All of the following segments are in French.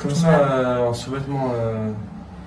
Comme ça, euh, en sous-vêtements, euh,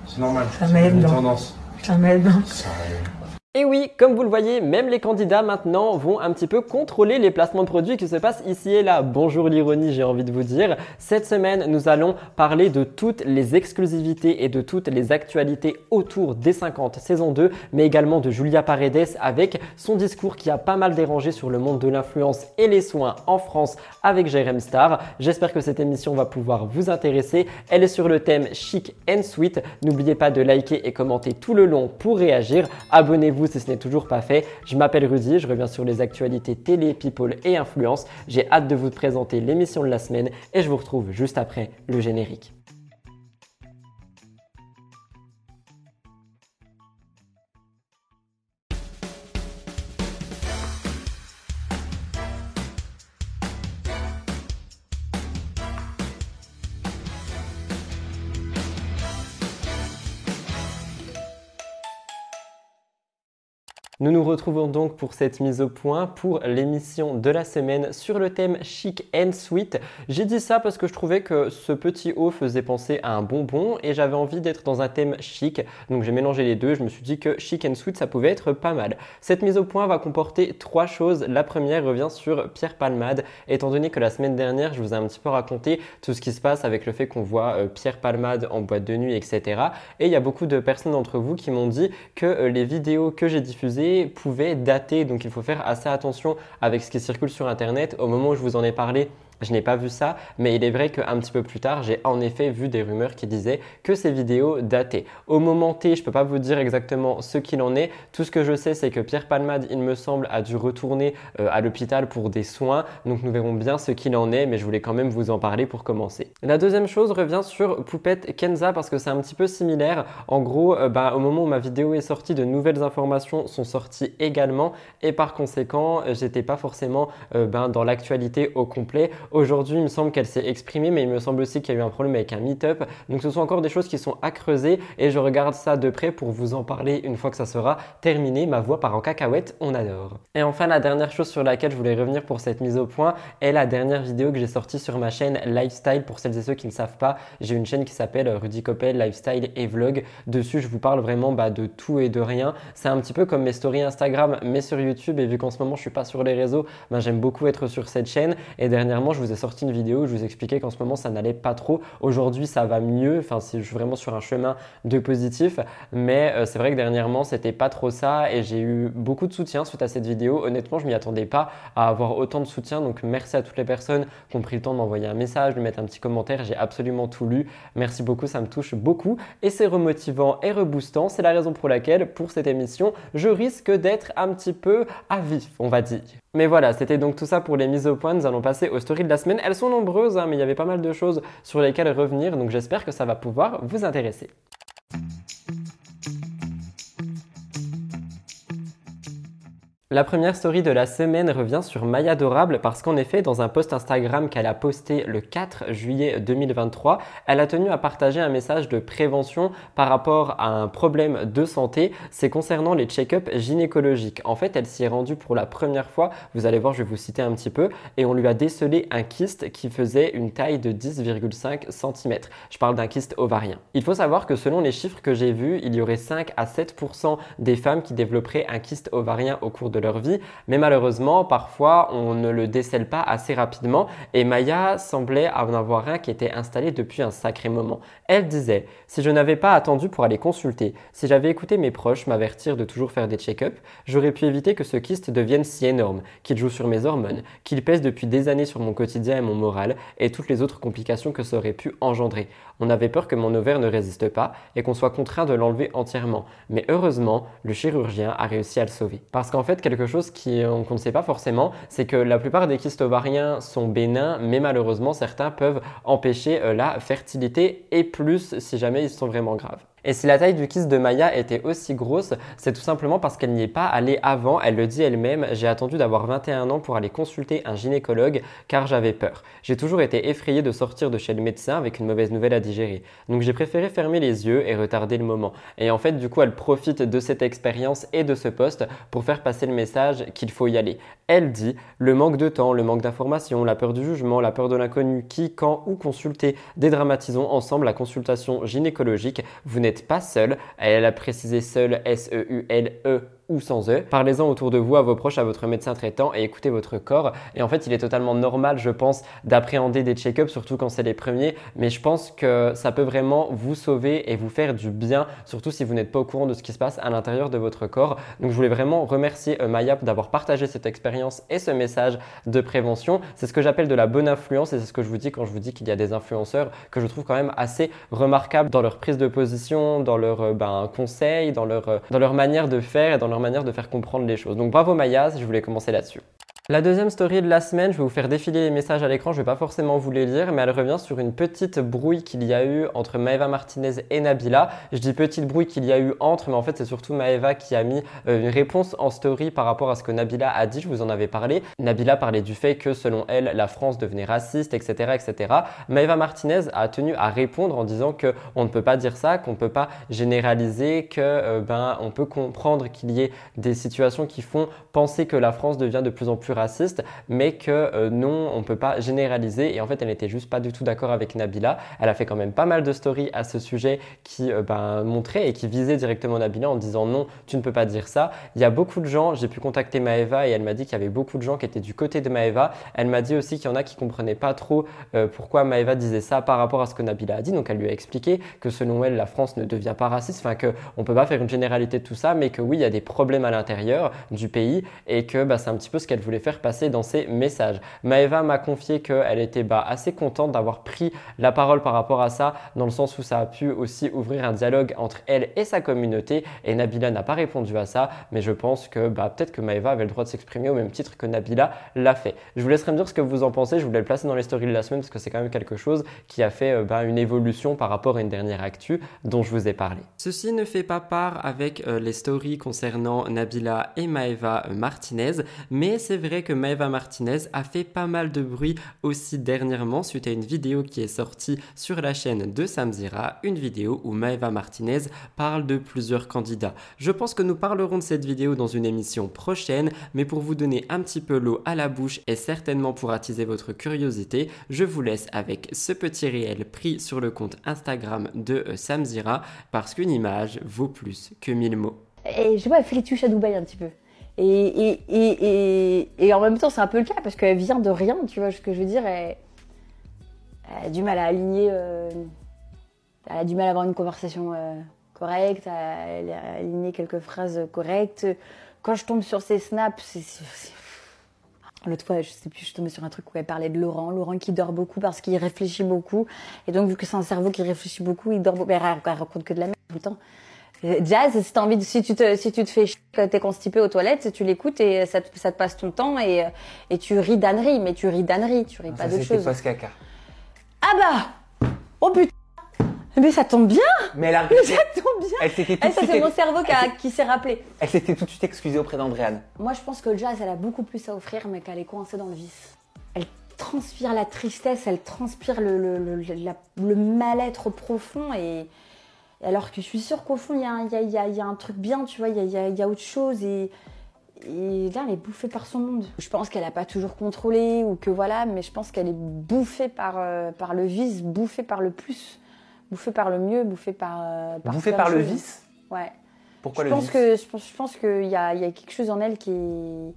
c'est normal. Ça c'est m'aide, une non. tendance. Ça m'aide. Arrive. Et oui, comme vous le voyez, même les candidats maintenant vont un petit peu contrôler les placements de produits qui se passent ici et là. Bonjour l'ironie, j'ai envie de vous dire. Cette semaine, nous allons parler de toutes les exclusivités et de toutes les actualités autour des 50 saison 2, mais également de Julia Paredes avec son discours qui a pas mal dérangé sur le monde de l'influence et les soins en France avec Jérém Star. J'espère que cette émission va pouvoir vous intéresser. Elle est sur le thème chic and sweet. N'oubliez pas de liker et commenter tout le long pour réagir. Abonnez-vous si ce n'est toujours pas fait. Je m'appelle Rudy, je reviens sur les actualités télé, people et influence. J'ai hâte de vous présenter l'émission de la semaine et je vous retrouve juste après le générique. Nous nous retrouvons donc pour cette mise au point pour l'émission de la semaine sur le thème chic and sweet. J'ai dit ça parce que je trouvais que ce petit haut faisait penser à un bonbon et j'avais envie d'être dans un thème chic. Donc j'ai mélangé les deux. Je me suis dit que chic and sweet ça pouvait être pas mal. Cette mise au point va comporter trois choses. La première revient sur Pierre Palmade. Étant donné que la semaine dernière je vous ai un petit peu raconté tout ce qui se passe avec le fait qu'on voit euh, Pierre Palmade en boîte de nuit, etc. Et il y a beaucoup de personnes d'entre vous qui m'ont dit que euh, les vidéos que j'ai diffusées pouvaient dater. Donc il faut faire assez attention avec ce qui circule sur Internet. Au moment où je vous en ai parlé, je n'ai pas vu ça, mais il est vrai qu'un petit peu plus tard, j'ai en effet vu des rumeurs qui disaient que ces vidéos dataient. Au moment T, je ne peux pas vous dire exactement ce qu'il en est. Tout ce que je sais, c'est que Pierre Palmade, il me semble, a dû retourner euh, à l'hôpital pour des soins. Donc nous verrons bien ce qu'il en est, mais je voulais quand même vous en parler pour commencer. La deuxième chose revient sur Poupette Kenza parce que c'est un petit peu similaire. En gros, euh, bah, au moment où ma vidéo est sortie, de nouvelles informations sont sorties également et par conséquent, euh, j'étais pas forcément ben, dans l'actualité au complet. Aujourd'hui, il me semble qu'elle s'est exprimée, mais il me semble aussi qu'il y a eu un problème avec un meet-up. Donc ce sont encore des choses qui sont à creuser et je regarde ça de près pour vous en parler une fois que ça sera terminé. Ma voix part en cacahuète, on adore. Et enfin, la dernière chose sur laquelle je voulais revenir pour cette mise au point est la dernière vidéo que j'ai sortie sur ma chaîne Lifestyle. Pour celles et ceux qui ne savent pas, j'ai une chaîne qui s'appelle Rudy Coppel Lifestyle et Vlog. Dessus, je vous parle vraiment bah, de tout et de rien. C'est un petit peu comme mes stories Instagram, mais sur YouTube. Et vu qu'en ce moment, je suis pas sur les réseaux, bah, j'aime beaucoup être sur cette chaîne. Et dernièrement, je vous ai sorti une vidéo où je vous expliquais qu'en ce moment ça n'allait pas trop. Aujourd'hui ça va mieux, enfin je suis vraiment sur un chemin de positif, mais euh, c'est vrai que dernièrement c'était pas trop ça et j'ai eu beaucoup de soutien suite à cette vidéo. Honnêtement je m'y attendais pas à avoir autant de soutien, donc merci à toutes les personnes qui ont pris le temps d'envoyer un message, de mettre un petit commentaire, j'ai absolument tout lu. Merci beaucoup, ça me touche beaucoup et c'est remotivant et reboostant. C'est la raison pour laquelle pour cette émission je risque d'être un petit peu à vif, on va dire. Mais voilà, c'était donc tout ça pour les mises au point. Nous allons passer aux stories de la semaine. Elles sont nombreuses, hein, mais il y avait pas mal de choses sur lesquelles revenir, donc j'espère que ça va pouvoir vous intéresser. La première story de la semaine revient sur Maya Adorable parce qu'en effet, dans un post Instagram qu'elle a posté le 4 juillet 2023, elle a tenu à partager un message de prévention par rapport à un problème de santé. C'est concernant les check-up gynécologiques. En fait, elle s'y est rendue pour la première fois. Vous allez voir, je vais vous citer un petit peu. Et on lui a décelé un kyste qui faisait une taille de 10,5 cm. Je parle d'un kyste ovarien. Il faut savoir que selon les chiffres que j'ai vus, il y aurait 5 à 7% des femmes qui développeraient un kyste ovarien au cours de vie, mais malheureusement, parfois, on ne le décèle pas assez rapidement et Maya semblait en avoir un qui était installé depuis un sacré moment. Elle disait Si je n'avais pas attendu pour aller consulter, si j'avais écouté mes proches m'avertir de toujours faire des check-up, j'aurais pu éviter que ce kyste devienne si énorme, qu'il joue sur mes hormones, qu'il pèse depuis des années sur mon quotidien et mon moral et toutes les autres complications que ça aurait pu engendrer. On avait peur que mon ovaire ne résiste pas et qu'on soit contraint de l'enlever entièrement. Mais heureusement, le chirurgien a réussi à le sauver. Parce qu'en fait, quelque chose euh, qu'on ne sait pas forcément, c'est que la plupart des kystes ovariens sont bénins, mais malheureusement, certains peuvent empêcher euh, la fertilité et plus si jamais ils sont vraiment graves. Et si la taille du kiss de Maya était aussi grosse, c'est tout simplement parce qu'elle n'y est pas allée avant. Elle le dit elle-même, j'ai attendu d'avoir 21 ans pour aller consulter un gynécologue car j'avais peur. J'ai toujours été effrayée de sortir de chez le médecin avec une mauvaise nouvelle à digérer. Donc j'ai préféré fermer les yeux et retarder le moment. Et en fait, du coup, elle profite de cette expérience et de ce poste pour faire passer le message qu'il faut y aller. Elle dit le manque de temps, le manque d'information, la peur du jugement, la peur de l'inconnu, qui, quand ou consulter, dédramatisons ensemble la consultation gynécologique. Vous n'êtes pas seul. Elle a précisé seul S-E-U-L-E ou sans eux. Parlez-en autour de vous, à vos proches, à votre médecin traitant et écoutez votre corps. Et en fait, il est totalement normal, je pense, d'appréhender des check-ups, surtout quand c'est les premiers. Mais je pense que ça peut vraiment vous sauver et vous faire du bien, surtout si vous n'êtes pas au courant de ce qui se passe à l'intérieur de votre corps. Donc, je voulais vraiment remercier euh, Maya d'avoir partagé cette expérience et ce message de prévention. C'est ce que j'appelle de la bonne influence et c'est ce que je vous dis quand je vous dis qu'il y a des influenceurs que je trouve quand même assez remarquables dans leur prise de position, dans leurs euh, ben, conseils, dans leur, euh, dans leur manière de faire et dans leur manière de faire comprendre les choses. Donc bravo Maya, je voulais commencer là-dessus. La deuxième story de la semaine, je vais vous faire défiler les messages à l'écran, je vais pas forcément vous les lire, mais elle revient sur une petite brouille qu'il y a eu entre Maeva Martinez et Nabila. Je dis petite brouille qu'il y a eu entre, mais en fait c'est surtout Maeva qui a mis euh, une réponse en story par rapport à ce que Nabila a dit, je vous en avais parlé. Nabila parlait du fait que selon elle, la France devenait raciste, etc. etc. Maeva Martinez a tenu à répondre en disant que on ne peut pas dire ça, qu'on ne peut pas généraliser, que euh, ben on peut comprendre qu'il y ait des situations qui font penser que la France devient de plus en plus raciste, mais que euh, non, on ne peut pas généraliser. Et en fait, elle n'était juste pas du tout d'accord avec Nabila. Elle a fait quand même pas mal de stories à ce sujet qui euh, ben, montraient et qui visaient directement Nabila en disant non, tu ne peux pas dire ça. Il y a beaucoup de gens, j'ai pu contacter Maeva et elle m'a dit qu'il y avait beaucoup de gens qui étaient du côté de Maeva. Elle m'a dit aussi qu'il y en a qui comprenaient pas trop euh, pourquoi Maeva disait ça par rapport à ce que Nabila a dit. Donc elle lui a expliqué que selon elle, la France ne devient pas raciste, enfin qu'on peut pas faire une généralité de tout ça, mais que oui, il y a des problèmes à l'intérieur du pays et que bah, c'est un petit peu ce qu'elle voulait faire passer dans ses messages. Maeva m'a confié qu'elle était bah, assez contente d'avoir pris la parole par rapport à ça, dans le sens où ça a pu aussi ouvrir un dialogue entre elle et sa communauté. Et Nabila n'a pas répondu à ça, mais je pense que bah, peut-être que Maeva avait le droit de s'exprimer au même titre que Nabila l'a fait. Je vous laisserai me dire ce que vous en pensez. Je voulais le placer dans les stories de la semaine parce que c'est quand même quelque chose qui a fait euh, bah, une évolution par rapport à une dernière actu dont je vous ai parlé. Ceci ne fait pas part avec euh, les stories concernant Nabila et Maeva Martinez, mais c'est vrai que Maeva Martinez a fait pas mal de bruit aussi dernièrement suite à une vidéo qui est sortie sur la chaîne de Samzira, une vidéo où Maeva Martinez parle de plusieurs candidats. Je pense que nous parlerons de cette vidéo dans une émission prochaine, mais pour vous donner un petit peu l'eau à la bouche et certainement pour attiser votre curiosité, je vous laisse avec ce petit réel pris sur le compte Instagram de Samzira parce qu'une image vaut plus que mille mots. Et je pas, elle fait les touches à Dubaï un petit peu. Et, en même temps, c'est un peu le cas parce qu'elle vient de rien, tu vois ce que je veux dire. Elle, a du mal à aligner, euh, elle a du mal à avoir une conversation euh, correcte, à, elle a aligné quelques phrases correctes. Quand je tombe sur ses snaps, c'est. L'autre fois, je sais plus, je suis sur un truc où elle parlait de Laurent. Laurent qui dort beaucoup parce qu'il réfléchit beaucoup. Et donc, vu que c'est un cerveau qui réfléchit beaucoup, il dort beaucoup. Mais elle, raconte que de la merde tout le temps. Jazz, si t'as envie de, si tu te, si tu te fais chier, t'es constipé aux toilettes, tu l'écoutes et ça te, ça te passe ton temps et, et tu ris d'ânerie, mais tu ris d'ânerie, tu ris Non, pas ça, d'autre chose. post-caca. Ah bah! Oh putain! Mais ça tombe bien! Mais elle a Mais ça tombe bien! Elle s'était tout, Eh, de ça suite- c'est mon cerveau qui, a- qui s'est rappelé. elle s'était tout de suite excusée auprès d'Andréane. Moi, je pense que Jazz, elle a beaucoup plus à offrir, mais qu'elle est coincée dans le vice. Elle transpire la tristesse, elle transpire le, le, le, le mal-être profond. Et alors que je suis sûre qu'au fond, il y, a un- y y y a truc bien, tu vois, il y a, autre chose. Et, et là, elle est bouffée par son monde. Je pense qu'elle n'a pas toujours contrôlé, ou que voilà, mais je pense qu'elle est bouffée par, euh, par le vice, bouffée par le plus, bouffée par le mieux, bouffée par. euh, Bouffée par le vice? Ouais. Pourquoi je le pense vice? que je pense, je pense qu'il y a, y a quelque chose en elle qui est-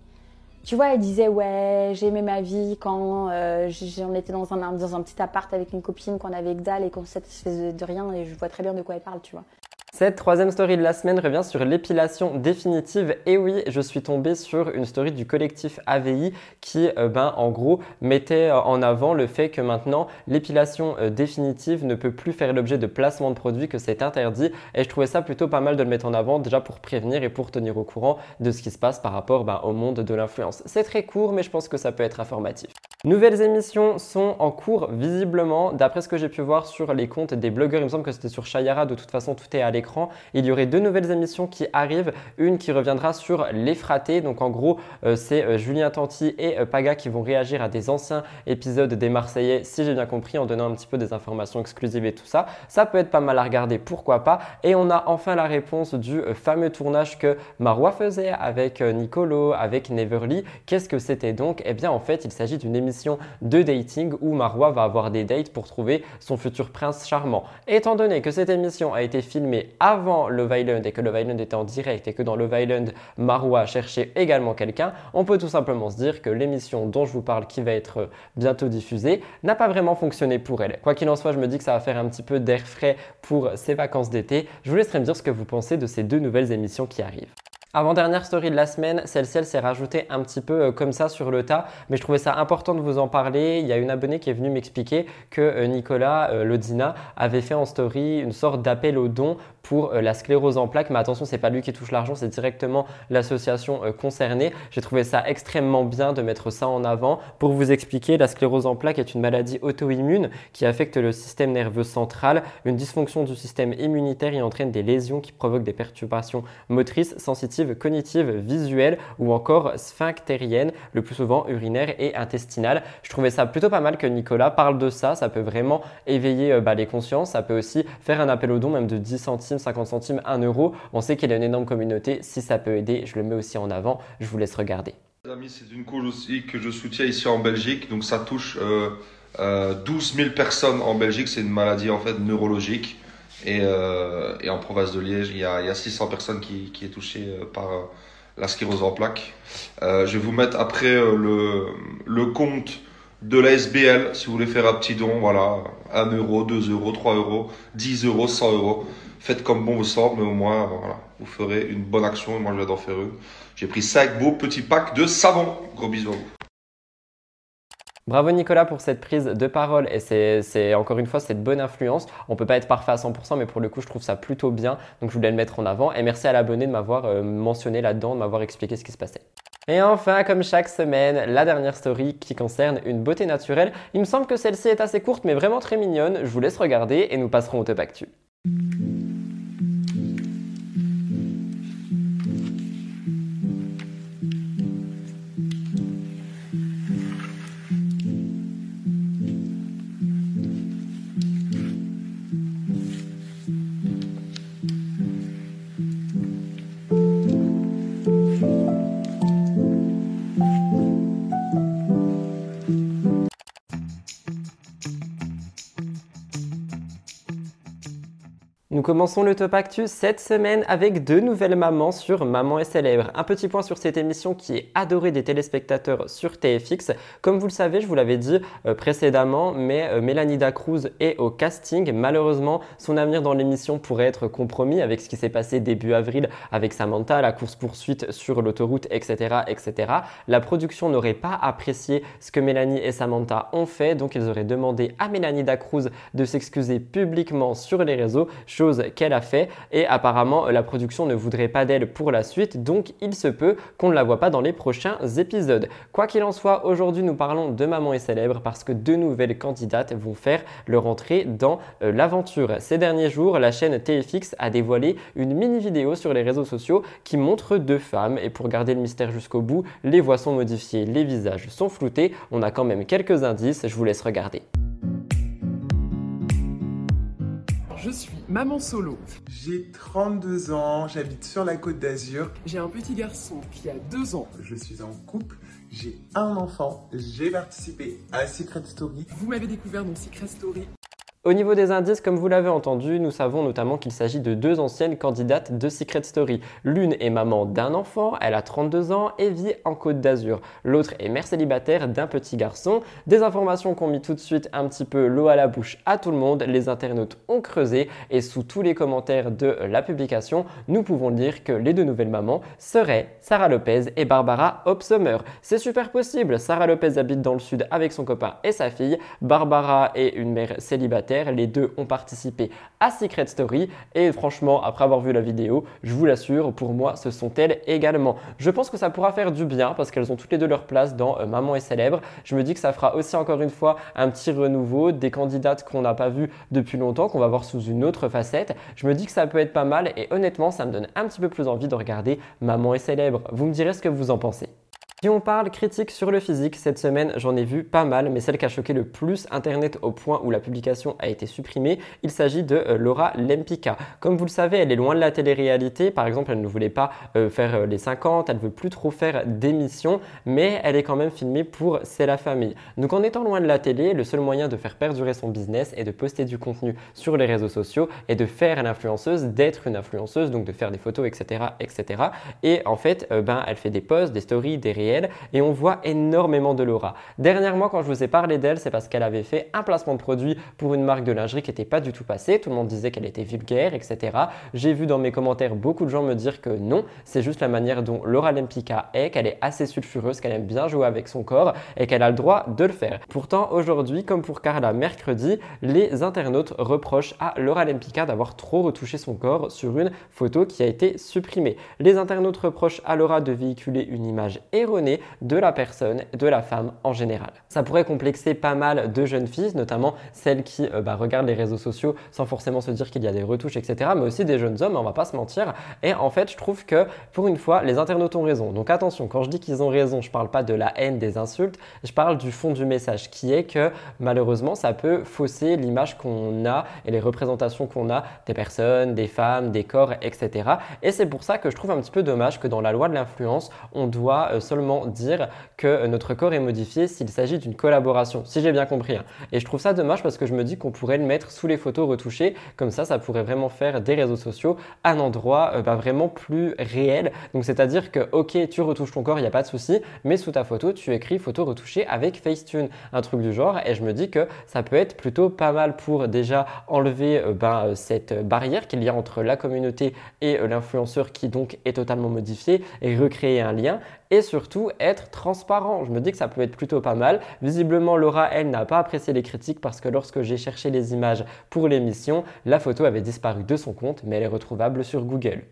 tu vois elle disait ouais j'aimais ma vie quand euh, était dans un dans un petit appart avec une copine qu'on avait que dalle et qu'on se satisfaisait de rien et je vois très bien de quoi elle parle tu vois Cette troisième story de la semaine revient sur l'épilation définitive. Et oui, je suis tombé sur une story du collectif AVI qui, euh, ben, en gros, mettait euh, en avant le fait que maintenant l'épilation euh, définitive ne peut plus faire l'objet de placement de produits, que c'est interdit. Et je trouvais ça plutôt pas mal de le mettre en avant déjà pour prévenir et pour tenir au courant de ce qui se passe par rapport ben, au monde de l'influence. C'est très court, mais je pense que ça peut être informatif. Nouvelles émissions sont en cours visiblement, d'après ce que j'ai pu voir sur les comptes des blogueurs, il me semble que c'était sur Shayara, de toute façon tout est à l'écran. Il y aurait deux nouvelles émissions qui arrivent, une qui reviendra sur l'effraté, donc en gros euh, c'est euh, Julien Tanti et euh, Paga qui vont réagir à des anciens épisodes des Marseillais, si j'ai bien compris, en donnant un petit peu des informations exclusives et tout ça. Ça peut être pas mal à regarder, pourquoi pas. Et on a enfin la réponse du fameux tournage que Marois faisait avec Nicolo, avec Neverly. Qu'est-ce que c'était donc? Eh bien en fait il s'agit d'une émission de dating où Marois va avoir des dates pour trouver son futur prince charmant. Étant donné que cette émission a été filmée avant Love Island et que Love Island était en direct et que dans Love Island, Marois cherchait également quelqu'un, on peut tout simplement se dire que l'émission dont je vous parle qui va être bientôt diffusée n'a pas vraiment fonctionné pour elle. Quoi qu'il en soit, je me dis que ça va faire un petit peu d'air frais pour ces vacances d'été. Je vous laisserai me dire ce que vous pensez de ces deux nouvelles émissions qui arrivent. Avant-dernière story de la semaine, celle-ci s'est rajoutée un petit peu euh, comme ça sur le tas, mais je trouvais ça important de vous en parler. Il y a une abonnée qui est venue m'expliquer que euh, Nicolas euh, Lodina avait fait en story une sorte d'appel aux dons pour la sclérose en plaques, mais attention, c'est pas lui qui touche l'argent, c'est directement l'association concernée. J'ai trouvé ça extrêmement bien de mettre ça en avant. Pour vous expliquer, la sclérose en plaques est une maladie auto-immune qui affecte le système nerveux central. Une dysfonction du système immunitaire y entraîne des lésions qui provoquent des perturbations motrices, sensitives cognitive, visuelle ou encore sphinctérienne, le plus souvent urinaire et intestinale. Je trouvais ça plutôt pas mal que Nicolas parle de ça, ça peut vraiment éveiller euh, bah, les consciences, ça peut aussi faire un appel au don même de 10 centimes, 50 centimes, 1 euro. On sait qu'il y a une énorme communauté, si ça peut aider, je le mets aussi en avant, je vous laisse regarder. Amis, c'est une cause aussi que je soutiens ici en Belgique, donc ça touche euh, euh, 12 000 personnes en Belgique, c'est une maladie en fait neurologique. Et, euh, en province de Liège, il y a, il y a 600 personnes qui, qui est touchée euh, par euh, la sclérose en plaques. Euh, je vais vous mettre après euh, le, le compte de la SBL si vous voulez faire un petit don. Voilà, 1 euro, 2 euros, 3 euros, 10 euros, 100 euros. Faites comme bon vous semble, mais au moins, voilà, vous ferez une bonne action. Moi, je vais d'en faire une. J'ai pris 5 beaux petits packs de savon. Gros bisous à vous. Bravo Nicolas pour cette prise de parole et c'est encore une fois cette bonne influence. On peut pas être parfait à 100% mais pour le coup je trouve ça plutôt bien donc je voulais le mettre en avant et merci à l'abonné de m'avoir euh, mentionné là-dedans, de m'avoir expliqué ce qui se passait. Et enfin, comme chaque semaine, la dernière story qui concerne une beauté naturelle. Il me semble que celle-ci est assez courte mais vraiment très mignonne. Je vous laisse regarder et nous passerons au top actu. Nous commençons le Top Actu cette semaine avec deux nouvelles mamans sur Maman est célèbre. Un petit point sur cette émission qui est adorée des téléspectateurs sur TFX. Comme vous le savez, je vous l'avais dit euh, précédemment, mais euh, Mélanie Dacruz est au casting. Malheureusement, son avenir dans l'émission pourrait être compromis avec ce qui s'est passé début avril avec Samantha, la course-poursuite sur l'autoroute, etc., etc. La production n'aurait pas apprécié ce que Mélanie et Samantha ont fait, donc ils auraient demandé à Mélanie Dacruz de s'excuser publiquement sur les réseaux chose qu'elle a fait et apparemment la production ne voudrait pas d'elle pour la suite donc il se peut qu'on ne la voit pas dans les prochains épisodes. Quoi qu'il en soit, aujourd'hui nous parlons de Maman est célèbre parce que deux nouvelles candidates vont faire leur entrée dans euh, l'aventure. Ces derniers jours, la chaîne TFX a dévoilé une mini vidéo sur les réseaux sociaux qui montre deux femmes et pour garder le mystère jusqu'au bout, les voix sont modifiées, les visages sont floutés, on a quand même quelques indices, je vous laisse regarder. Maman solo. J'ai 32 ans, j'habite sur la côte d'Azur. J'ai un petit garçon qui a 2 ans. Je suis en couple, j'ai un enfant. J'ai participé à Secret Story. Vous m'avez découvert dans Secret Story. Au niveau des indices, comme vous l'avez entendu, nous savons notamment qu'il s'agit de deux anciennes candidates de Secret Story. L'une est maman d'un enfant, elle a 32 ans et vit en Côte d'Azur. L'autre est mère célibataire d'un petit garçon. Des informations qui ont mis tout de suite un petit peu l'eau à la bouche à tout le monde. Les internautes ont creusé et sous tous les commentaires de la publication, nous pouvons dire que les deux nouvelles mamans seraient Sarah Lopez et Barbara Hobsommer. C'est super possible. Sarah Lopez habite dans le sud avec son copain et sa fille. Barbara est une mère célibataire les deux ont participé à Secret Story et franchement, après avoir vu la vidéo, je vous l'assure, pour moi, ce sont elles également. Je pense que ça pourra faire du bien parce qu'elles ont toutes les deux leur place dans euh, Maman est célèbre. Je me dis que ça fera aussi encore une fois un petit renouveau des candidates qu'on n'a pas vues depuis longtemps, qu'on va voir sous une autre facette. Je me dis que ça peut être pas mal et honnêtement, ça me donne un petit peu plus envie de regarder Maman est célèbre. Vous me direz ce que vous en pensez. Si on parle critique sur le physique, cette semaine j'en ai vu pas mal, mais celle qui a choqué le plus Internet au point où la publication a été supprimée, il s'agit de euh, Laura Lempicka. Comme vous le savez, elle est loin de la télé-réalité, par exemple elle ne voulait pas euh, faire euh, les 50, elle ne veut plus trop faire d'émissions, mais elle est quand même filmée pour C'est la famille. Donc en étant loin de la télé, le seul moyen de faire perdurer son business est de poster du contenu sur les réseaux sociaux et de faire l'influenceuse, d'être une influenceuse, donc de faire des photos, etc. etc. Et en fait, ben, elle fait des posts, des stories, des réels et on voit énormément de Laura. Dernièrement, quand je vous ai parlé d'elle, c'est parce qu'elle avait fait un placement de produit pour une marque de lingerie qui n'était pas du tout passé. Tout le monde disait qu'elle était vulgaire, etc. J'ai vu dans mes commentaires beaucoup de gens me dire que non, c'est juste la manière dont Laura Lempicka est, qu'elle est assez sulfureuse, qu'elle aime bien jouer avec son corps et qu'elle a le droit de le faire. Pourtant, aujourd'hui, comme pour Carla mercredi, les internautes reprochent à Laura Lempicka d'avoir trop retouché son corps sur une photo qui a été supprimée. Les internautes reprochent à Laura de véhiculer une image de la personne, de la femme en général. Ça pourrait complexer pas mal de jeunes filles, notamment celles qui euh, bah, regardent les réseaux sociaux sans forcément se dire qu'il y a des retouches, etc. Mais aussi des jeunes hommes, on va pas se mentir. Et en fait, je trouve que pour une fois, les internautes ont raison. Donc attention, quand je dis qu'ils ont raison, je parle pas de la haine, des insultes, je parle du fond du message qui est que malheureusement, ça peut fausser l'image qu'on a et les représentations qu'on a des personnes, des femmes, des corps, etc. Et c'est pour ça que je trouve un petit peu dommage que dans la loi de l'influence, on doit euh, dire que notre corps est modifié s'il s'agit d'une collaboration, si j'ai bien compris. Hein. Et je trouve ça dommage parce que je me dis qu'on pourrait le mettre sous les photos retouchées, comme ça, ça pourrait vraiment faire des réseaux sociaux un endroit euh, bah, vraiment plus réel. Donc c'est-à-dire que, ok, tu retouches ton corps, il n'y a pas de souci, mais sous ta photo, tu écris photo retouchée avec Facetune, un truc du genre. Et je me dis que ça peut être plutôt pas mal pour déjà enlever euh, ben, cette barrière qu'il y a entre la communauté et euh, l'influenceur qui donc est totalement modifié et recréer un lien et surtout être transparent. Je me dis que ça peut être plutôt pas mal. Visiblement, Laura, elle, n'a pas apprécié les critiques parce que lorsque j'ai cherché les images pour l'émission, la photo avait disparu de son compte, mais elle est retrouvable sur Google.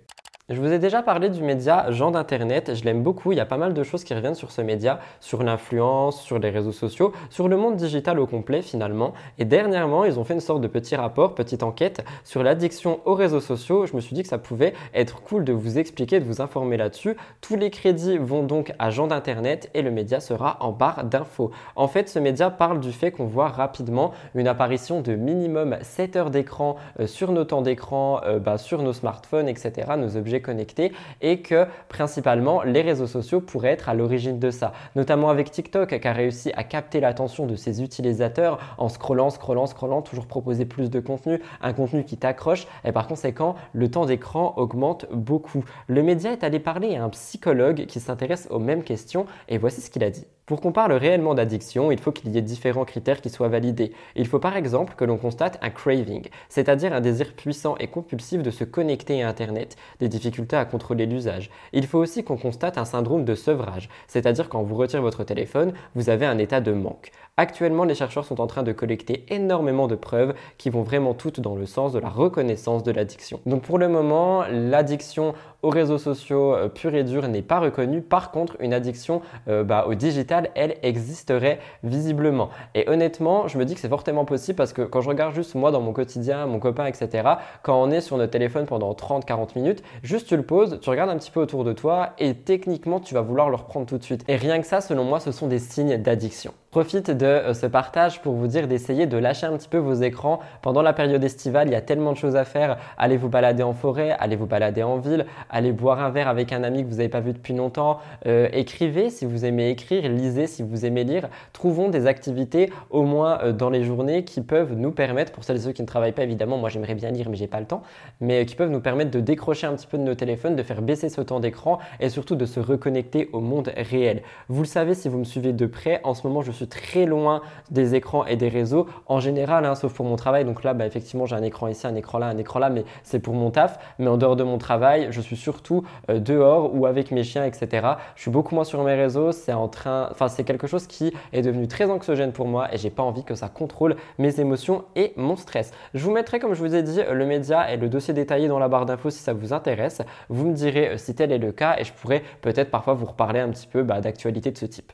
Je vous ai déjà parlé du média Jean d'Internet, je l'aime beaucoup, il y a pas mal de choses qui reviennent sur ce média, sur l'influence, sur les réseaux sociaux, sur le monde digital au complet finalement. Et dernièrement, ils ont fait une sorte de petit rapport, petite enquête sur l'addiction aux réseaux sociaux. Je me suis dit que ça pouvait être cool de vous expliquer, de vous informer là-dessus. Tous les crédits vont donc à Jean d'Internet et le média sera en barre d'infos. En fait, ce média parle du fait qu'on voit rapidement une apparition de minimum 7 heures d'écran euh, sur nos temps d'écran, euh, bah, sur nos smartphones, etc., nos objets connectés et que principalement les réseaux sociaux pourraient être à l'origine de ça. Notamment avec TikTok qui a réussi à capter l'attention de ses utilisateurs en scrollant, scrollant, scrollant, toujours proposer plus de contenu, un contenu qui t'accroche et par conséquent le temps d'écran augmente beaucoup. Le média est allé parler à un psychologue qui s'intéresse aux mêmes questions et voici ce qu'il a dit. Pour qu'on parle réellement d'addiction, il faut qu'il y ait différents critères qui soient validés. Il faut par exemple que l'on constate un craving, c'est-à-dire un désir puissant et compulsif de se connecter à Internet, des difficultés à contrôler l'usage. Il faut aussi qu'on constate un syndrome de sevrage, c'est-à-dire quand vous retirez votre téléphone, vous avez un état de manque. Actuellement, les chercheurs sont en train de collecter énormément de preuves qui vont vraiment toutes dans le sens de la reconnaissance de l'addiction. Donc pour le moment, l'addiction aux réseaux sociaux euh, pure et dure n'est pas reconnue. Par contre, une addiction euh, bah, au digital, elle existerait visiblement. Et honnêtement, je me dis que c'est fortement possible parce que quand je regarde juste moi dans mon quotidien, mon copain, etc., quand on est sur notre téléphone pendant 30-40 minutes, juste tu le poses, tu regardes un petit peu autour de toi et techniquement, tu vas vouloir le reprendre tout de suite. Et rien que ça, selon moi, ce sont des signes d'addiction. Profite de euh, ce partage pour vous dire d'essayer de lâcher un petit peu vos écrans. Pendant la période estivale, il y a tellement de choses à faire. Allez vous balader en forêt, allez vous balader en ville, allez boire un verre avec un ami que vous n'avez pas vu depuis longtemps. Euh, écrivez si vous aimez écrire, lisez si vous aimez lire. Trouvons des activités au moins euh, dans les journées qui peuvent nous permettre, pour celles et ceux qui ne travaillent pas évidemment, moi j'aimerais bien lire mais j'ai pas le temps, mais qui peuvent nous permettre de décrocher un petit peu de nos téléphones, de faire baisser ce temps d'écran et surtout de se reconnecter au monde réel. Vous le savez si vous me suivez de près, en ce moment je suis très loin des écrans et des réseaux en général, hein, sauf pour mon travail. Donc là, bah, effectivement, j'ai un écran ici, un écran là, un écran là, mais c'est pour mon taf. Mais en dehors de mon travail, je suis surtout euh, dehors ou avec mes chiens, etc. Je suis beaucoup moins sur mes réseaux. C'est en train, enfin, c'est quelque chose qui est devenu très anxiogène pour moi et j'ai pas envie que ça contrôle mes émotions et mon stress. Je vous mettrai, comme je vous ai dit, le média et le dossier détaillé dans la barre d'infos si ça vous intéresse. Vous me direz euh, si tel est le cas et je pourrais peut-être parfois vous reparler un petit peu bah, d'actualité de ce type.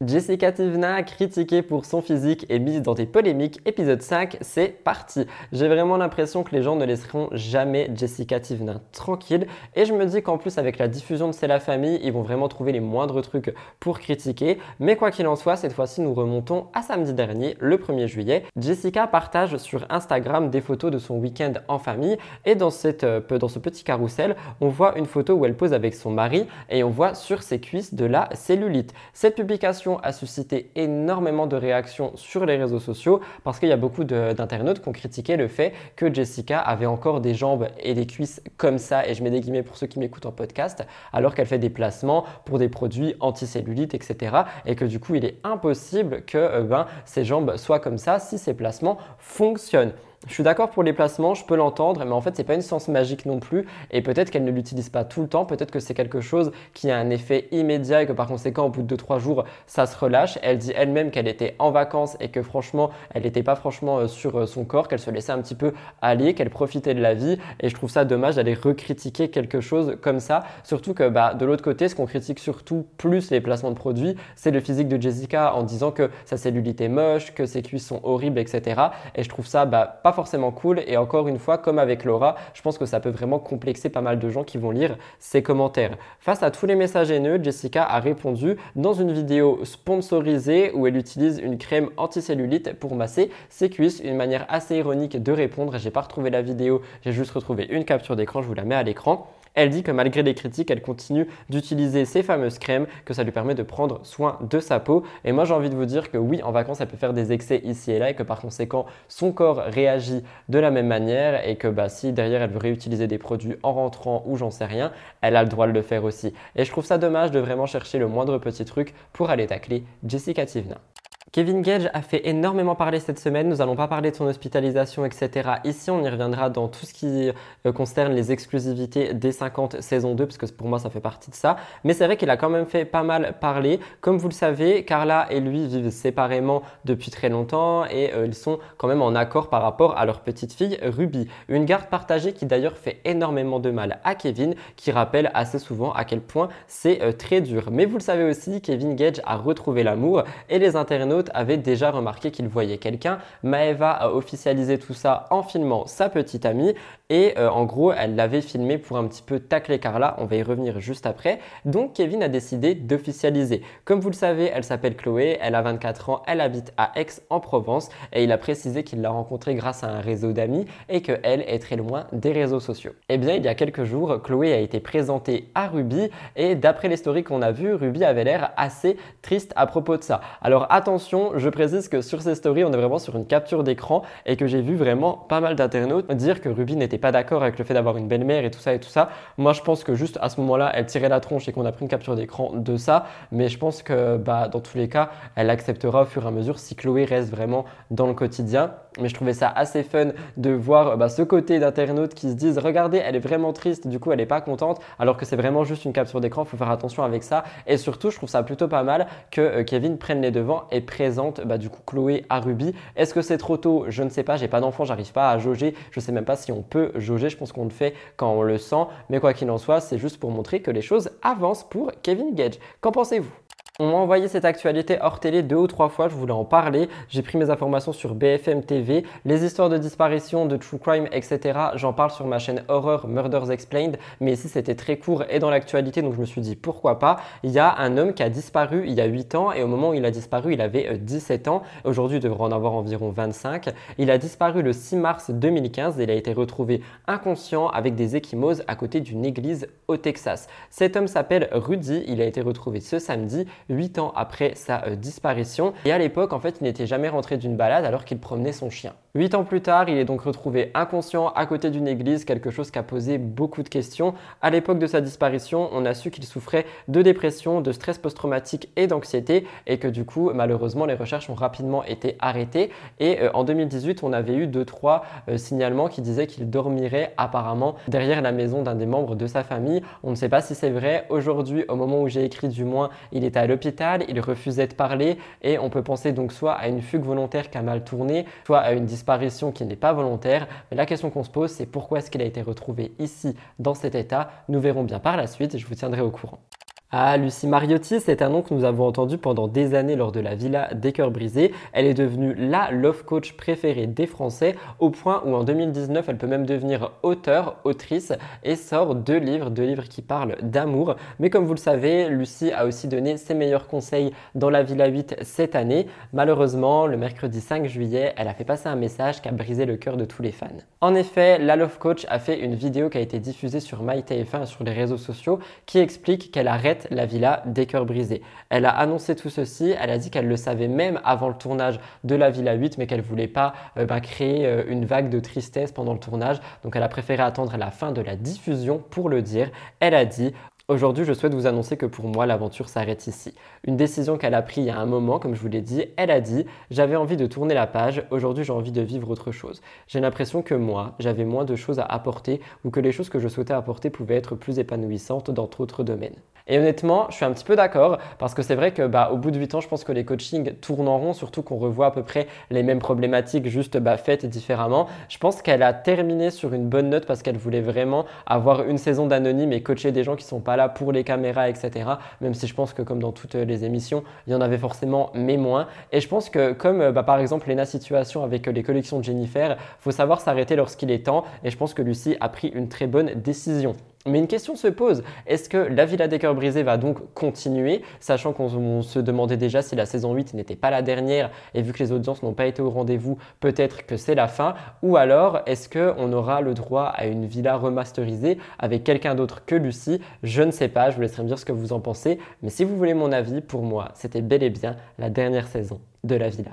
Jessica Tivna, critiquée pour son physique et mise dans des polémiques, épisode 5, c'est parti. J'ai vraiment l'impression que les gens ne laisseront jamais Jessica Tivna tranquille et je me dis qu'en plus avec la diffusion de C'est la famille, ils vont vraiment trouver les moindres trucs pour critiquer. Mais quoi qu'il en soit, cette fois-ci nous remontons à samedi dernier, le 1er juillet. Jessica partage sur Instagram des photos de son week-end en famille et dans, cette, euh, dans ce petit carrousel, on voit une photo où elle pose avec son mari et on voit sur ses cuisses de la cellulite. Cette publication a suscité énormément de réactions sur les réseaux sociaux parce qu'il y a beaucoup d'internautes qui ont critiqué le fait que Jessica avait encore des jambes et des cuisses comme ça, et je mets des guillemets pour ceux qui m'écoutent en podcast, alors qu'elle fait des placements pour des produits anticellulites, etc. Et que du coup, il est impossible que euh, ben, ses jambes soient comme ça si ces placements fonctionnent. Je suis d'accord pour les placements, je peux l'entendre, mais en fait, c'est pas une science magique non plus. Et peut-être qu'elle ne l'utilise pas tout le temps. Peut-être que c'est quelque chose qui a un effet immédiat et que par conséquent, au bout de 2-3 jours, ça se relâche. Elle dit elle-même qu'elle était en vacances et que franchement, elle n'était pas franchement euh, sur euh, son corps, qu'elle se laissait un petit peu aller, qu'elle profitait de la vie. Et je trouve ça dommage d'aller recritiquer quelque chose comme ça. Surtout que bah, de l'autre côté, ce qu'on critique surtout plus les placements de produits, c'est le physique de Jessica en disant que sa cellulite est moche, que ses cuisses sont horribles, etc. Et je trouve ça bah, pas forcément cool. Et encore une fois, comme avec Laura, je pense que ça peut vraiment complexer pas mal de gens qui vont lire ses commentaires. Face à tous les messages haineux, Jessica a répondu dans une vidéo sponsorisée où elle utilise une crème anticellulite pour masser ses cuisses. Une manière assez ironique de répondre. J'ai pas retrouvé la vidéo, j'ai juste retrouvé une capture d'écran. Je vous la mets à l'écran. Elle dit que malgré les critiques, elle continue d'utiliser ces fameuses crèmes, que ça lui permet de prendre soin de sa peau. Et moi, j'ai envie de vous dire que oui, en vacances, elle peut faire des excès ici et là et que par conséquent, son corps réagit de la même manière et que bah, si derrière elle veut réutiliser des produits en rentrant ou j'en sais rien, elle a le droit de le faire aussi. Et je trouve ça dommage de vraiment chercher le moindre petit truc pour aller tacler Jessica Tivna. Kevin Gage a fait énormément parler cette semaine. Nous n'allons pas parler de son hospitalisation, etc. Ici, on y reviendra dans tout ce qui euh, concerne les exclusivités des 50 saison 2, parce que pour moi, ça fait partie de ça. Mais c'est vrai qu'il a quand même fait pas mal parler. Comme vous le savez, Carla et lui vivent séparément depuis très longtemps et euh, ils sont quand même en accord par rapport à leur petite fille Ruby. Une garde partagée qui d'ailleurs fait énormément de mal à Kevin, qui rappelle assez souvent à quel point c'est euh, très dur. Mais vous le savez aussi, Kevin Gage a retrouvé l'amour et les internautes avait déjà remarqué qu'il voyait quelqu'un. Maeva a officialisé tout ça en filmant sa petite amie et euh, en gros, elle l'avait filmé pour un petit peu tacler Carla. On va y revenir juste après. Donc Kevin a décidé d'officialiser. Comme vous le savez, elle s'appelle Chloé, elle a 24 ans, elle habite à Aix-en-Provence et il a précisé qu'il l'a rencontrée grâce à un réseau d'amis et qu'elle est très loin des réseaux sociaux. Eh bien, il y a quelques jours, Chloé a été présentée à Ruby et d'après les stories qu'on a vues, Ruby avait l'air assez triste à propos de ça. Alors attention, je précise que sur ces stories, on est vraiment sur une capture d'écran et que j'ai vu vraiment pas mal d'internautes dire que Ruby n'était pas d'accord avec le fait d'avoir une belle-mère et tout ça et tout ça. Moi, je pense que juste à ce moment-là, elle tirait la tronche et qu'on a pris une capture d'écran de ça. Mais je pense que bah, dans tous les cas, elle acceptera au fur et à mesure si Chloé reste vraiment dans le quotidien. Mais je trouvais ça assez fun de voir bah, ce côté d'internautes qui se disent regardez, elle est vraiment triste, du coup elle n'est pas contente, alors que c'est vraiment juste une capture d'écran. Il faut faire attention avec ça. Et surtout, je trouve ça plutôt pas mal que euh, Kevin prenne les devants et présente bah, du coup Chloé à Ruby. Est-ce que c'est trop tôt? Je ne sais pas. J'ai pas d'enfant, j'arrive pas à jauger. Je sais même pas si on peut jauger. Je pense qu'on le fait quand on le sent. Mais quoi qu'il en soit, c'est juste pour montrer que les choses avancent pour Kevin Gage. Qu'en pensez-vous? On m'a envoyé cette actualité hors télé deux ou trois fois, je voulais en parler. J'ai pris mes informations sur BFM TV. Les histoires de disparition, de true crime, etc. J'en parle sur ma chaîne Horror Murders Explained. Mais ici, c'était très court et dans l'actualité, donc je me suis dit pourquoi pas? Il y a un homme qui a disparu il y a 8 ans et au moment où il a disparu, il avait 17 euh, ans. Aujourd'hui, il devrait en avoir environ 25. Il a disparu le 6 mars 2015 et il a été retrouvé inconscient avec des échymoses à côté d'une église au Texas. Cet homme s'appelle Rudy. Il a été retrouvé ce samedi 8 ans après sa euh, disparition. Et à l'époque, en fait, il n'était jamais rentré d'une balade alors qu'il promenait son chien. Huit ans plus tard, il est donc retrouvé inconscient à côté d'une église, quelque chose qui a posé beaucoup de questions. À l'époque de sa disparition, on a su qu'il souffrait de dépression, de stress post-traumatique et d'anxiété et que du coup, malheureusement, les recherches ont rapidement été arrêtées. Et euh, en 2018, on avait eu deux, trois euh, signalements qui disaient qu'il dormirait apparemment derrière la maison d'un des membres de sa famille. On ne sait pas si c'est vrai. Aujourd'hui, au moment où j'ai écrit du moins, il est à l'hôpital, il refusait de parler et on peut penser donc soit à une fugue volontaire qui a mal tourné, soit à une disparition qui n'est pas volontaire. Mais la question qu'on se pose, c'est pourquoi est-ce qu'il a été retrouvé ici, dans cet état? Nous verrons bien par la suite je vous tiendrai au courant. Ah, Lucie Mariotti, c'est un nom que nous avons entendu pendant des années lors de la Villa des Cœurs Brisés. Elle est devenue la love coach préférée des Français, au point où en 2019, elle peut même devenir auteur, autrice, et sort deux livres, deux livres qui parlent d'amour. Mais comme vous le savez, Lucie a aussi donné ses meilleurs conseils dans la Villa 8 cette année. Malheureusement, le mercredi 5 juillet, elle a fait passer un message qui a brisé le cœur de tous les fans. En effet, la love coach a fait une vidéo qui a été diffusée sur MyTF1 et sur les réseaux sociaux qui explique qu'elle arrête la villa des cœurs brisés. Elle a annoncé tout ceci, elle a dit qu'elle le savait même avant le tournage de la villa 8, mais qu'elle voulait pas euh, bah, créer euh, une vague de tristesse pendant le tournage. Donc elle a préféré attendre la fin de la diffusion pour le dire. Elle a dit Aujourd'hui, je souhaite vous annoncer que pour moi, l'aventure s'arrête ici. Une décision qu'elle a prise il y a un moment, comme je vous l'ai dit, elle a dit J'avais envie de tourner la page, aujourd'hui j'ai envie de vivre autre chose. J'ai l'impression que moi, j'avais moins de choses à apporter ou que les choses que je souhaitais apporter pouvaient être plus épanouissantes dans d'autres domaines. Et honnêtement, je suis un petit peu d'accord parce que c'est vrai que bah, au bout de 8 ans, je pense que les coachings tournent en rond, surtout qu'on revoit à peu près les mêmes problématiques juste bah, faites différemment. Je pense qu'elle a terminé sur une bonne note parce qu'elle voulait vraiment avoir une saison d'anonyme et coacher des gens qui sont pas pour les caméras, etc. Même si je pense que comme dans toutes les émissions, il y en avait forcément, mais moins. Et je pense que comme bah, par exemple Lena Situation avec les collections de Jennifer, faut savoir s'arrêter lorsqu'il est temps. Et je pense que Lucie a pris une très bonne décision. Mais une question se pose, est-ce que la Villa des Cœurs Brisés va donc continuer, sachant qu'on se demandait déjà si la saison 8 n'était pas la dernière, et vu que les audiences n'ont pas été au rendez-vous, peut-être que c'est la fin, ou alors est-ce qu'on aura le droit à une villa remasterisée avec quelqu'un d'autre que Lucie? Je ne sais pas, je vous laisserai me dire ce que vous en pensez, mais si vous voulez mon avis, pour moi, c'était bel et bien la dernière saison de la villa.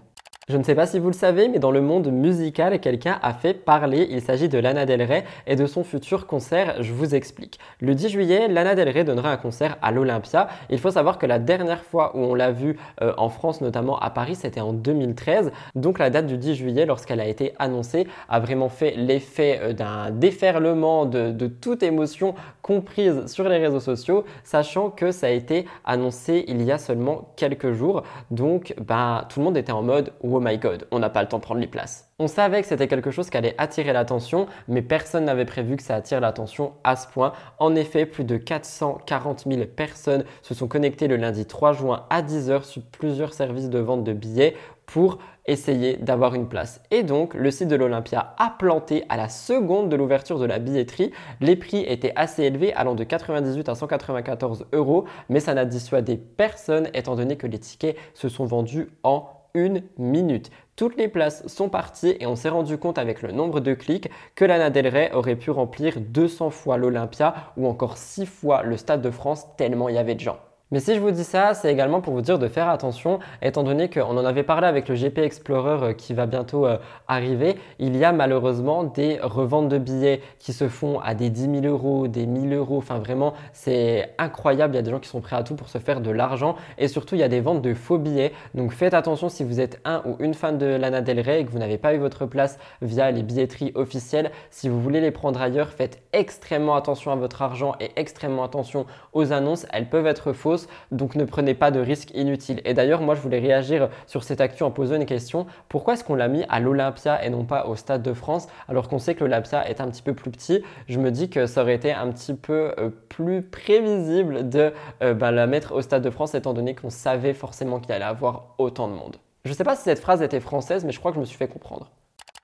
Je ne sais pas si vous le savez, mais dans le monde musical, quelqu'un a fait parler. Il s'agit de Lana Del Rey et de son futur concert. Je vous explique. Le 10 juillet, Lana Del Rey donnera un concert à l'Olympia. Il faut savoir que la dernière fois où on l'a vu euh, en France, notamment à Paris, c'était en 2013. Donc la date du 10 juillet, lorsqu'elle a été annoncée, a vraiment fait l'effet euh, d'un déferlement de, de toute émotion comprise sur les réseaux sociaux, sachant que ça a été annoncé il y a seulement quelques jours. Donc bah, tout le monde était en mode oh my god, on n'a pas le temps de prendre les places. On savait que c'était quelque chose qui allait attirer l'attention, mais personne n'avait prévu que ça attire l'attention à ce point. En effet, plus de 440 000 personnes se sont connectées le lundi 3 juin à 10h sur plusieurs services de vente de billets pour essayer d'avoir une place. Et donc, le site de l'Olympia a planté à la seconde de l'ouverture de la billetterie. Les prix étaient assez élevés, allant de 98 à 194 euros, mais ça n'a dissuadé personne étant donné que les tickets se sont vendus en une minute. Toutes les places sont parties et on s'est rendu compte avec le nombre de clics que Lana Del Rey aurait pu remplir 200 fois l'Olympia ou encore 6 fois le Stade de France tellement il y avait de gens. Mais si je vous dis ça, c'est également pour vous dire de faire attention, étant donné qu'on en avait parlé avec le GP Explorer euh, qui va bientôt euh, arriver, il y a malheureusement des reventes de billets qui se font à des 10 000 euros, des 1000 euros, enfin vraiment c'est incroyable, il y a des gens qui sont prêts à tout pour se faire de l'argent. Et surtout il y a des ventes de faux billets, donc faites attention si vous êtes un ou une fan de Lana Del Rey et que vous n'avez pas eu votre place via les billetteries officielles, si vous voulez les prendre ailleurs, faites extrêmement attention à votre argent et extrêmement attention aux annonces, elles peuvent être fausses donc ne prenez pas de risques inutiles. Et d'ailleurs, moi, je voulais réagir sur cette actu en posant une question. Pourquoi est-ce qu'on l'a mis à l'Olympia et non pas au Stade de France, alors qu'on sait que l'Olympia est un petit peu plus petit? Je me dis que ça aurait été un petit peu euh, plus prévisible de euh, ben, la mettre au Stade de France, étant donné qu'on savait forcément qu'il allait avoir autant de monde. Je ne sais pas si cette phrase était française, mais je crois que je me suis fait comprendre.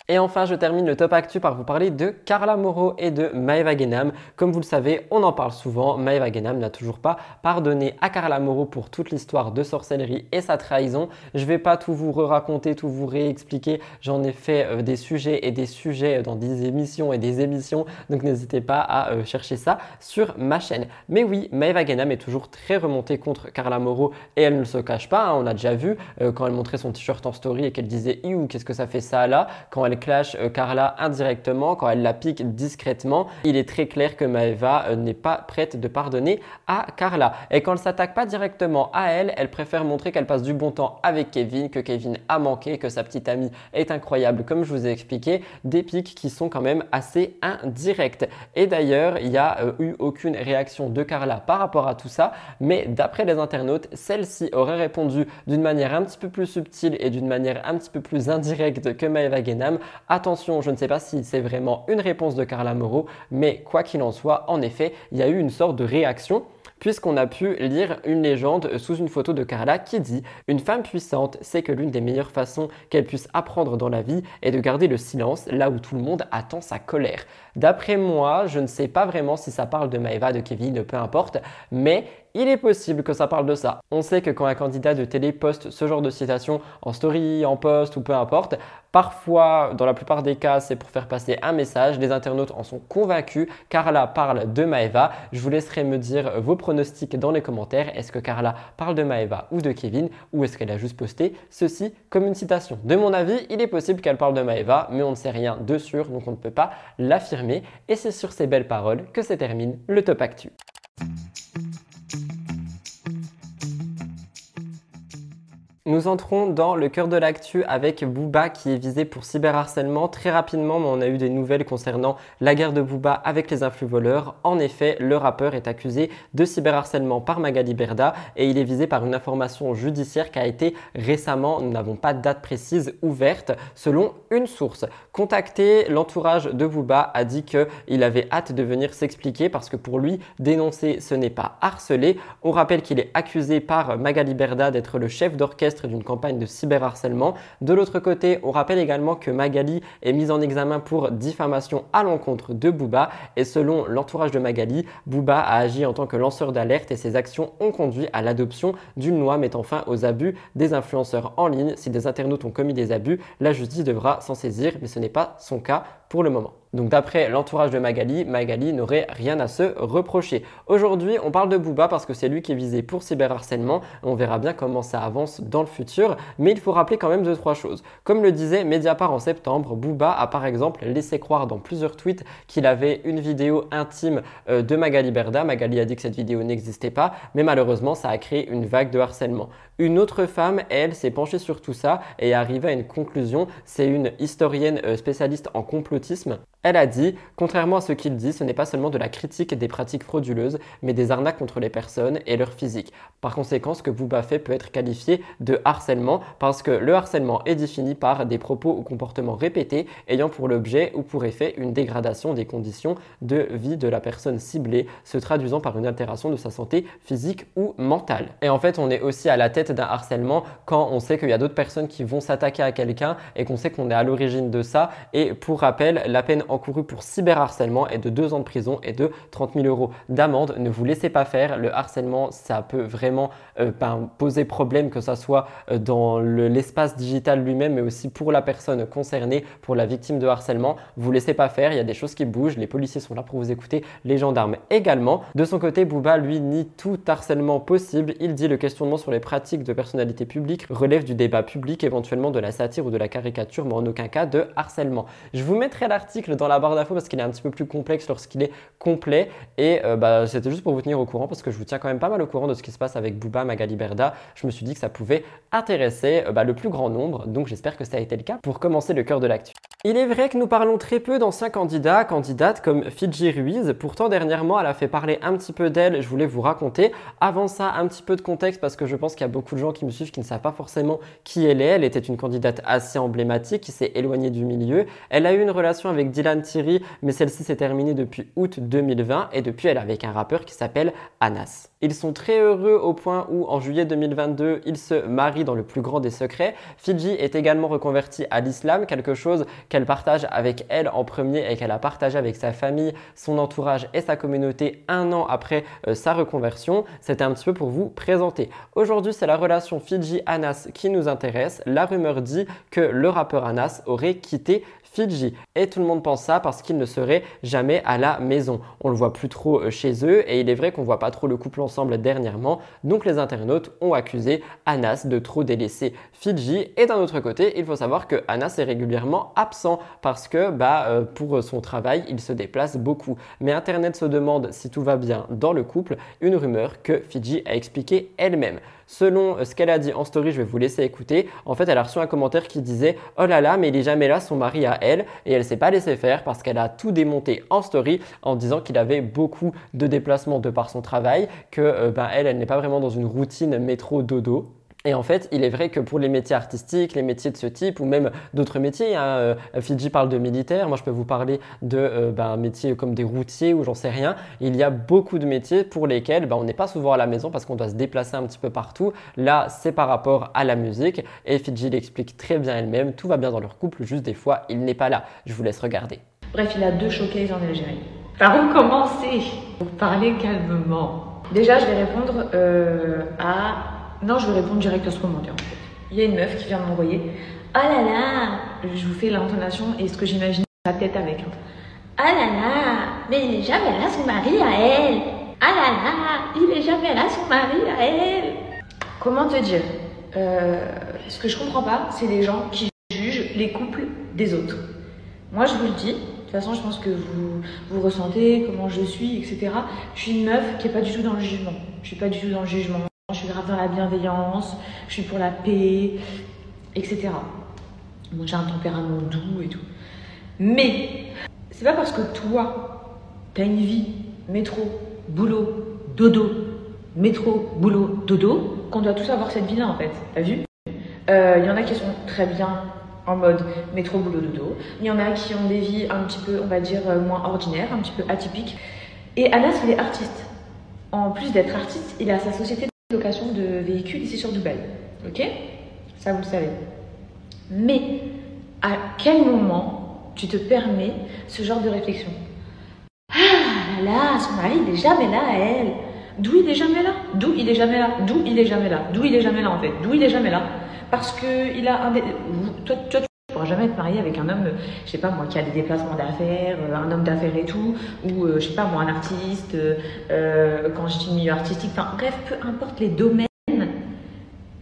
Et enfin, je termine le top actu par vous parler de Carla Moreau et de Maeva Genam. Comme vous le savez, on en parle souvent. Maeva Genam n'a toujours pas pardonné à Carla Moreau pour toute l'histoire de sorcellerie et sa trahison. Je vais pas tout vous raconter, tout vous réexpliquer. J'en ai fait euh, des sujets et des sujets dans des émissions et des émissions. Donc n'hésitez pas à euh, chercher ça sur ma chaîne. Mais oui, Maeva Genam est toujours très remontée contre Carla Moreau et elle ne se cache pas. Hein. on a déjà vu euh, quand elle montrait son t-shirt en story et qu'elle disait ou qu'est-ce que ça fait ça là? Quand elle clash euh, Carla indirectement, quand elle la pique discrètement, il est très clair que Maeva euh, n'est pas prête de pardonner à Carla. Et quand elle s'attaque pas directement à elle, elle préfère montrer qu'elle passe du bon temps avec Kevin, que Kevin a manqué, que sa petite amie est incroyable, comme je vous ai expliqué, des pics qui sont quand même assez indirects. Et d'ailleurs, il n'y a euh, eu aucune réaction de Carla par rapport à tout ça, mais d'après les internautes, celle-ci aurait répondu d'une manière un petit peu plus subtile et d'une manière un petit peu plus indirecte que Maeva Genam Attention, je ne sais pas si c'est vraiment une réponse de Carla Moreau, mais quoi qu'il en soit, en effet, il y a eu une sorte de réaction puisqu'on a pu lire une légende sous une photo de Carla qui dit Une femme puissante sait que l'une des meilleures façons qu'elle puisse apprendre dans la vie est de garder le silence là où tout le monde attend sa colère. D'après moi, je ne sais pas vraiment si ça parle de Maeva, de Kevin, peu importe, mais il est possible que ça parle de ça. On sait que quand un candidat de télé poste ce genre de citation en story, en post ou peu importe, parfois, dans la plupart des cas, c'est pour faire passer un message. Les internautes en sont convaincus. Carla parle de Maeva. Je vous laisserai me dire vos pronostics dans les commentaires. Est-ce que Carla parle de Maeva ou de Kevin? Ou est-ce qu'elle a juste posté ceci comme une citation? De mon avis, il est possible qu'elle parle de Maeva, mais on ne sait rien de sûr, donc on ne peut pas l'affirmer. Et c'est sur ces belles paroles que se termine le Top Actu. Nous entrons dans le cœur de l'actu avec Booba qui est visé pour cyberharcèlement. Très rapidement, on a eu des nouvelles concernant la guerre de Booba avec les influx voleurs. En effet, le rappeur est accusé de cyberharcèlement par Magali Berda et il est visé par une information judiciaire qui a été récemment, nous n'avons pas de date précise, ouverte selon une source. Contacté, l'entourage de Booba a dit qu'il avait hâte de venir s'expliquer parce que pour lui, dénoncer ce n'est pas harceler. On rappelle qu'il est accusé par Magali Berda d'être le chef d'orchestre d'une campagne de cyberharcèlement. De l'autre côté, on rappelle également que Magali est mise en examen pour diffamation à l'encontre de Booba et selon l'entourage de Magali, Booba a agi en tant que lanceur d'alerte et ses actions ont conduit à l'adoption d'une loi mettant fin aux abus des influenceurs en ligne. Si des internautes ont commis des abus, la justice devra s'en saisir, mais ce n'est pas son cas pour le moment. Donc d'après l'entourage de Magali, Magali n'aurait rien à se reprocher. Aujourd'hui, on parle de Booba parce que c'est lui qui est visé pour cyberharcèlement. On verra bien comment ça avance dans le futur, mais il faut rappeler quand même deux trois choses. Comme le disait Mediapart en septembre, Booba a par exemple laissé croire dans plusieurs tweets qu'il avait une vidéo intime euh, de Magali Berda. Magali a dit que cette vidéo n'existait pas, mais malheureusement, ça a créé une vague de harcèlement. Une autre femme, elle, s'est penchée sur tout ça et est arrivée à une conclusion. C'est une historienne euh, spécialiste en complotisme. Elle a dit, contrairement à ce qu'il dit, ce n'est pas seulement de la critique des pratiques frauduleuses, mais des arnaques contre les personnes et leur physique. Par conséquent, ce que Booba fait peut être qualifié de harcèlement parce que le harcèlement est défini par des propos ou comportements répétés ayant pour l'objet ou pour effet une dégradation des conditions de vie de la personne ciblée, se traduisant par une altération de sa santé physique ou mentale. Et en fait, on est aussi à la tête d'un harcèlement quand on sait qu'il y a d'autres personnes qui vont s'attaquer à quelqu'un et qu'on sait qu'on est à l'origine de ça. Et pour rappel, la peine encourue pour cyberharcèlement est de 2 ans de prison et de 30 000 euros d'amende. Ne vous laissez pas faire. Le harcèlement, ça peut vraiment euh, ben, poser problème, que ce soit euh, dans l'espace digital lui-même, mais aussi pour la personne concernée, pour la victime de harcèlement. Vous laissez pas faire. Il y a des choses qui bougent. Les policiers sont là pour vous écouter. Les gendarmes également. De son côté, Booba, lui, nie tout harcèlement possible. Il dit le questionnement sur les pratiques de personnalité publique relève du débat public, éventuellement de la satire ou de la caricature, mais en aucun cas de harcèlement. Je vous mettrai l'article dans la barre d'infos parce qu'il est un petit peu plus complexe lorsqu'il est complet. Et euh, bah, c'était juste pour vous tenir au courant parce que je vous tiens quand même pas mal au courant de ce qui se passe avec Booba, Magali Berda. Je me suis dit que ça pouvait intéresser euh, bah, le plus grand nombre. Donc j'espère que ça a été le cas pour commencer le cœur de l'actu. Il est vrai que nous parlons très peu d'anciens candidats, candidates comme Fidji Ruiz. Pourtant, dernièrement, elle a fait parler un petit peu d'elle. Je voulais vous raconter. Avant ça, un petit peu de contexte parce que je pense qu'il y a beaucoup de gens qui me suivent qui ne savent pas forcément qui elle est. Elle était une candidate assez emblématique qui s'est éloignée du milieu. Elle a eu une relation avec Dylan Thierry, mais celle-ci s'est terminée depuis août 2020 et depuis elle est avec un rappeur qui s'appelle Anas. Ils sont très heureux au point où en juillet 2022, ils se marient dans le plus grand des secrets. Fidji est également reconvertie à l'islam, quelque chose qu'elle partage avec elle en premier et qu'elle a partagé avec sa famille, son entourage et sa communauté un an après euh, sa reconversion. C'était un petit peu pour vous présenter. Aujourd'hui, c'est la relation Fidji-Anas qui nous intéresse. La rumeur dit que le rappeur Anas aurait quitté Fidji. Et tout le monde pense ça parce qu'il ne serait jamais à la maison. On le voit plus trop euh, chez eux et il est vrai qu'on voit pas trop le couple ensemble dernièrement. Donc les internautes ont accusé Anas de trop délaisser Fidji. Et d'un autre côté, il faut savoir que Anas est régulièrement absent parce que bah, euh, pour son travail, il se déplace beaucoup. Mais Internet se demande si tout va bien dans le couple, une rumeur que Fidji a expliqué elle-même. Selon euh, ce qu'elle a dit en story, je vais vous laisser écouter. En fait, elle a reçu un commentaire qui disait Oh là là, mais il est jamais là, son mari à elle. Et elle s'est pas laissée faire parce qu'elle a tout démonté en story en disant qu'il avait beaucoup de déplacements de par son travail, que euh, ben, elle, elle n'est pas vraiment dans une routine métro-dodo. Et en fait, il est vrai que pour les métiers artistiques, les métiers de ce type, ou même d'autres métiers, hein, euh, Fidji parle de militaire, moi je peux vous parler de euh, ben, métiers comme des routiers ou j'en sais rien. Il y a beaucoup de métiers pour lesquels ben, on n'est pas souvent à la maison parce qu'on doit se déplacer un petit peu partout. Là, c'est par rapport à la musique. Et Fidji l'explique très bien elle-même, tout va bien dans leur couple, juste des fois, il n'est pas là. Je vous laisse regarder. Bref, il a deux showcases en Algérie. Par où commencer? Pour parler calmement. Déjà, je vais répondre euh, à non, je vais répondre direct à ce commentaire en fait. Il y a une meuf qui vient de m'envoyer Oh là là Je vous fais l'intonation et ce que j'imagine la tête avec. Oh là là Mais il est jamais là son mari à elle Ah là là Il est jamais là son mari à elle Comment te dire euh, Ce que je comprends pas, c'est les gens qui jugent les couples des autres. Moi, je vous le dis, de toute façon, je pense que vous, vous ressentez comment je suis, etc. Je suis une meuf qui n'est pas du tout dans le jugement. Je suis pas du tout dans le jugement. Je suis grave dans la bienveillance, je suis pour la paix, etc. Moi, j'ai un tempérament doux et tout. Mais, c'est pas parce que toi, t'as une vie métro, boulot, dodo, métro, boulot, dodo, qu'on doit tous avoir cette vie-là en fait. T'as vu? Il euh, y en a qui sont très bien en mode métro, boulot, dodo. Il y en a qui ont des vies un petit peu, on va dire, euh, moins ordinaires, un petit peu atypiques. Et Anas, il est artiste. En plus d'être artiste, il a sa société location de véhicules ici sur Dubaï. Ok? Ça, vous le savez. Mais à quel moment tu te permets ce genre de réflexion? Ah là là, son mari, il est jamais là elle. D'où il est jamais là? D'où il est jamais là? D'où il est jamais là? D'où il est jamais là en fait? D'où il est jamais là? Parce que il a un. Toi, toi, tu pourras jamais être marié avec un homme, je sais pas moi, qui a des déplacements d'affaires, euh, un homme d'affaires et tout, ou euh, je sais pas moi, un artiste, euh, quand je dis milieu artistique, enfin bref, peu importe les domaines,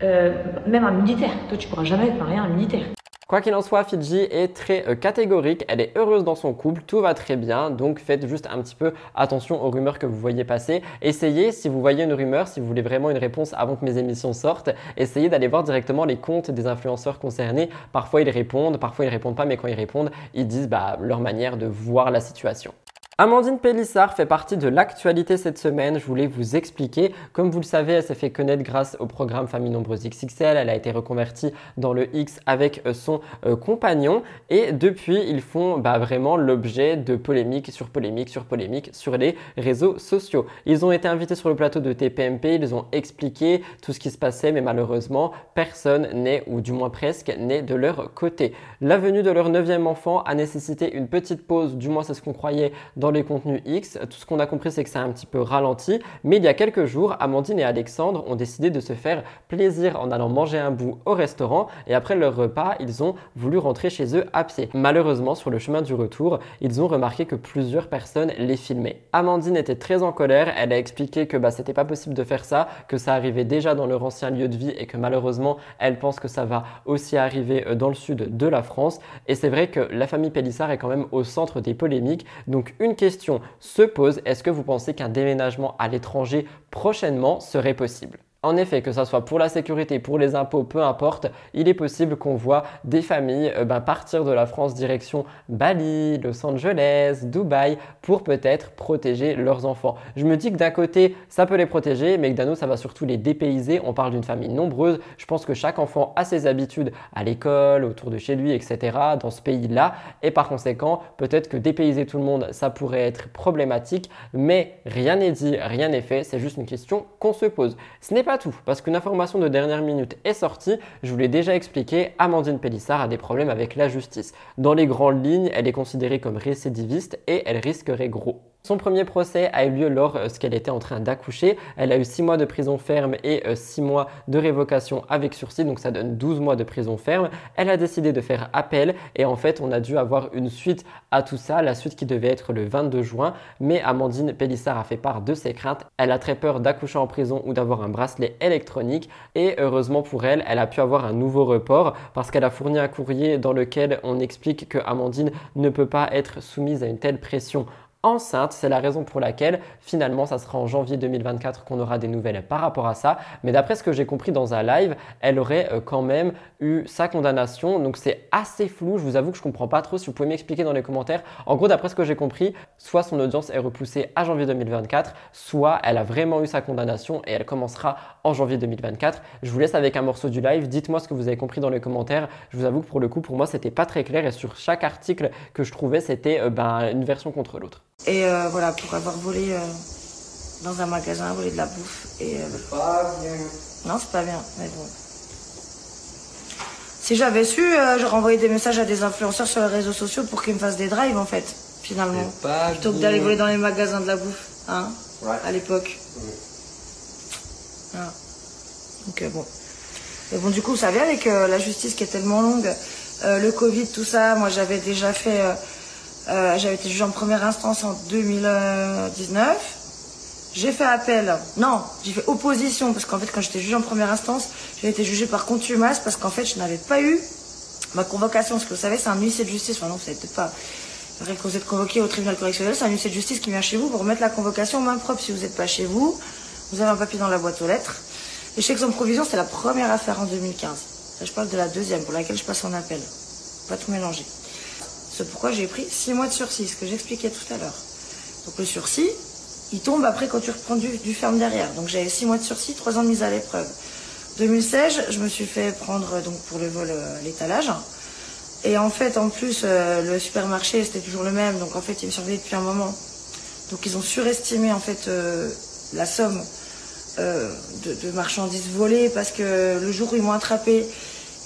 même un militaire. Toi, tu pourras jamais marié à un militaire. Quoi qu'il en soit, Fidji est très euh, catégorique, elle est heureuse dans son couple, tout va très bien, donc faites juste un petit peu attention aux rumeurs que vous voyez passer. Essayez, si vous voyez une rumeur, si vous voulez vraiment une réponse avant que mes émissions sortent, essayez d'aller voir directement les comptes des influenceurs concernés. Parfois ils répondent, parfois ils répondent pas, mais quand ils répondent, ils disent bah, leur manière de voir la situation. Amandine Pélissard fait partie de l'actualité cette semaine. Je voulais vous expliquer. Comme vous le savez, elle s'est fait connaître grâce au programme Famille Nombreuse XXL. Elle a été reconvertie dans le X avec euh, son euh, compagnon. Et depuis, ils font bah, vraiment l'objet de polémiques sur polémiques sur polémiques sur les réseaux sociaux. Ils ont été invités sur le plateau de TPMP. Ils ont expliqué tout ce qui se passait, mais malheureusement, personne n'est, ou du moins presque, n'est de leur côté. La venue de leur neuvième enfant a nécessité une petite pause, du moins c'est ce qu'on croyait, les contenus X. Tout ce qu'on a compris, c'est que c'est un petit peu ralenti. Mais il y a quelques jours, Amandine et Alexandre ont décidé de se faire plaisir en allant manger un bout au restaurant. Et après leur repas, ils ont voulu rentrer chez eux à pied. Malheureusement, sur le chemin du retour, ils ont remarqué que plusieurs personnes les filmaient. Amandine était très en colère. Elle a expliqué que bah, c'était pas possible de faire ça, que ça arrivait déjà dans leur ancien lieu de vie et que malheureusement, elle pense que ça va aussi arriver euh, dans le sud de la France. Et c'est vrai que la famille Pélissard est quand même au centre des polémiques. Donc une question se pose, est-ce que vous pensez qu'un déménagement à l'étranger prochainement serait possible? En effet, que ce soit pour la sécurité, pour les impôts, peu importe, il est possible qu'on voit des familles euh, ben, partir de la France direction Bali, Los Angeles, Dubaï, pour peut-être protéger leurs enfants. Je me dis que d'un côté, ça peut les protéger, mais que d'un autre, ça va surtout les dépayser. On parle d'une famille nombreuse. Je pense que chaque enfant a ses habitudes à l'école, autour de chez lui, etc., dans ce pays-là. Et par conséquent, peut-être que dépayser tout le monde, ça pourrait être problématique, mais rien n'est dit, rien n'est fait. C'est juste une question qu'on se pose. Ce n'est pas tout, parce qu'une information de dernière minute est sortie. Je vous l'ai déjà expliqué, Amandine Pélissard a des problèmes avec la justice. Dans les grandes lignes, elle est considérée comme récidiviste et elle risquerait gros. Son premier procès a eu lieu lorsqu'elle était en train d'accoucher. Elle a eu 6 mois de prison ferme et 6 euh, mois de révocation avec sursis, donc ça donne 12 mois de prison ferme. Elle a décidé de faire appel et en fait on a dû avoir une suite à tout ça, la suite qui devait être le 22 juin. Mais Amandine Pélissard a fait part de ses craintes. Elle a très peur d'accoucher en prison ou d'avoir un bracelet électronique et heureusement pour elle, elle a pu avoir un nouveau report parce qu'elle a fourni un courrier dans lequel on explique que Amandine ne peut pas être soumise à une telle pression enceinte. C'est la raison pour laquelle finalement ça sera en janvier 2024 qu'on aura des nouvelles par rapport à ça. Mais d'après ce que j'ai compris dans un live, elle aurait euh, quand même eu sa condamnation. Donc c'est assez flou. Je vous avoue que je comprends pas trop. Si vous pouvez m'expliquer dans les commentaires. En gros, d'après ce que j'ai compris, soit son audience est repoussée à janvier 2024, soit elle a vraiment eu sa condamnation et elle commencera en janvier 2024. Je vous laisse avec un morceau du live. Dites-moi ce que vous avez compris dans les commentaires. Je vous avoue que pour le coup, pour moi, c'était pas très clair et sur chaque article que je trouvais, c'était euh, ben, une version contre l'autre. Et euh, voilà, pour avoir volé euh, dans un magasin, volé de la bouffe. Et, euh, C'est pas bien. Non, c'est pas bien, mais bon. Si j'avais su, euh, j'aurais envoyé des messages à des influenceurs sur les réseaux sociaux pour qu'ils me fassent des drives, en fait, finalement. Pas Plutôt que d'aller voler dans les magasins de la bouffe, hein, Ouais. à l'époque. Voilà. Donc euh, bon. Mais bon, du coup, ça vient avec euh, la justice qui est tellement longue, le Covid, tout ça. Moi, j'avais déjà fait, euh, euh, j'avais été jugée en première instance en 2019. J'ai fait appel. Non, j'ai fait opposition parce qu'en fait, quand j'étais jugée en première instance, j'ai été jugée par contumace parce qu'en fait, je n'avais pas eu ma convocation. Parce que vous savez, c'est un huissier de justice. Enfin non, vous savez peut-être pas. Vous êtes convoqué au tribunal correctionnel, c'est un huissier de justice qui vient chez vous pour remettre la convocation en main propre. Si vous n'êtes pas chez vous, vous avez un papier dans la boîte aux lettres. Et chez Exxon Provision, c'est la première affaire en 2015. Là, je parle de la deuxième pour laquelle je passe en appel. Pas tout mélanger. C'est pourquoi j'ai pris six mois de sursis, ce que j'expliquais tout à l'heure. Donc le sursis, il tombe après quand tu reprends du, ferme derrière. Donc j'avais six mois de sursis, trois ans de mise à l'épreuve. 2016, je me suis fait prendre euh, donc pour le vol euh, l'étalage. Et en fait, en plus, euh, le supermarché, c'était toujours le même. Donc en fait, ils me surveillaient depuis un moment. Donc ils ont surestimé en fait la somme de, de marchandises volées parce que le jour où ils m'ont attrapé,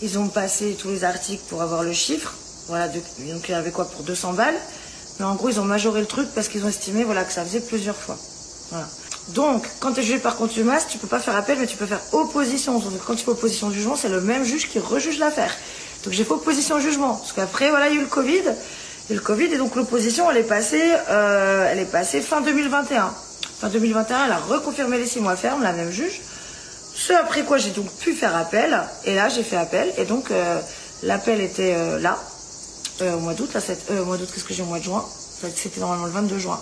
ils ont passé tous les articles pour avoir le chiffre. Voilà, donc il y avait quoi pour 200 balles. Mais en gros, ils ont majoré le truc parce qu'ils ont estimé voilà, que ça faisait plusieurs fois. Donc, quand tu es jugé par contumace, tu peux pas faire appel, mais tu peux faire opposition. Quand tu fais opposition jugement, c'est le même juge qui rejuge l'affaire. Donc, j'ai fait opposition jugement. Parce qu'après, voilà, il y a eu le Covid. Et le Covid, et donc l'opposition, elle est passée, euh, fin 2021. Fin 2021, elle a reconfirmé les six mois fermes, la même juge. Ce après quoi j'ai donc pu faire appel. Et là, j'ai fait appel. Et donc, euh, l'appel était euh, là, euh, au mois d'août. Là, c'est- euh, au mois d'août, qu'est-ce que j'ai au mois de juin C'était normalement le 22 juin.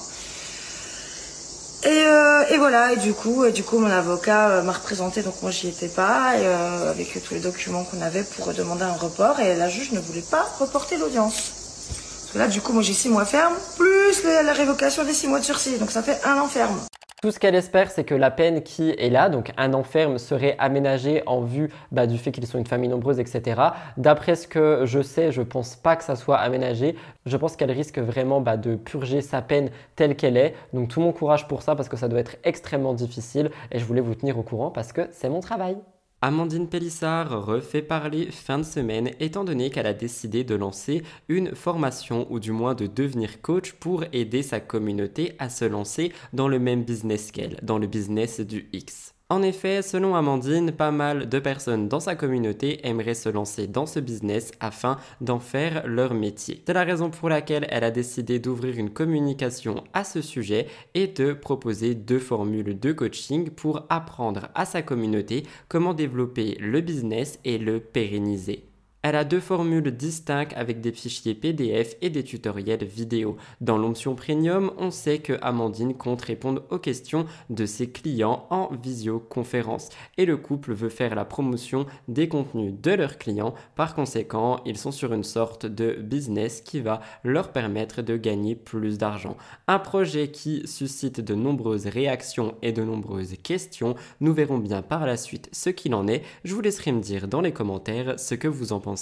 Et, euh, et voilà, et du coup, et du coup mon avocat euh, m'a représenté, donc moi j'y étais pas, et, euh, avec tous les documents qu'on avait pour demander un report, et la juge ne voulait pas reporter l'audience. Parce que là, du coup, moi j'ai six mois ferme, plus la révocation des six mois de sursis, donc ça fait un an ferme. Tout ce qu'elle espère, c'est que la peine qui est là, donc un an ferme, serait aménagée en vue bah, du fait qu'ils sont une famille nombreuse, etc. D'après ce que je sais, je pense pas que ça soit aménagé. Je pense qu'elle risque vraiment bah, de purger sa peine telle qu'elle est. Donc tout mon courage pour ça parce que ça doit être extrêmement difficile et je voulais vous tenir au courant parce que c'est mon travail. Amandine Pélissard refait parler fin de semaine étant donné qu'elle a décidé de lancer une formation ou du moins de devenir coach pour aider sa communauté à se lancer dans le même business qu'elle, dans le business du X. En effet, selon Amandine, pas mal de personnes dans sa communauté aimeraient se lancer dans ce business afin d'en faire leur métier. C'est la raison pour laquelle elle a décidé d'ouvrir une communication à ce sujet et de proposer deux formules de coaching pour apprendre à sa communauté comment développer le business et le pérenniser. Elle a deux formules distinctes avec des fichiers PDF et des tutoriels vidéo. Dans l'option premium, on sait que Amandine compte répondre aux questions de ses clients en visioconférence et le couple veut faire la promotion des contenus de leurs clients. Par conséquent, ils sont sur une sorte de business qui va leur permettre de gagner plus d'argent. Un projet qui suscite de nombreuses réactions et de nombreuses questions. Nous verrons bien par la suite ce qu'il en est. Je vous laisserai me dire dans les commentaires ce que vous en pensez.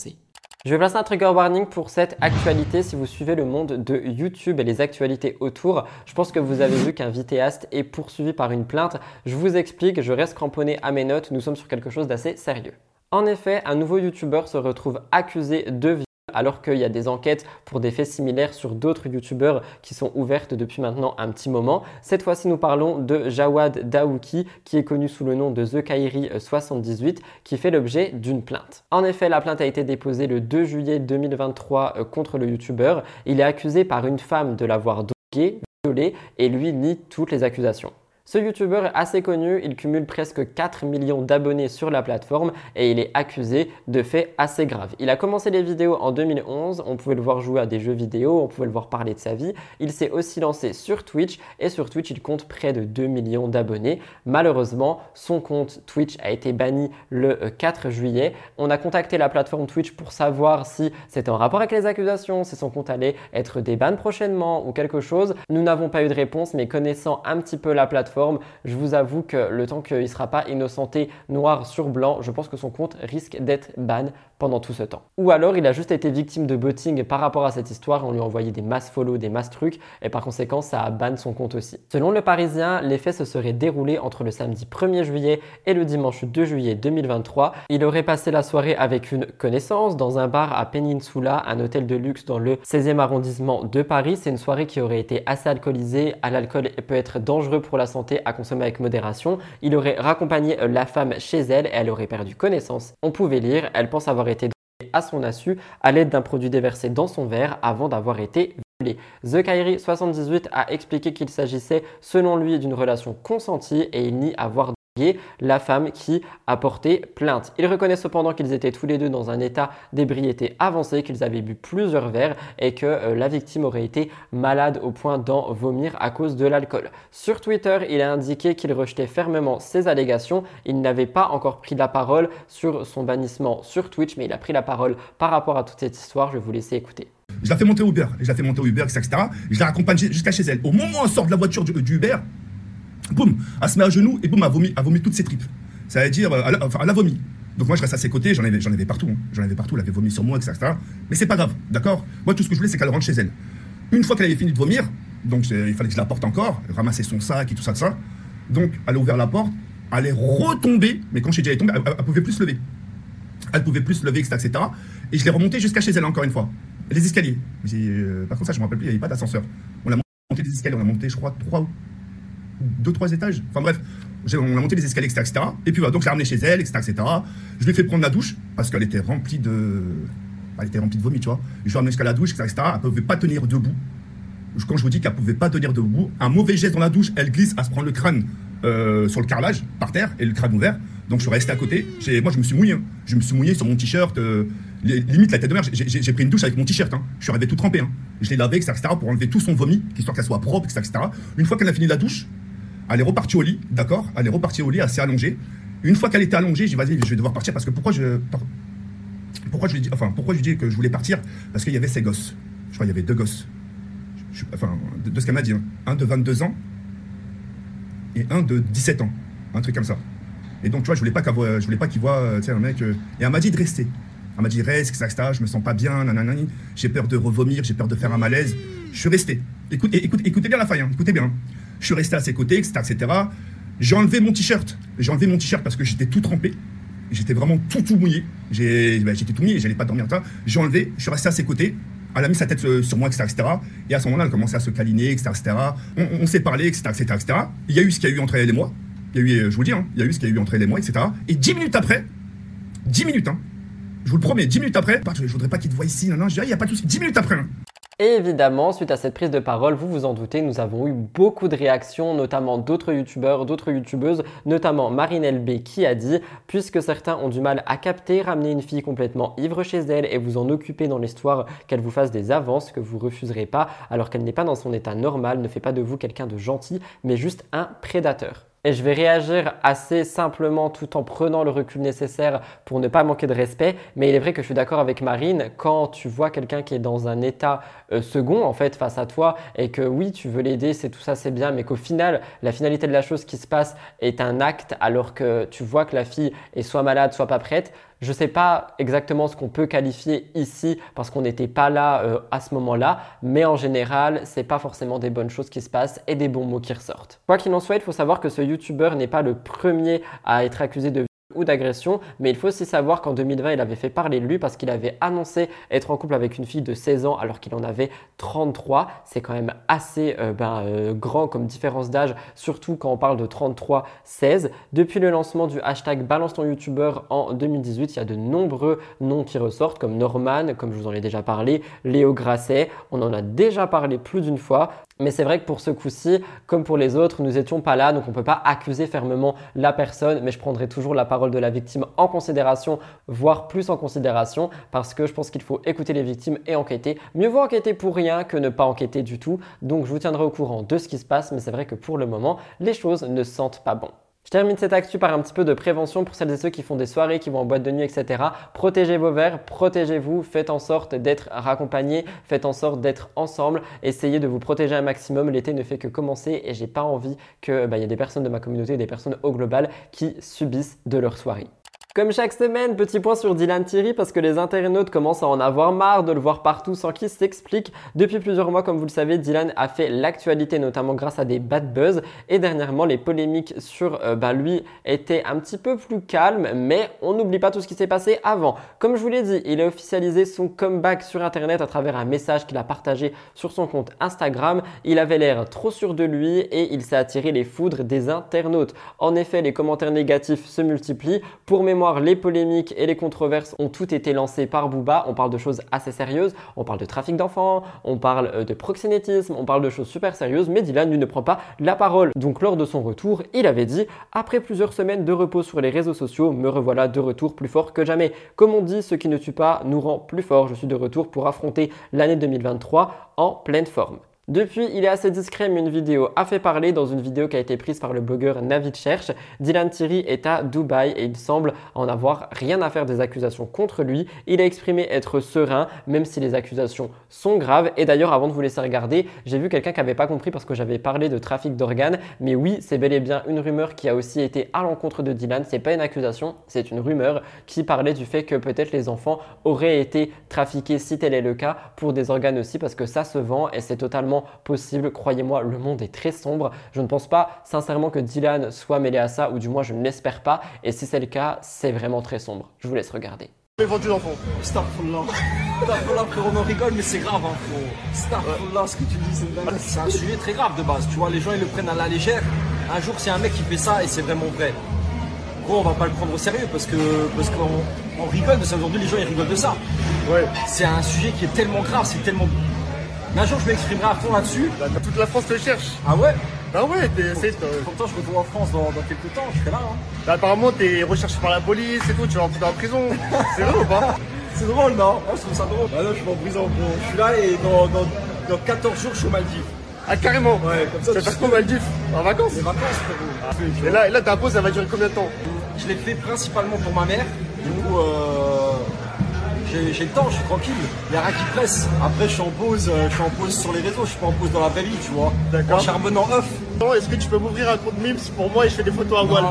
Je vais placer un trigger warning pour cette actualité. Si vous suivez le monde de YouTube et les actualités autour, je pense que vous avez vu qu'un vidéaste est poursuivi par une plainte. Je vous explique, je reste cramponné à mes notes, nous sommes sur quelque chose d'assez sérieux. En effet, un nouveau YouTuber se retrouve accusé de alors qu'il y a des enquêtes pour des faits similaires sur d'autres youtubeurs qui sont ouvertes depuis maintenant un petit moment. Cette fois-ci, nous parlons de Jawad Daouki, qui est connu sous le nom de The Kairi78, qui fait l'objet d'une plainte. En effet, la plainte a été déposée le 2 juillet 2023 euh, contre le youtubeur. Il est accusé par une femme de l'avoir drogué, violé, et lui nie toutes les accusations. Ce youtubeur est assez connu, il cumule presque 4 millions d'abonnés sur la plateforme et il est accusé de faits assez graves. Il a commencé les vidéos en 2011, on pouvait le voir jouer à des jeux vidéo, on pouvait le voir parler de sa vie. Il s'est aussi lancé sur Twitch et sur Twitch il compte près de 2 millions d'abonnés. Malheureusement, son compte Twitch a été banni le 4 juillet. On a contacté la plateforme Twitch pour savoir si c'était en rapport avec les accusations, si son compte allait être débanné prochainement ou quelque chose. Nous n'avons pas eu de réponse mais connaissant un petit peu la plateforme, je vous avoue que le temps qu'il ne sera pas innocenté noir sur blanc, je pense que son compte risque d'être ban pendant tout ce temps. Ou alors il a juste été victime de botting par rapport à cette histoire, on lui a envoyé des mass follow, des mass trucs, et par conséquent ça a ban son compte aussi. Selon le Parisien, les faits se seraient déroulés entre le samedi 1er juillet et le dimanche 2 juillet 2023. Il aurait passé la soirée avec une connaissance dans un bar à Peninsula, un hôtel de luxe dans le 16e arrondissement de Paris. C'est une soirée qui aurait été assez alcoolisée. L'alcool peut être dangereux pour la santé à consommer avec modération. Il aurait raccompagné la femme chez elle et elle aurait perdu connaissance. On pouvait lire, elle pense avoir été à son insu à l'aide d'un produit déversé dans son verre avant d'avoir été violée. The Kairi 78 a expliqué qu'il s'agissait selon lui d'une relation consentie et il nie avoir la femme qui a porté plainte. Il reconnaît cependant qu'ils étaient tous les deux dans un état d'ébriété avancé, qu'ils avaient bu plusieurs verres et que euh, la victime aurait été malade au point d'en vomir à cause de l'alcool. Sur Twitter, il a indiqué qu'il rejetait fermement ces allégations. Il n'avait pas encore pris la parole sur son bannissement sur Twitch, mais il a pris la parole par rapport à toute cette histoire. Je vous laisser écouter. Je la fais monter Uber, je la fais monter Uber, etc. Je la raccompagne jusqu'à chez elle. Au moment où elle sort de la voiture du Uber, boum, elle se met à genoux et boum, elle vomit, vomi toutes ses tripes. Ça veut dire, elle, enfin, elle a vomi. Donc moi je reste à ses côtés, j'en avais, j'en avais partout, hein. j'en avais partout, elle avait vomi sur moi, etc. Mais c'est pas grave, d'accord? Moi tout ce que je voulais c'est qu'elle rentre chez elle. Une fois qu'elle avait fini de vomir, donc il fallait que je la porte encore, ramasser son sac et tout ça, de ça. Donc elle a ouvert la porte, elle est retombée, mais quand j'ai déjà tombée, elle, elle, pouvait plus se lever. Elle pouvait plus se lever, etc. etc. Et je l'ai remontée jusqu'à chez elle encore une fois. Les escaliers. Euh, par contre ça je me rappelle plus, il n'y avait pas d'ascenseur. On a monté les escaliers, on a monté je crois trois deux, trois étages. Enfin bref, on a monté les escaliers, etc. Et puis voilà, donc je l'ai ramenée chez elle, etc., etc. Je lui ai fait prendre la douche parce qu'elle était remplie de. Elle était remplie de vomi, tu vois. Je lui ai ramenée jusqu'à la douche, etc., etc. Elle ne pouvait pas tenir debout. Quand je vous dis qu'elle ne pouvait pas tenir debout, un mauvais geste dans la douche, elle glisse, elle se prend le crâne euh, sur le carrelage, par terre, et le crâne ouvert. Donc je suis resté à côté. Moi, je me suis mouillé. Hein. Je me suis mouillé sur mon t-shirt. Euh, limite, la tête de mer, j'ai pris une douche avec mon t-shirt. Hein. Je suis arrivé tout trempé. Hein. Je l'ai lavé, etc., pour enlever tout son vomi, histoire qu'elle soit propre, etc., etc. Une fois qu'elle a fini la douche, elle est repartie au lit, d'accord Elle est repartie au lit, assez allongée. Une fois qu'elle était allongée, j'ai dit vas-y, je vais devoir partir parce que pourquoi je pourquoi je lui dis enfin pourquoi je dis que je voulais partir? Parce qu'il y avait ses gosses. Je crois qu'il y avait deux gosses. enfin de, ce qu'elle m'a dit, hein. un de 22 ans et un de 17 ans, un truc comme ça. Et donc tu vois, je voulais pas je voulais pas qu'il voit tu sais un mec euh, et elle m'a dit de rester. Elle m'a dit reste, etc., je me sens pas bien, nanani, j'ai peur de revomir, j'ai peur de faire un malaise. Je suis resté. Écoute, écoutez bien la faille, hein. écoutez bien. Je suis resté à ses côtés, etc. etc. J'ai enlevé mon t-shirt. J'ai enlevé mon t-shirt parce que j'étais tout trempé. J'étais vraiment tout, tout mouillé. Bah, J'étais tout mouillé, j'allais pas dormir. J'ai enlevé, je suis resté à ses côtés. Elle a mis sa tête euh, sur moi, etc., etc. Et à ce moment-là, elle a commencé à se câliner, etc., etc. On, on- s'est parlé, etc., etc.. Il y a eu ce qu'il y a eu entre elle et moi. Il y a eu, euh, je vous le dis, hein, il y a eu ce qu'il y a eu entre elle et moi, etc. Et dix minutes après, dix minutes, hein, je vous le promets, dix minutes après, je, je voudrais pas qu'il te voie ici, non, non, je dis, ah, il y a pas de souci. Dix minutes après, hein. Et évidemment, suite à cette prise de parole, vous vous en doutez, nous avons eu beaucoup de réactions, notamment d'autres youtubeurs, d'autres youtubeuses, notamment Marine LB qui a dit Puisque certains ont du mal à capter, ramener une fille complètement ivre chez elle et vous en occuper dans l'histoire qu'elle vous fasse des avances que vous refuserez pas alors qu'elle n'est pas dans son état normal, ne fait pas de vous quelqu'un de gentil, mais juste un prédateur. Et je vais réagir assez simplement tout en prenant le recul nécessaire pour ne pas manquer de respect. Mais il est vrai que je suis d'accord avec Marine, quand tu vois quelqu'un qui est dans un état euh, second en fait face à toi et que oui tu veux l'aider, c'est tout ça c'est bien, mais qu'au final la finalité de la chose qui se passe est un acte alors que tu vois que la fille est soit malade, soit pas prête. Je ne sais pas exactement ce qu'on peut qualifier ici parce qu'on n'était pas là euh, à ce moment-là, mais en général, c'est pas forcément des bonnes choses qui se passent et des bons mots qui ressortent. Quoi qu'il en soit, il faut savoir que ce YouTuber n'est pas le premier à être accusé de ou d'agression, mais il faut aussi savoir qu'en 2020, il avait fait parler de lui parce qu'il avait annoncé être en couple avec une fille de 16 ans alors qu'il en avait 33. C'est quand même assez euh, ben, euh, grand comme différence d'âge, surtout quand on parle de 33-16. Depuis le lancement du hashtag Balance ton YouTuber en 2018, il y a de nombreux noms qui ressortent comme Norman, comme je vous en ai déjà parlé, Léo Grasset, on en a déjà parlé plus d'une fois. Mais c'est vrai que pour ce coup-ci, comme pour les autres, nous n'étions pas là, donc on ne peut pas accuser fermement la personne, mais je prendrai toujours la parole de la victime en considération, voire plus en considération, parce que je pense qu'il faut écouter les victimes et enquêter. Mieux vaut enquêter pour rien que ne pas enquêter du tout, donc je vous tiendrai au courant de ce qui se passe, mais c'est vrai que pour le moment, les choses ne sentent pas bon. Je termine cette actu par un petit peu de prévention pour celles et ceux qui font des soirées, qui vont en boîte de nuit, etc. Protégez vos verres, protégez-vous, faites en sorte d'être raccompagnés, faites en sorte d'être ensemble, essayez de vous protéger un maximum. L'été ne fait que commencer et j'ai pas envie qu'il bah, y ait des personnes de ma communauté, des personnes au global qui subissent de leur soirée. Comme chaque semaine, petit point sur Dylan Thierry parce que les internautes commencent à en avoir marre de le voir partout sans qu'il s'explique. Depuis plusieurs mois, comme vous le savez, Dylan a fait l'actualité notamment grâce à des bad buzz et dernièrement les polémiques sur euh, bah, lui étaient un petit peu plus calmes mais on n'oublie pas tout ce qui s'est passé avant. Comme je vous l'ai dit, il a officialisé son comeback sur internet à travers un message qu'il a partagé sur son compte Instagram. Il avait l'air trop sûr de lui et il s'est attiré les foudres des internautes. En effet, les commentaires négatifs se multiplient. Pour mémoire, les polémiques et les controverses ont toutes été lancées par Booba. On parle de choses assez sérieuses, on parle de trafic d'enfants, on parle euh, de proxénétisme, on parle de choses super sérieuses, mais Dylan lui ne prend pas la parole. Donc lors de son retour, il avait dit Après plusieurs semaines de repos sur les réseaux sociaux, me revoilà de retour plus fort que jamais. Comme on dit, ce qui ne tue pas nous rend plus fort. Je suis de retour pour affronter l'année 2023 en pleine forme. Depuis, il est assez discret, mais une vidéo a fait parler dans une vidéo qui a été prise par le blogueur Navid Cherche. Dylan Thierry est à Dubaï et il semble en avoir rien à faire des accusations contre lui. Il a exprimé être serein, même si les accusations sont graves. Et d'ailleurs, avant de vous laisser regarder, j'ai vu quelqu'un qui n'avait pas compris parce que j'avais parlé de trafic d'organes. Mais oui, c'est bel et bien une rumeur qui a aussi été à l'encontre de Dylan. C'est pas une accusation, c'est une rumeur qui parlait du fait que peut-être les enfants auraient été trafiqués, si tel est le cas, pour des organes aussi, parce que ça se vend et c'est totalement possible. Croyez-moi, le monde est très sombre. Je ne pense pas sincèrement que Dylan soit mêlé à ça, ou du moins je ne l'espère pas. Et si c'est le cas, c'est vraiment très sombre. Je vous laisse regarder. vendu l'enfant. On rigole, mais c'est grave, hein, frérot. Ce que tu dis, c'est un sujet très grave de base. Tu vois, les gens, ils le prennent à la légère. Un jour, c'est un mec qui fait ça et c'est vraiment vrai. Gros, on va pas le prendre au sérieux parce que parce qu'on on rigole de ça. Aujourd'hui, les gens, ils rigolent de ça. Ouais. C'est un sujet qui est tellement grave, c'est tellement. Mais un jour, je m'exprimerai à fond là-dessus. Toute la France te cherche. Ah ouais? Bah ouais, t'es- c'est. Pourtant, je retourne en France dans, dans quelques temps, je serai là. Hein. Bah, apparemment, t'es recherché par la police et tout, tu vas rentrer dans la prison. C'est vrai ou pas C'est drôle, non? Moi, je trouve ça drôle. Bah non, je suis en prison. Je suis là et dans, dans, dans 14 jours, je suis au Maldives. Ah, carrément Ouais, comme ça, Tu vas faire quoi, Maldives? En vacances? Les vacances, frérot. Et là, et là ta pause, ça va durer combien de temps? Je l'ai fait principalement pour ma mère. Du coup, euh, j'ai le temps, je suis tranquille. Il n'y a rien qui presse. Après, je suis en pause, euh, je suis en pause sur les réseaux, je suis pas en pause dans la vraie vie, tu vois. D'accord. En charbonnant off. Non, Est-ce que tu peux m'ouvrir un compte Mims pour moi et je fais des photos à voile.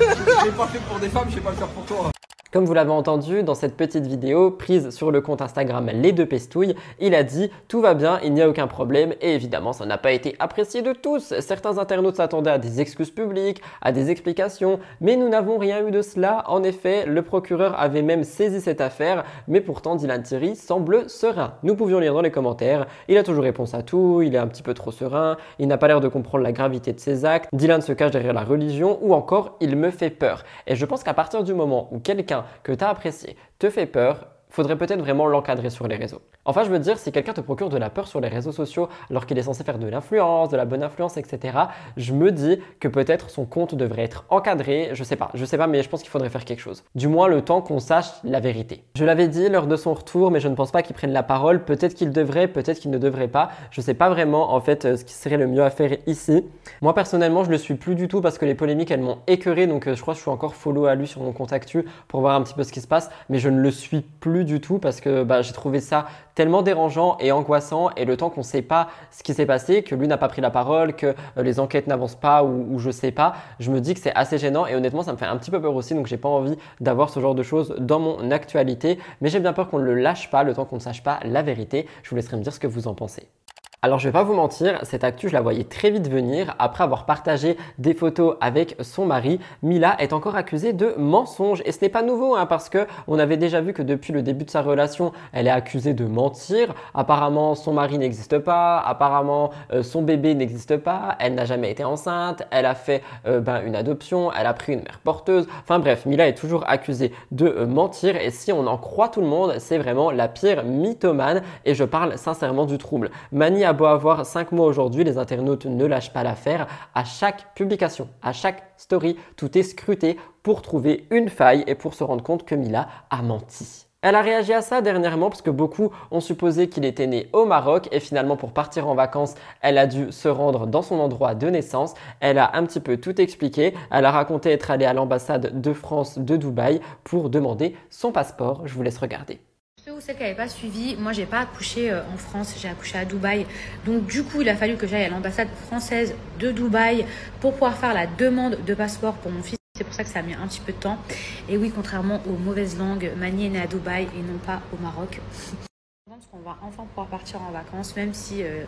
Je l'ai pas fait pour des femmes, je vais pas le faire pour toi. Comme vous l'avez entendu dans cette petite vidéo prise sur le compte Instagram Les Deux Pestouilles, il a dit tout va bien, il n'y a aucun problème et évidemment ça n'a pas été apprécié de tous. Certains internautes s'attendaient à des excuses publiques, à des explications, mais nous n'avons rien eu de cela. En effet, le procureur avait même saisi cette affaire, mais pourtant Dylan Thierry semble serein. Nous pouvions lire dans les commentaires, il a toujours réponse à tout, il est un petit peu trop serein, il n'a pas l'air de comprendre la gravité de ses actes, Dylan se cache derrière la religion ou encore il me fait peur. Et je pense qu'à partir du moment où quelqu'un que tu as apprécié te fait peur, faudrait peut-être vraiment l'encadrer sur les réseaux. Enfin, je veux dire, si quelqu'un te procure de la peur sur les réseaux sociaux alors qu'il est censé faire de l'influence, de la bonne influence, etc., je me dis que peut-être son compte devrait être encadré. Je sais pas, je sais pas, mais je pense qu'il faudrait faire quelque chose. Du moins, le temps qu'on sache la vérité. Je l'avais dit lors de son retour, mais je ne pense pas qu'il prenne la parole. Peut-être qu'il devrait, peut-être qu'il ne devrait pas. Je sais pas vraiment, en fait, euh, ce qui serait le mieux à faire ici. Moi, personnellement, je le suis plus du tout parce que les polémiques, elles m'ont écœuré. Donc, euh, je crois que je suis encore follow à lui sur mon compte actu pour voir un petit peu ce qui se passe. Mais je ne le suis plus du tout parce que bah, j'ai trouvé ça tellement dérangeant et angoissant et le temps qu'on ne sait pas ce qui s'est passé, que lui n'a pas pris la parole, que euh, les enquêtes n'avancent pas ou, ou je sais pas, je me dis que c'est assez gênant et honnêtement ça me fait un petit peu peur aussi donc j'ai pas envie d'avoir ce genre de choses dans mon actualité mais j'ai bien peur qu'on ne le lâche pas le temps qu'on ne sache pas la vérité. Je vous laisserai me dire ce que vous en pensez. Alors je vais pas vous mentir, cette actu je la voyais très vite venir. Après avoir partagé des photos avec son mari, Mila est encore accusée de mensonge. Et ce n'est pas nouveau hein, parce que on avait déjà vu que depuis le début de sa relation, elle est accusée de mentir. Apparemment son mari n'existe pas, apparemment euh, son bébé n'existe pas, elle n'a jamais été enceinte, elle a fait euh, ben, une adoption, elle a pris une mère porteuse. Enfin bref, Mila est toujours accusée de euh, mentir et si on en croit tout le monde, c'est vraiment la pire mythomane et je parle sincèrement du trouble. Mani beau avoir 5 mois aujourd'hui, les internautes ne lâchent pas l'affaire. À chaque publication, à chaque story, tout est scruté pour trouver une faille et pour se rendre compte que Mila a menti. Elle a réagi à ça dernièrement parce que beaucoup ont supposé qu'il était né au Maroc et finalement pour partir en vacances, elle a dû se rendre dans son endroit de naissance. Elle a un petit peu tout expliqué. Elle a raconté être allée à l'ambassade de France de Dubaï pour demander son passeport. Je vous laisse regarder. Ceux ou celles qui n'avaient pas suivi, moi j'ai pas accouché euh, en France, j'ai accouché à Dubaï. Donc du coup, il a fallu que j'aille à l'ambassade française de Dubaï pour pouvoir faire la demande de passeport pour mon fils. C'est pour ça que ça a mis un petit peu de temps. Et oui, contrairement aux mauvaises langues, Mani est né à Dubaï et non pas au Maroc. Pense qu'on va enfin pouvoir partir en vacances, même si euh,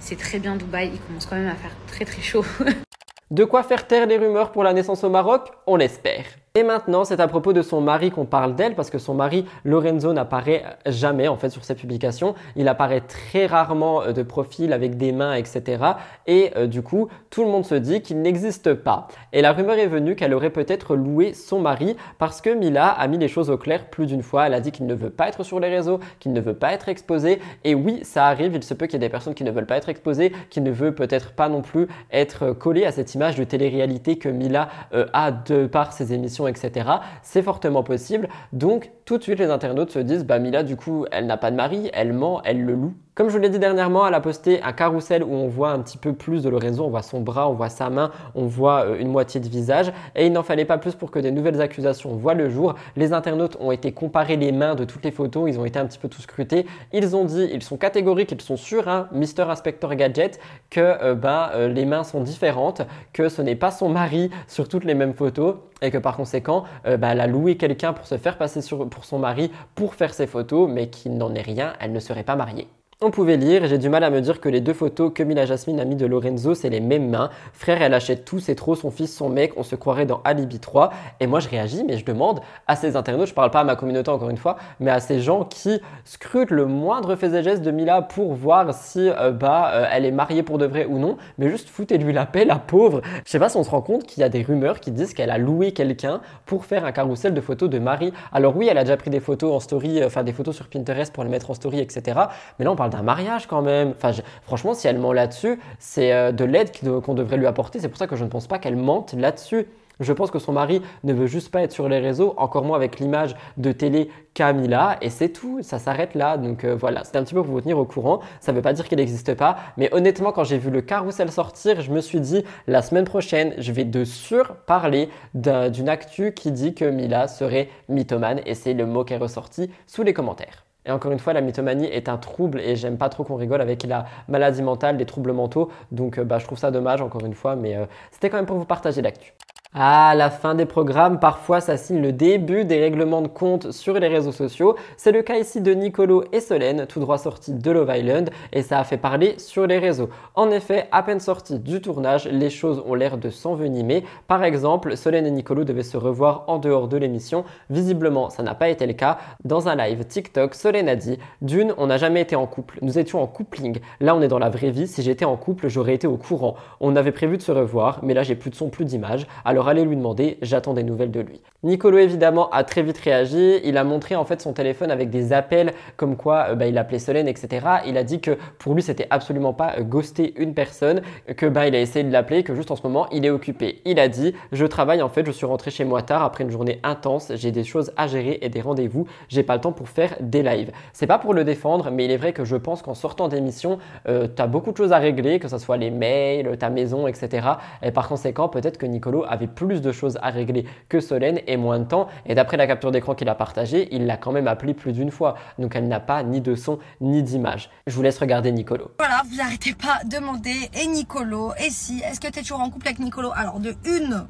c'est très bien Dubaï, il commence quand même à faire très très chaud. De quoi faire taire les rumeurs pour la naissance au Maroc? On l'espère. Et maintenant, c'est à propos de son mari qu'on parle d'elle, parce que son mari, Lorenzo, n'apparaît jamais en fait sur ses publications. Il apparaît très rarement euh, de profil avec des mains, etc. Et euh, du coup, tout le monde se dit qu'il n'existe pas. Et la rumeur est venue qu'elle aurait peut-être loué son mari, parce que Mila a mis les choses au clair plus d'une fois. Elle a dit qu'il ne veut pas être sur les réseaux, qu'il ne veut pas être exposé. Et oui, ça arrive, il se peut qu'il y ait des personnes qui ne veulent pas être exposées, qui ne veulent peut-être pas non plus être collées à cette image de télé-réalité que Mila euh, a de par ses émissions etc. C'est fortement possible. Donc tout de suite les internautes se disent, bah Mila du coup elle n'a pas de mari, elle ment, elle le loue. Comme je vous l'ai dit dernièrement, elle a posté un carrousel où on voit un petit peu plus de Lorenzo, on voit son bras, on voit sa main, on voit euh, une moitié de visage. Et il n'en fallait pas plus pour que des nouvelles accusations voient le jour. Les internautes ont été comparés les mains de toutes les photos, ils ont été un petit peu tous scrutés. Ils ont dit, ils sont catégoriques, ils sont sûrs, hein, Mister Inspector Gadget, que euh, bah, euh, les mains sont différentes, que ce n'est pas son mari sur toutes les mêmes photos et que par conséquent, bah, elle a loué quelqu'un pour se faire passer pour son mari pour faire ses photos, mais qu'il n'en est rien, elle ne serait pas mariée. On pouvait lire, j'ai du mal à me dire que les deux photos que Mila Jasmine a mis de Lorenzo, c'est les mêmes mains. Frère, elle achète tout, c'est trop son fils, son mec, on se croirait dans Alibi 3. Et moi, je réagis, mais je demande à ces internautes, je parle pas à ma communauté encore une fois, mais à ces gens qui scrutent le moindre fait et geste de Mila pour voir si euh, bah, euh, elle est mariée pour de vrai ou non, mais juste foutez-lui la paix, la pauvre. Je sais pas si on se rend compte qu'il y a des rumeurs qui disent qu'elle a loué quelqu'un pour faire un carrousel de photos de Marie. Alors oui, elle a déjà pris des photos en story, euh, enfin des photos sur Pinterest pour les mettre en story, etc. Mais là, on parle d'un mariage quand même. Enfin, franchement, si elle ment là-dessus, c'est euh, de l'aide qu'on devrait lui apporter. C'est pour ça que je ne pense pas qu'elle mente là-dessus. Je pense que son mari ne veut juste pas être sur les réseaux, encore moins avec l'image de télé Camilla, et c'est tout, ça s'arrête là. Donc euh, voilà, c'était un petit peu pour vous tenir au courant. Ça ne veut pas dire qu'elle n'existe pas, mais honnêtement, quand j'ai vu le carrousel sortir, je me suis dit la semaine prochaine, je vais de sûr parler d'une actu qui dit que Mila serait mythomane, et c'est le mot qui est ressorti sous les commentaires. Et encore une fois, la mythomanie est un trouble et j'aime pas trop qu'on rigole avec la maladie mentale, les troubles mentaux. Donc euh, bah, je trouve ça dommage encore une fois, mais euh, c'était quand même pour vous partager l'actu. À la fin des programmes, parfois ça signe le début des règlements de compte sur les réseaux sociaux. C'est le cas ici de Nicolo et Solène, tout droit sortis de Love Island, et ça a fait parler sur les réseaux. En effet, à peine sortis du tournage, les choses ont l'air de s'envenimer. Par exemple, Solène et Nicolo devaient se revoir en dehors de l'émission. Visiblement, ça n'a pas été le cas. Dans un live TikTok, Solène a dit D'une, on n'a jamais été en couple. Nous étions en coupling. Là, on est dans la vraie vie. Si j'étais en couple, j'aurais été au courant. On avait prévu de se revoir, mais là, j'ai plus de son, plus d'image. Allez lui demander, j'attends des nouvelles de lui. Nicolo évidemment a très vite réagi, il a montré en fait son téléphone avec des appels comme quoi euh, bah, il appelait Solène etc. Il a dit que pour lui c'était absolument pas euh, ghoster une personne, que bah, il a essayé de l'appeler, que juste en ce moment il est occupé. Il a dit je travaille en fait, je suis rentré chez moi tard après une journée intense, j'ai des choses à gérer et des rendez-vous, j'ai pas le temps pour faire des lives. C'est pas pour le défendre, mais il est vrai que je pense qu'en sortant d'émission, euh, tu as beaucoup de choses à régler, que ce soit les mails, ta maison, etc. Et par conséquent, peut-être que Nicolo avait plus de choses à régler que Solène et moins de temps. Et d'après la capture d'écran qu'il a partagée, il l'a quand même appelé plus d'une fois. Donc elle n'a pas ni de son ni d'image. Je vous laisse regarder Nicolo. Voilà, vous n'arrêtez pas de demander, et Nicolo, et si, est-ce que tu es toujours en couple avec Nicolo? Alors de une,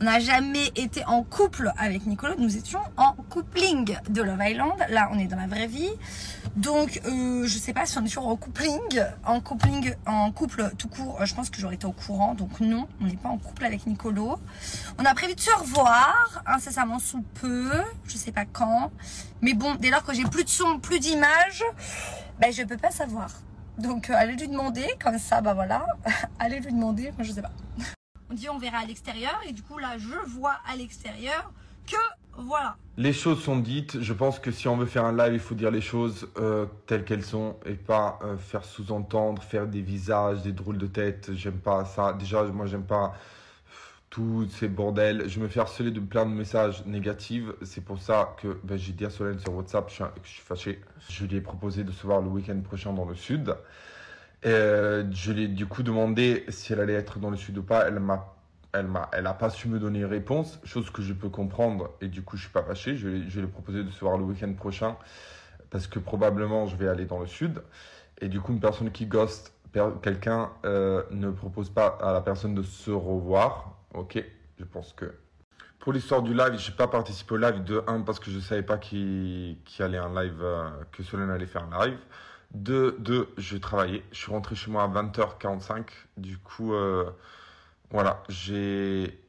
on n'a jamais été en couple avec Nicolo, nous étions en coupling de Love Island. Là, on est dans la vraie vie. Donc, euh, je sais pas si on est toujours en coupling, en coupling, en couple tout court. Je pense que j'aurais été au courant. Donc non, on n'est pas en couple avec Nicolo. On a prévu de se revoir incessamment sous peu. Je sais pas quand. Mais bon, dès lors que j'ai plus de son, plus d'image, ben je peux pas savoir. Donc, euh, allez lui demander, comme ça, bah voilà. allez lui demander, je sais pas. On dit on verra à l'extérieur et du coup là je vois à l'extérieur que voilà. Les choses sont dites. Je pense que si on veut faire un live, il faut dire les choses euh, telles qu'elles sont et pas euh, faire sous-entendre, faire des visages, des drôles de tête. J'aime pas ça. Déjà, moi, j'aime pas tous ces bordels. Je me fais harceler de plein de messages négatifs. C'est pour ça que ben, j'ai dit à Solène sur WhatsApp suis, je suis fâché. Je lui ai proposé de se voir le week-end prochain dans le sud. Euh, je lui ai du coup demandé si elle allait être dans le sud ou pas. Elle m'a, elle m'a, elle a pas su me donner une réponse, chose que je peux comprendre. Et du coup, je suis pas fâché. Je, je lui ai proposé de se voir le week-end prochain parce que probablement je vais aller dans le sud. Et du coup, une personne qui ghost quelqu'un euh, ne propose pas à la personne de se revoir. Ok, je pense que. Pour l'histoire du live, je n'ai pas participé au live de 1 parce que je savais pas qui allait un live, euh, que Solène allait faire un live. De deux, je travaillais. Je suis rentré chez moi à 20h45. Du coup, euh, voilà, j'ai,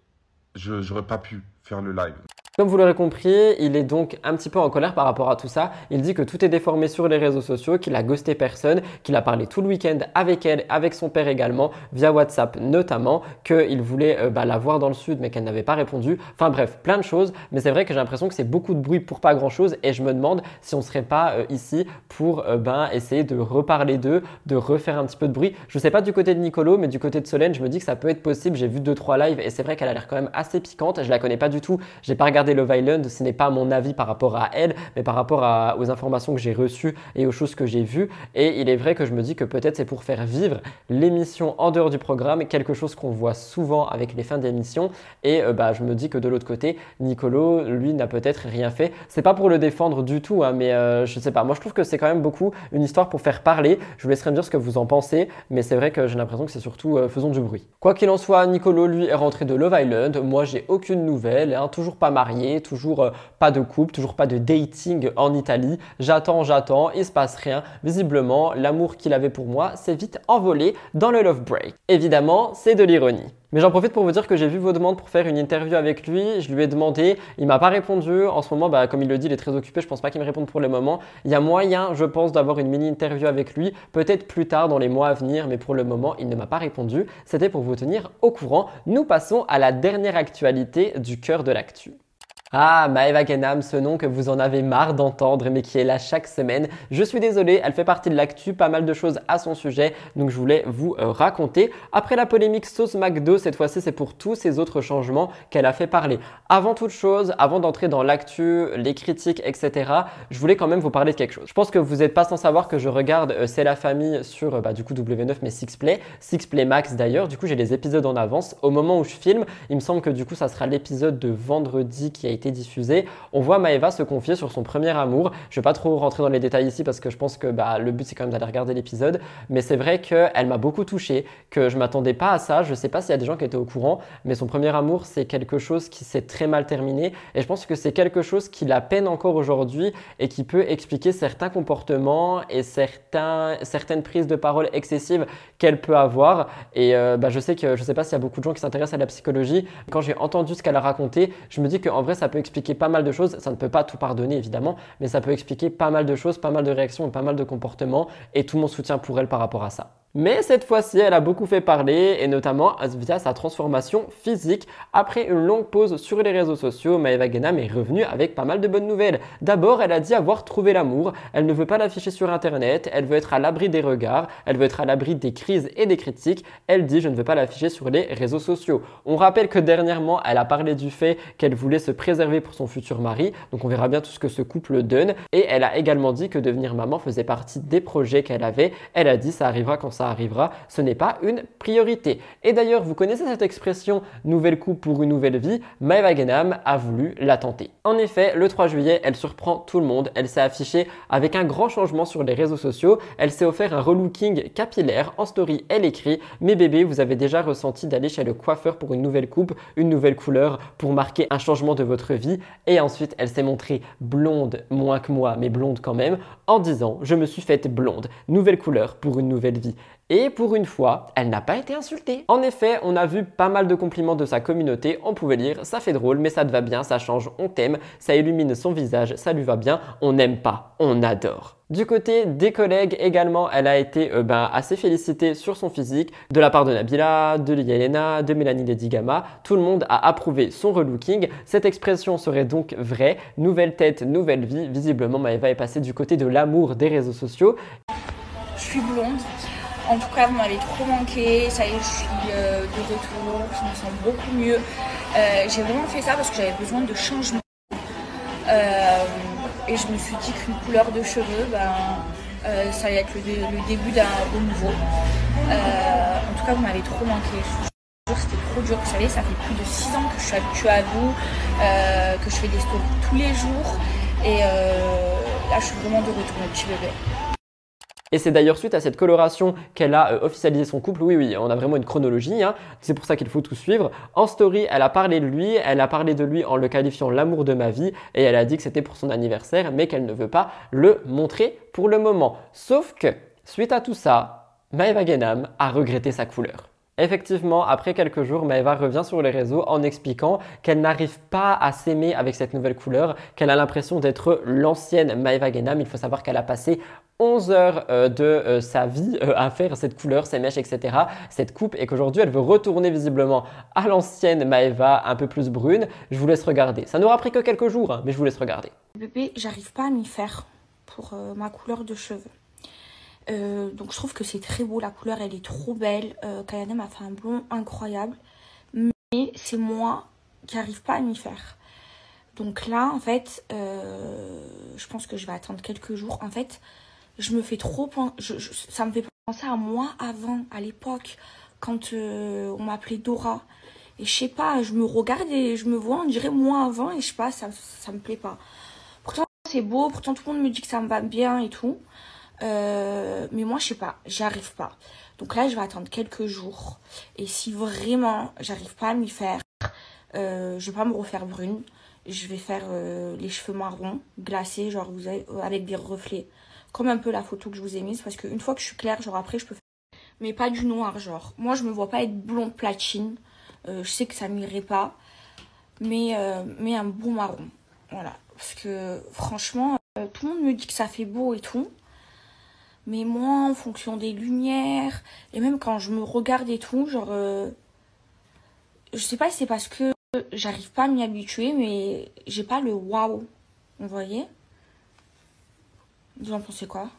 je n'aurais pas pu faire le live. Comme vous l'aurez compris, il est donc un petit peu en colère par rapport à tout ça. Il dit que tout est déformé sur les réseaux sociaux, qu'il a ghosté personne, qu'il a parlé tout le week-end avec elle, avec son père également, via WhatsApp notamment, qu'il voulait euh, bah, la voir dans le sud mais qu'elle n'avait pas répondu. Enfin bref, plein de choses. Mais c'est vrai que j'ai l'impression que c'est beaucoup de bruit pour pas grand-chose et je me demande si on serait pas euh, ici pour euh, ben, essayer de reparler d'eux, de refaire un petit peu de bruit. Je sais pas du côté de Nicolo, mais du côté de Solène, je me dis que ça peut être possible. J'ai vu 2-3 lives et c'est vrai qu'elle a l'air quand même assez piquante. Je la connais pas du tout. J'ai pas regardé Love Island, ce n'est pas mon avis par rapport à elle, mais par rapport aux informations que j'ai reçues et aux choses que j'ai vues. Et il est vrai que je me dis que peut-être c'est pour faire vivre l'émission en dehors du programme, quelque chose qu'on voit souvent avec les fins d'émission. Et euh, bah, je me dis que de l'autre côté, Nicolo, lui, n'a peut-être rien fait. C'est pas pour le défendre du tout, hein, mais euh, je sais pas. Moi, je trouve que c'est quand même beaucoup une histoire pour faire parler. Je vous laisserai me dire ce que vous en pensez, mais c'est vrai que j'ai l'impression que c'est surtout euh, faisons du bruit. Quoi qu'il en soit, Nicolo, lui, est rentré de Love Island. Moi, j'ai aucune nouvelle, hein, toujours pas marié, toujours euh, pas de couple, toujours pas de dating en Italie. J'attends, j'attends, il se passe rien. Visiblement, l'amour qu'il avait pour moi s'est vite envolé dans le love break. Évidemment, c'est de l'ironie. Mais j'en profite pour vous dire que j'ai vu vos demandes pour faire une interview avec lui. Je lui ai demandé, il m'a pas répondu. En ce moment, bah, comme il le dit, il est très occupé. Je pense pas qu'il me réponde pour le moment. Il y a moyen, je pense, d'avoir une mini interview avec lui, peut-être plus tard dans les mois à venir, mais pour le moment, il ne m'a pas répondu. C'était pour vous tenir au courant. Nous passons à la dernière actualité du cœur de l'actu. Ah, Maeva Genam, ce nom que vous en avez marre d'entendre mais qui est là chaque semaine. Je suis désolé, elle fait partie de l'actu, pas mal de choses à son sujet, donc je voulais vous euh, raconter. Après la polémique sauce McDo, cette fois-ci c'est pour tous ces autres changements qu'elle a fait parler. Avant toute chose, avant d'entrer dans l'actu, les critiques, etc., je voulais quand même vous parler de quelque chose. Je pense que vous n'êtes pas sans savoir que je regarde euh, C'est la famille sur euh, bah, du coup W9 mais Sixplay, Sixplay Max d'ailleurs, du coup j'ai les épisodes en avance. Au moment où je filme, il me semble que du coup ça sera l'épisode de vendredi qui a été été diffusée, on voit Maeva se confier sur son premier amour. Je vais pas trop rentrer dans les détails ici parce que je pense que bah, le but c'est quand même d'aller regarder l'épisode, mais c'est vrai qu'elle m'a beaucoup touché, que je m'attendais pas à ça. Je sais pas s'il y a des gens qui étaient au courant, mais son premier amour c'est quelque chose qui s'est très mal terminé et je pense que c'est quelque chose qui la peine encore aujourd'hui et qui peut expliquer certains comportements et certaines prises de parole excessives qu'elle peut avoir. Et euh, bah, je sais que je sais pas s'il y a beaucoup de gens qui s'intéressent à la psychologie. Quand j'ai entendu ce qu'elle a raconté, je me dis qu'en vrai ça peut expliquer pas mal de choses. Ça ne peut pas tout pardonner évidemment, mais ça peut expliquer pas mal de choses, pas mal de réactions et pas mal de comportements. Et tout mon soutien pour elle par rapport à ça. Mais cette fois-ci, elle a beaucoup fait parler et notamment via sa transformation physique. Après une longue pause sur les réseaux sociaux, Maeva Genam est revenue avec pas mal de bonnes nouvelles. D'abord, elle a dit avoir trouvé l'amour. Elle ne veut pas l'afficher sur internet. Elle veut être à l'abri des regards. Elle veut être à l'abri des crises et des critiques. Elle dit je ne veux pas l'afficher sur les réseaux sociaux. On rappelle que dernièrement, elle a parlé du fait qu'elle voulait se préserver pour son futur mari. Donc on verra bien tout ce que ce couple donne. Et elle a également dit que devenir maman faisait partie des projets qu'elle avait. Elle a dit ça arrivera quand ça arrivera, ce n'est pas une priorité. Et d'ailleurs, vous connaissez cette expression nouvelle coupe pour une nouvelle vie Maeva Genam a voulu la tenter. En effet, le 3 juillet, elle surprend tout le monde. Elle s'est affichée avec un grand changement sur les réseaux sociaux. Elle s'est offert un relooking capillaire. En story, elle écrit Mes bébés, vous avez déjà ressenti d'aller chez le coiffeur pour une nouvelle coupe, une nouvelle couleur pour marquer un changement de votre vie. Et ensuite, elle s'est montrée blonde, moins que moi, mais blonde quand même, en disant Je me suis faite blonde, nouvelle couleur pour une nouvelle vie. Et pour une fois, elle n'a pas été insultée. En effet, on a vu pas mal de compliments de sa communauté. On pouvait lire ça fait drôle, mais ça te va bien, ça change, on t'aime, ça illumine son visage, ça lui va bien, on n'aime pas, on adore. Du côté des collègues également, elle a été euh, ben, assez félicitée sur son physique de la part de Nabila, de Lia de Mélanie Lady Gamma. Tout le monde a approuvé son relooking. Cette expression serait donc vraie. Nouvelle tête, nouvelle vie. Visiblement, Maëva est passée du côté de l'amour des réseaux sociaux. Je suis blonde. En tout cas, vous m'avez trop manqué. Ça y est, je suis euh, de retour. Je me sens beaucoup mieux. Euh, j'ai vraiment fait ça parce que j'avais besoin de changement. Euh, et je me suis dit qu'une couleur de cheveux, ben, ça allait être le, début d'un renouveau. en tout cas, vous m'avez trop manqué. C'était trop dur. Vous savez, ça fait plus de 6 ans que je suis habituée à vous, que je fais des stories tous les jours. Et là, je suis vraiment de retour, mon petit bébé. Et c'est d'ailleurs suite à cette coloration qu'elle a euh, officialisé son couple. Oui, oui, on a vraiment une chronologie. Hein. C'est pour ça qu'il faut tout suivre. En story, elle a parlé de lui. Elle a parlé de lui en le qualifiant l'amour de ma vie. Et elle a dit que c'était pour son anniversaire, mais qu'elle ne veut pas le montrer pour le moment. Sauf que, suite à tout ça, Maeva Genam a regretté sa couleur. Effectivement, après quelques jours, Maeva revient sur les réseaux en expliquant qu'elle n'arrive pas à s'aimer avec cette nouvelle couleur, qu'elle a l'impression d'être l'ancienne Maeva Genam. Il faut savoir qu'elle a passé 11 heures euh, de euh, sa vie euh, à faire cette couleur, ces mèches, etc., cette coupe, et qu'aujourd'hui elle veut retourner visiblement à l'ancienne Maeva, un peu plus brune. Je vous laisse regarder. Ça n'aura pris que quelques jours, hein, mais je vous laisse regarder. Bébé, j'arrive pas à m'y faire pour ma couleur de cheveux. Euh, donc je trouve que c'est très beau, la couleur elle est trop belle. Euh, m'a fait un blond incroyable. Mais c'est moi qui n'arrive pas à m'y faire. Donc là en fait, euh, je pense que je vais attendre quelques jours. En fait, je me fais trop... ça me fait penser à moi avant, à l'époque, quand euh, on m'appelait Dora. Et je sais pas, je me regarde et je me vois, on dirait moi avant et je sais pas, ça, ça me plaît pas. Pourtant c'est beau, pourtant tout le monde me dit que ça me va bien et tout. Euh, mais moi, je sais pas, j'arrive pas. Donc là, je vais attendre quelques jours. Et si vraiment j'arrive pas à m'y faire, euh, je vais pas me refaire brune. Je vais faire euh, les cheveux marrons, glacés, genre vous avez, avec des reflets. Comme un peu la photo que je vous ai mise. Parce qu'une fois que je suis claire, genre après, je peux faire. Mais pas du noir, genre. Moi, je me vois pas être blonde platine. je sais que ça m'irait pas. Mais, mais un bon marron. Voilà. Parce que franchement, tout le monde me dit que ça fait beau et tout mais moi en fonction des lumières et même quand je me regarde et tout genre euh, je sais pas si c'est parce que j'arrive pas à m'y habituer mais j'ai pas le waouh vous voyez? Vous en pensez quoi?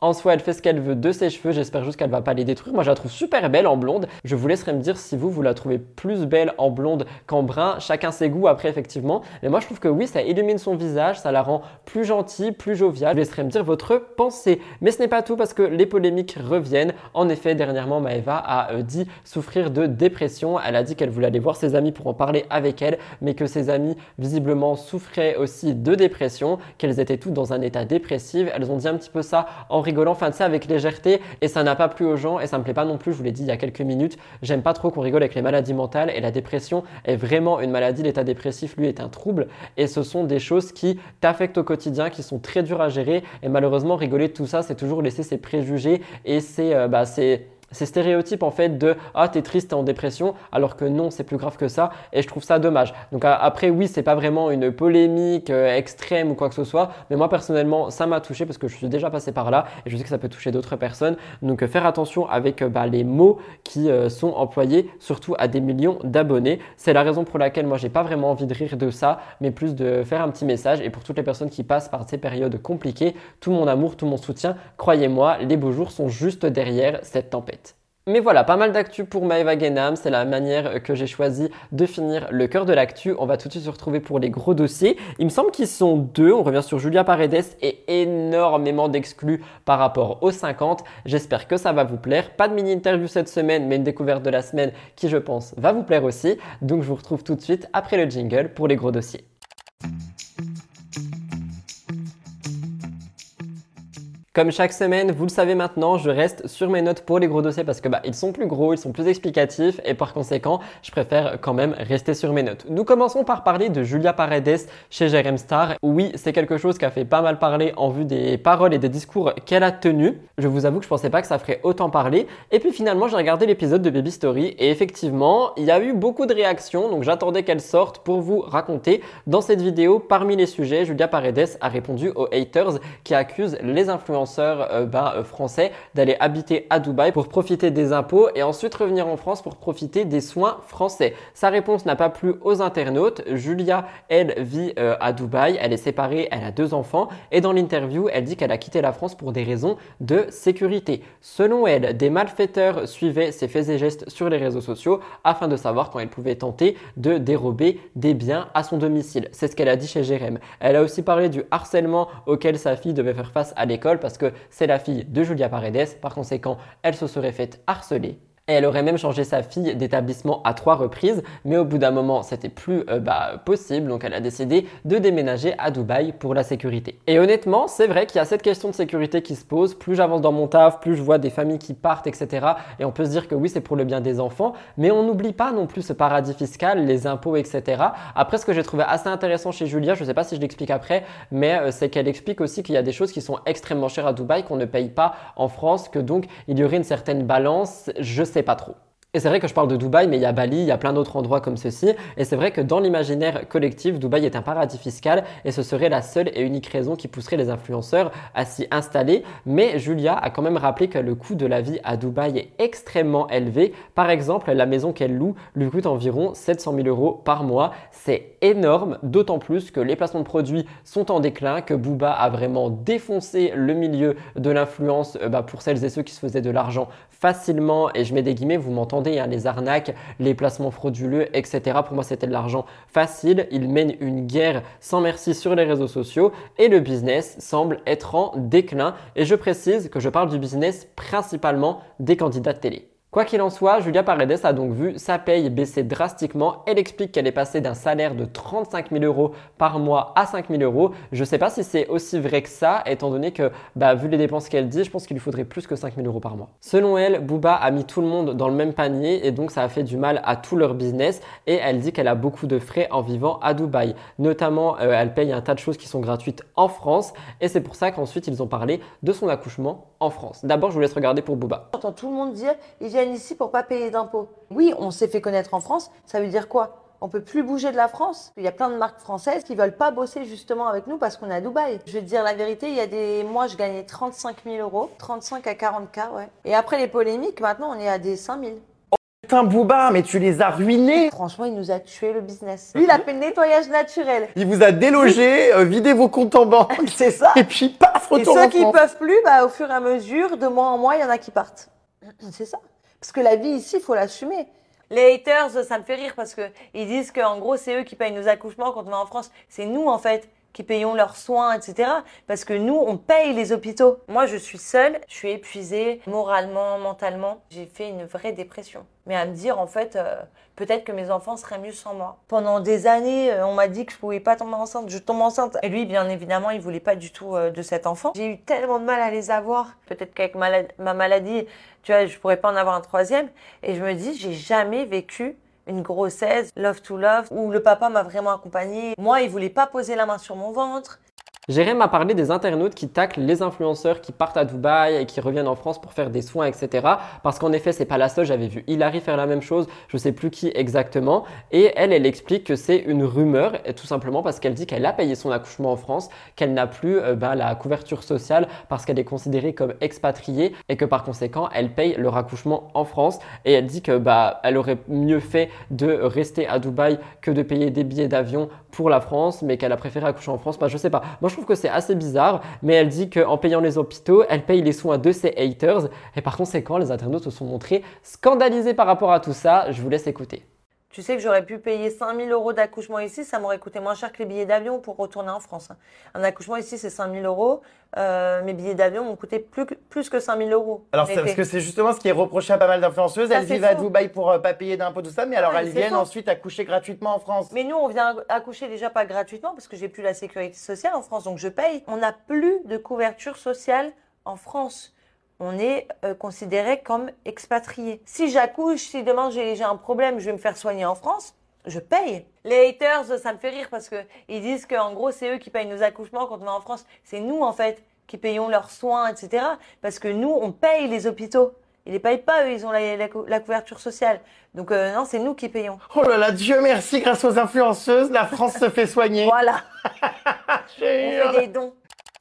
En soi, elle fait ce qu'elle veut de ses cheveux. J'espère juste qu'elle va pas les détruire. Moi, je la trouve super belle en blonde. Je vous laisserai me dire si vous, vous la trouvez plus belle en blonde qu'en brun. Chacun ses goûts après, effectivement. Mais moi, je trouve que oui, ça illumine son visage. Ça la rend plus gentille, plus joviale. Je vous laisserai me dire votre pensée. Mais ce n'est pas tout parce que les polémiques reviennent. En effet, dernièrement, Maeva a euh, dit souffrir de dépression. Elle a dit qu'elle voulait aller voir ses amis pour en parler avec elle, mais que ses amis, visiblement, souffraient aussi de dépression, qu'elles étaient toutes dans un état dépressif. Elles ont dit un petit peu ça en rigolant, enfin de ça avec légèreté, et ça n'a pas plu aux gens, et ça me plaît pas non plus, je vous l'ai dit il y a quelques minutes, j'aime pas trop qu'on rigole avec les maladies mentales, et la dépression est vraiment une maladie, l'état dépressif lui est un trouble, et ce sont des choses qui t'affectent au quotidien, qui sont très dures à gérer, et malheureusement rigoler de tout ça, c'est toujours laisser ses préjugés, et c'est... Euh, bah, c'est ces stéréotypes en fait de ah t'es triste t'es en dépression alors que non c'est plus grave que ça et je trouve ça dommage. Donc après oui c'est pas vraiment une polémique euh, extrême ou quoi que ce soit mais moi personnellement ça m'a touché parce que je suis déjà passé par là et je sais que ça peut toucher d'autres personnes. Donc euh, faire attention avec euh, bah, les mots qui sont employés surtout à des millions d'abonnés. C'est la raison pour laquelle moi j'ai pas vraiment envie de rire de ça mais plus de faire un petit message. Et pour toutes les personnes qui passent par ces périodes compliquées tout mon amour tout mon soutien croyez-moi les beaux jours sont juste derrière cette tempête mais voilà, pas mal d'actu pour Maeva Genam. C'est la manière que j'ai choisi de finir le cœur de l'actu. On va tout de suite se retrouver pour les gros dossiers. Il me semble qu'ils sont deux. On revient sur Julia Paredes et énormément d'exclus par rapport aux 50. J'espère que ça va vous plaire. Pas de mini-interview cette semaine, mais une découverte de la semaine qui, je pense, va vous plaire aussi. Donc, je vous retrouve tout de suite après le jingle pour les gros dossiers. Comme chaque semaine, vous le savez maintenant, je reste sur mes notes pour les gros dossiers parce que bah, ils sont plus gros, ils sont plus explicatifs et par conséquent, je préfère quand même rester sur mes notes. Nous commençons par parler de Julia Paredes chez Jerem Star. Oui, c'est quelque chose qui a fait pas mal parler en vue des paroles et des discours qu'elle a tenus. Je vous avoue que je pensais pas que ça ferait autant parler. Et puis finalement, j'ai regardé l'épisode de Baby Story et effectivement, il y a eu beaucoup de réactions, donc j'attendais qu'elle sorte pour vous raconter. Dans cette vidéo, parmi les sujets, Julia Paredes a répondu aux haters qui accusent les influenceurs euh, bah, euh, français d'aller habiter à Dubaï pour profiter des impôts et ensuite revenir en France pour profiter des soins français. Sa réponse n'a pas plu aux internautes. Julia, elle, vit euh, à Dubaï, elle est séparée, elle a deux enfants et dans l'interview, elle dit qu'elle a quitté la France pour des raisons de sécurité. Selon elle, des malfaiteurs suivaient ses faits et gestes sur les réseaux sociaux afin de savoir quand elle pouvait tenter de dérober des biens à son domicile. C'est ce qu'elle a dit chez Jérém. Elle a aussi parlé du harcèlement auquel sa fille devait faire face à l'école parce que c'est la fille de Julia Paredes. Par conséquent, elle se serait faite harceler et elle aurait même changé sa fille d'établissement à trois reprises, mais au bout d'un moment, c'était plus euh, bah, possible, donc elle a décidé de déménager à Dubaï pour la sécurité. Et honnêtement, c'est vrai qu'il y a cette question de sécurité qui se pose. Plus j'avance dans mon taf, plus je vois des familles qui partent, etc. Et on peut se dire que oui, c'est pour le bien des enfants, mais on n'oublie pas non plus ce paradis fiscal, les impôts, etc. Après, ce que j'ai trouvé assez intéressant chez Julia, je ne sais pas si je l'explique après, mais euh, c'est qu'elle explique aussi qu'il y a des choses qui sont extrêmement chères à Dubaï qu'on ne paye pas en France, que donc il y aurait une certaine balance. Je sais pas trop. Et c'est vrai que je parle de Dubaï, mais il y a Bali, il y a plein d'autres endroits comme ceci. Et c'est vrai que dans l'imaginaire collectif, Dubaï est un paradis fiscal et ce serait la seule et unique raison qui pousserait les influenceurs à s'y installer. Mais Julia a quand même rappelé que le coût de la vie à Dubaï est extrêmement élevé. Par exemple, la maison qu'elle loue lui coûte environ 700 000 euros par mois. C'est énorme, d'autant plus que les placements de produits sont en déclin, que Booba a vraiment défoncé le milieu de l'influence euh, bah, pour celles et ceux qui se faisaient de l'argent facilement. Et je mets des guillemets, vous m'entendez Hein, les arnaques, les placements frauduleux, etc. Pour moi, c'était de l'argent facile. Il mène une guerre sans merci sur les réseaux sociaux et le business semble être en déclin. Et je précise que je parle du business principalement des candidats de télé. Quoi qu'il en soit, Julia Paredes a donc vu sa paye baisser drastiquement. Elle explique qu'elle est passée d'un salaire de 35 000 euros par mois à 5 000 euros. Je ne sais pas si c'est aussi vrai que ça, étant donné que, bah, vu les dépenses qu'elle dit, je pense qu'il lui faudrait plus que 5 000 euros par mois. Selon elle, Booba a mis tout le monde dans le même panier et donc ça a fait du mal à tout leur business. Et elle dit qu'elle a beaucoup de frais en vivant à Dubaï. Notamment, euh, elle paye un tas de choses qui sont gratuites en France. Et c'est pour ça qu'ensuite, ils ont parlé de son accouchement en France. D'abord, je vous laisse regarder pour Booba. J'entends tout le monde dire ici pour pas payer d'impôts. Oui, on s'est fait connaître en France. Ça veut dire quoi? On peut plus bouger de la France? Il y a plein de marques françaises qui veulent pas bosser justement avec nous parce qu'on est à Dubaï. Je vais te dire la vérité, il y a des mois, je gagnais 35 000 euros, 35 à 40 k, ouais. Et après les polémiques, maintenant, on est à des 5 000. Putain, Booba, mais tu les as ruinés. Franchement, il nous a tué le business. Lui, il a fait le nettoyage naturel. Il vous a délogé, euh, vidé vos comptes en banque. C'est ça. Et puis, paf, Et retour ceux en qui France. peuvent plus, bah, au fur et à mesure, de mois en mois, il y en a qui partent. C'est ça. Parce que la vie ici, il faut l'assumer. Les haters, ça me fait rire parce que ils disent qu'en gros, c'est eux qui payent nos accouchements quand on va en France. C'est nous, en fait, qui payons leurs soins, etc. Parce que nous, on paye les hôpitaux. Moi, je suis seule, je suis épuisée, moralement, mentalement. J'ai fait une vraie dépression. Mais à me dire, en fait, euh, peut-être que mes enfants seraient mieux sans moi. Pendant des années, euh, on m'a dit que je pouvais pas tomber enceinte. Je tombe enceinte. Et lui, bien évidemment, il voulait pas du tout euh, de cet enfant. J'ai eu tellement de mal à les avoir. Peut-être qu'avec ma, ma maladie, tu vois, je pourrais pas en avoir un troisième. Et je me dis, j'ai jamais vécu une grossesse, love to love, où le papa m'a vraiment accompagnée. Moi, il voulait pas poser la main sur mon ventre. Jérém a parlé des internautes qui taclent les influenceurs qui partent à Dubaï et qui reviennent en France pour faire des soins, etc. Parce qu'en effet, c'est pas la seule. J'avais vu Hilary faire la même chose. Je sais plus qui exactement. Et elle, elle explique que c'est une rumeur, tout simplement parce qu'elle dit qu'elle a payé son accouchement en France, qu'elle n'a plus ben, la couverture sociale parce qu'elle est considérée comme expatriée et que par conséquent, elle paye leur accouchement en France. Et elle dit que bah, elle aurait mieux fait de rester à Dubaï que de payer des billets d'avion pour la France, mais qu'elle a préféré accoucher en France. Bah, je sais pas. Trouve que c'est assez bizarre, mais elle dit qu'en payant les hôpitaux, elle paye les soins de ses haters. Et par conséquent, les internautes se sont montrés scandalisés par rapport à tout ça. Je vous laisse écouter. Tu sais que j'aurais pu payer 5000 euros d'accouchement ici, ça m'aurait coûté moins cher que les billets d'avion pour retourner en France. hein. Un accouchement ici, c'est 5000 euros. Euh, mes billets d'avion m'ont coûté plus que, plus que 5000 euros. Alors, c'est parce que c'est justement ce qui est reproché à pas mal d'influenceuses. Elles vivent à. Dubaï pour euh, pas payer d'impôts, tout ça, mais alors Ouais, elles viennent faux. ensuite accoucher gratuitement en France. Mais nous, on vient accoucher déjà pas gratuitement parce que j'ai plus la sécurité sociale en France, donc je paye. On n'a plus de couverture sociale en France. On est euh, considéré comme expatrié. Si j'accouche, si demain j'ai j'ai un problème, je vais me faire soigner en France, je paye. Les haters, ça me fait rire parce que ils disent qu'en gros, c'est eux qui payent nos accouchements quand on va en France. C'est nous, en fait, qui payons leurs soins, etc. Parce que nous, on paye les hôpitaux. Ils les payent pas, eux, ils ont la, la cou- la couverture sociale. Donc euh, non, c'est nous qui payons. Oh là là, Dieu merci, grâce aux influenceuses, la France se fait soigner. Voilà. J'ai On fait des dons.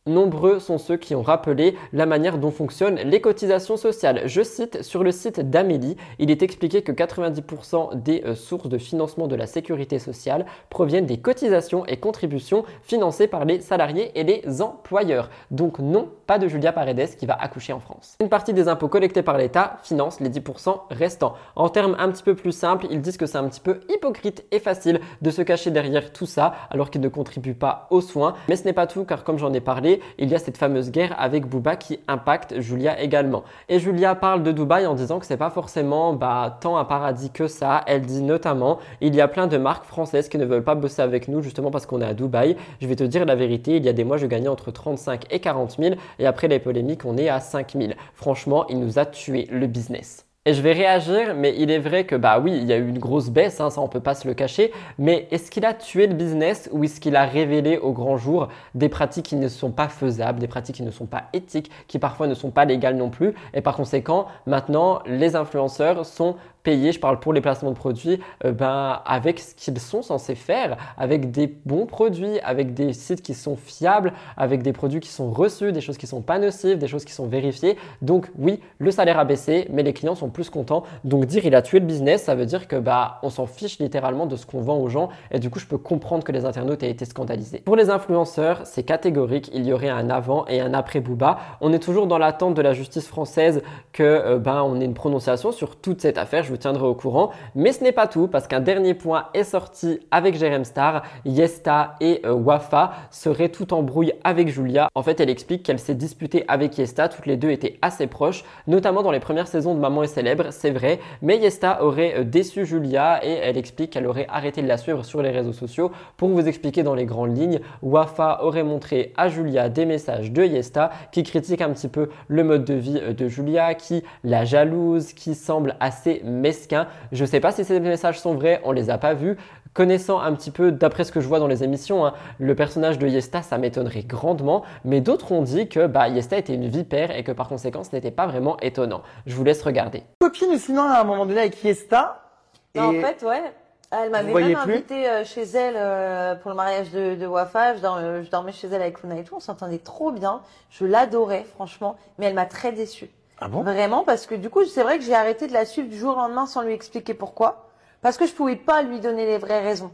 Nombreux sont ceux qui ont rappelé la manière dont fonctionnent les cotisations sociales. Je cite sur le site d'Amélie, il est expliqué que 90% des euh, sources de financement de la sécurité sociale proviennent des cotisations et contributions financées par les salariés et les employeurs. Donc non, pas de Julia Paredes qui va accoucher en France. Une partie des impôts collectés par l'État finance les 10% restants. En termes un petit peu plus simples, ils disent que c'est un petit peu hypocrite et facile de se cacher derrière tout ça alors qu'ils ne contribuent pas aux soins. Mais ce n'est pas tout car comme j'en ai parlé, il y a cette fameuse guerre avec Booba qui impacte Julia également. Et Julia parle de Dubaï en disant que c'est pas forcément bah, tant un paradis que ça. Elle dit notamment il y a plein de marques françaises qui ne veulent pas bosser avec nous justement parce qu'on est à Dubaï. Je vais te dire la vérité, il y a des mois je gagnais entre 35 et 40 000 et après les polémiques on est à 5 000. Franchement, il nous a tué le business. Et je vais réagir, mais il est vrai que bah oui, il y a eu une grosse baisse, hein, ça on peut pas se le cacher. Mais est-ce qu'il a tué le business ou est-ce qu'il a révélé au grand jour des pratiques qui ne sont pas faisables, des pratiques qui ne sont pas éthiques, qui parfois ne sont pas légales non plus? Et par conséquent, maintenant, les influenceurs sont je parle pour les placements de produits, euh, ben, avec ce qu'ils sont censés faire, avec des bons produits, avec des sites qui sont fiables, avec des produits qui sont reçus, des choses qui sont pas nocives, des choses qui sont vérifiées. Donc oui, le salaire a baissé, mais les clients sont plus contents. Donc dire il a tué le business, ça veut dire que bah on s'en fiche littéralement de ce qu'on vend aux gens et du coup je peux comprendre que les internautes aient été scandalisés. Pour les influenceurs, c'est catégorique, il y aurait un avant et un après Booba. On est toujours dans l'attente de la justice française que euh, ben on ait une prononciation sur toute cette affaire, je tiendrai au courant, mais ce n'est pas tout parce qu'un dernier point est sorti avec Jerem Star, Yesta et euh, Wafa seraient tout en brouille avec Julia. En fait, elle explique qu'elle s'est disputée avec Yesta, toutes les deux étaient assez proches, notamment dans les premières saisons de Maman est célèbre, c'est vrai, mais Yesta aurait euh, déçu Julia et elle explique qu'elle aurait arrêté de la suivre sur les réseaux sociaux. Pour vous expliquer dans les grandes lignes, Wafa aurait montré à Julia des messages de Yesta qui critiquent un petit peu le mode de vie euh, de Julia, qui la jalouse, qui semble assez mesquin. Je sais pas si ces messages sont vrais, on les a pas vus. Connaissant un petit peu, d'après ce que je vois dans les émissions, hein, le personnage de Yesta, ça m'étonnerait grandement, mais d'autres ont dit que bah, Yesta était une vipère et que par conséquent, ce n'était pas vraiment étonnant. Je vous laisse regarder. Copine, sinon, à un moment donné, avec Yesta. Non, En fait, ouais. Elle m'avait même plus invité euh, chez elle euh, pour le mariage de, de Wafa. Je, euh, je dormais chez elle avec Luna et tout. On s'entendait trop bien. Je l'adorais, franchement. Mais elle m'a très déçue. Ah Vraiment, parce que du coup, c'est vrai que j'ai arrêté de la suivre du jour au lendemain sans lui expliquer pourquoi. Parce que je pouvais pas lui donner les vraies raisons.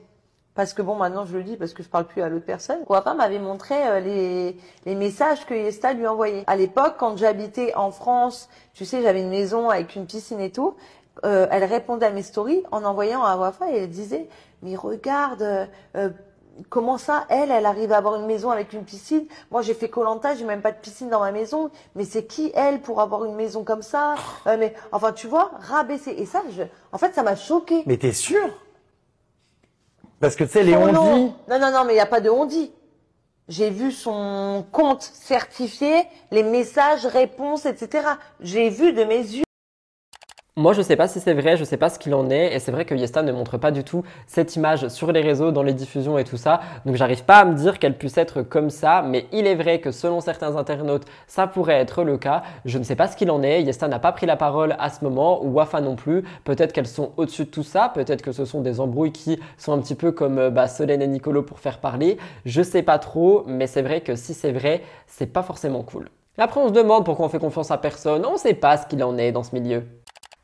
Parce que bon, maintenant je le dis parce que je parle plus à l'autre personne. Wafa m'avait montré euh, les, messages que Yesta lui envoyait. À l'époque, quand j'habitais en France, tu sais, j'avais une maison avec une piscine et tout. euh, elle répondait à mes stories en envoyant à Wafa et elle disait, mais regarde, euh, comment ça, elle, elle arrive à avoir une maison avec une piscine? Moi, j'ai fait Colanta, j'ai même pas de piscine dans ma maison. Mais c'est qui elle pour avoir une maison comme ça? Euh, Mais enfin, tu vois, rabaisser. Et ça, je, en fait, ça m'a choqué. Mais t'es sûr? Parce que tu sais, les on non. dit. Non, non, non, mais il n'y a pas de on dit. J'ai vu son compte certifié, les messages, réponses, etc. J'ai vu de mes yeux. Moi, je sais pas si c'est vrai, je sais pas ce qu'il en est, et c'est vrai que Yesta ne montre pas du tout cette image sur les réseaux, dans les diffusions et tout ça, donc j'arrive pas à me dire qu'elle puisse être comme ça, mais il est vrai que selon certains internautes, ça pourrait être le cas. Je ne sais pas ce qu'il en est, Yesta n'a pas pris la parole à ce moment, ou Wafa non plus. Peut-être qu'elles sont au-dessus de tout ça, peut-être que ce sont des embrouilles qui sont un petit peu comme euh, bah, Solène et Nicolo pour faire parler. Je sais pas trop, mais c'est vrai que si c'est vrai, c'est pas forcément cool. Après, on se demande pourquoi on fait confiance à personne, on sait pas ce qu'il en est dans ce milieu.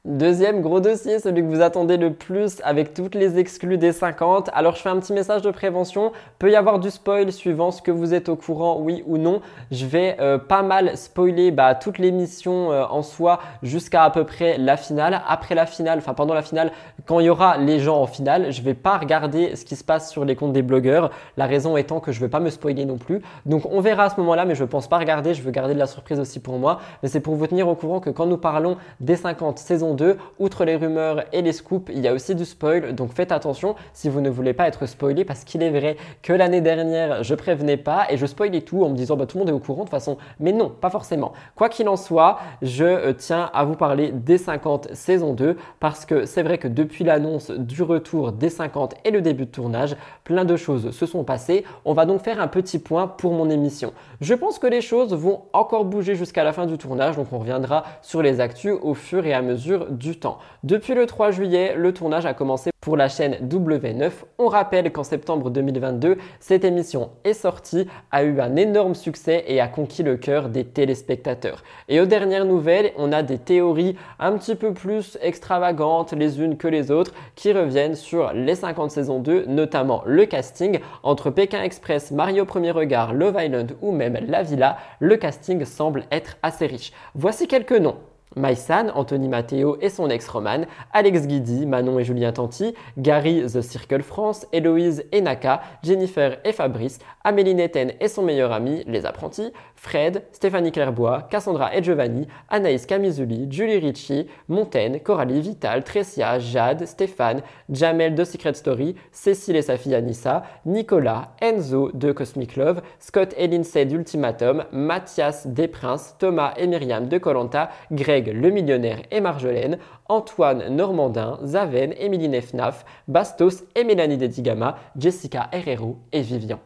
Deuxième gros dossier, celui que vous attendez le plus avec toutes les exclus des 50. Alors je fais un petit message de prévention. Peut y avoir du spoil suivant ce que vous êtes au courant, oui ou non. Je vais euh, pas mal spoiler bah, toute l'émission euh, en soi jusqu'à à peu près la finale. Après la finale, enfin pendant la finale, quand il y aura les gens en finale, je vais pas regarder ce qui se passe sur les comptes des blogueurs. La raison étant que je veux pas me spoiler non plus. Donc on verra à ce moment-là, mais je pense pas regarder. Je veux garder de la surprise aussi pour moi. Mais c'est pour vous tenir au courant que quand nous parlons des 50 saison 2, outre les rumeurs et les scoops, il y a aussi du spoil. Donc faites attention si vous ne voulez pas être spoilé parce qu'il est vrai que l'année dernière, je prévenais pas et je spoilais tout en me disant bah, tout le monde est au courant de toute façon. Mais non, pas forcément. Quoi qu'il en soit, je euh, tiens à vous parler des 50 saison 2 parce que c'est vrai que depuis l'annonce du retour des 50 et le début de tournage, plein de choses se sont passées. On va donc faire un petit point pour mon émission. Je pense que les choses vont encore bouger jusqu'à la fin du tournage, donc on reviendra sur les actus au fur et à mesure du temps. Depuis le 3 juillet, le tournage a commencé pour la chaîne W9. On rappelle qu'en septembre 2022, cette émission est sortie, a eu un énorme succès et a conquis le cœur des téléspectateurs. Et aux dernières nouvelles, on a des théories un petit peu plus extravagantes les unes que les autres qui reviennent sur les 50 saisons 2, notamment le casting entre Pékin Express, Mario Premier Regard, Love Island ou même La Villa. Le casting semble être assez riche. Voici quelques noms. Maïsan, Anthony Matteo et son ex Roman, Alex Guidi, Manon et Julien Tanti, Gary The Circle France, Héloïse et Naka, Jennifer et Fabrice, Amélie Netten et son meilleur ami, Les Apprentis, Fred, Stéphanie Clairbois, Cassandra et Giovanni, Anaïs Camizuli, Julie Ricci, Montaigne, Coralie Vital, Tressia, Jade, Stéphane, Jamel de Secret Story, Cécile et sa fille Anissa, Nicolas, Enzo de Cosmic Love, Scott et Lindsay d'Ultimatum, Mathias Desprinces, Thomas et Myriam de Colanta, Greg le millionnaire et Marjolaine, Antoine Normandin, Zaven, Émilie Nefnaf, Bastos et Mélanie Dedigama, Jessica Herrero et Vivian.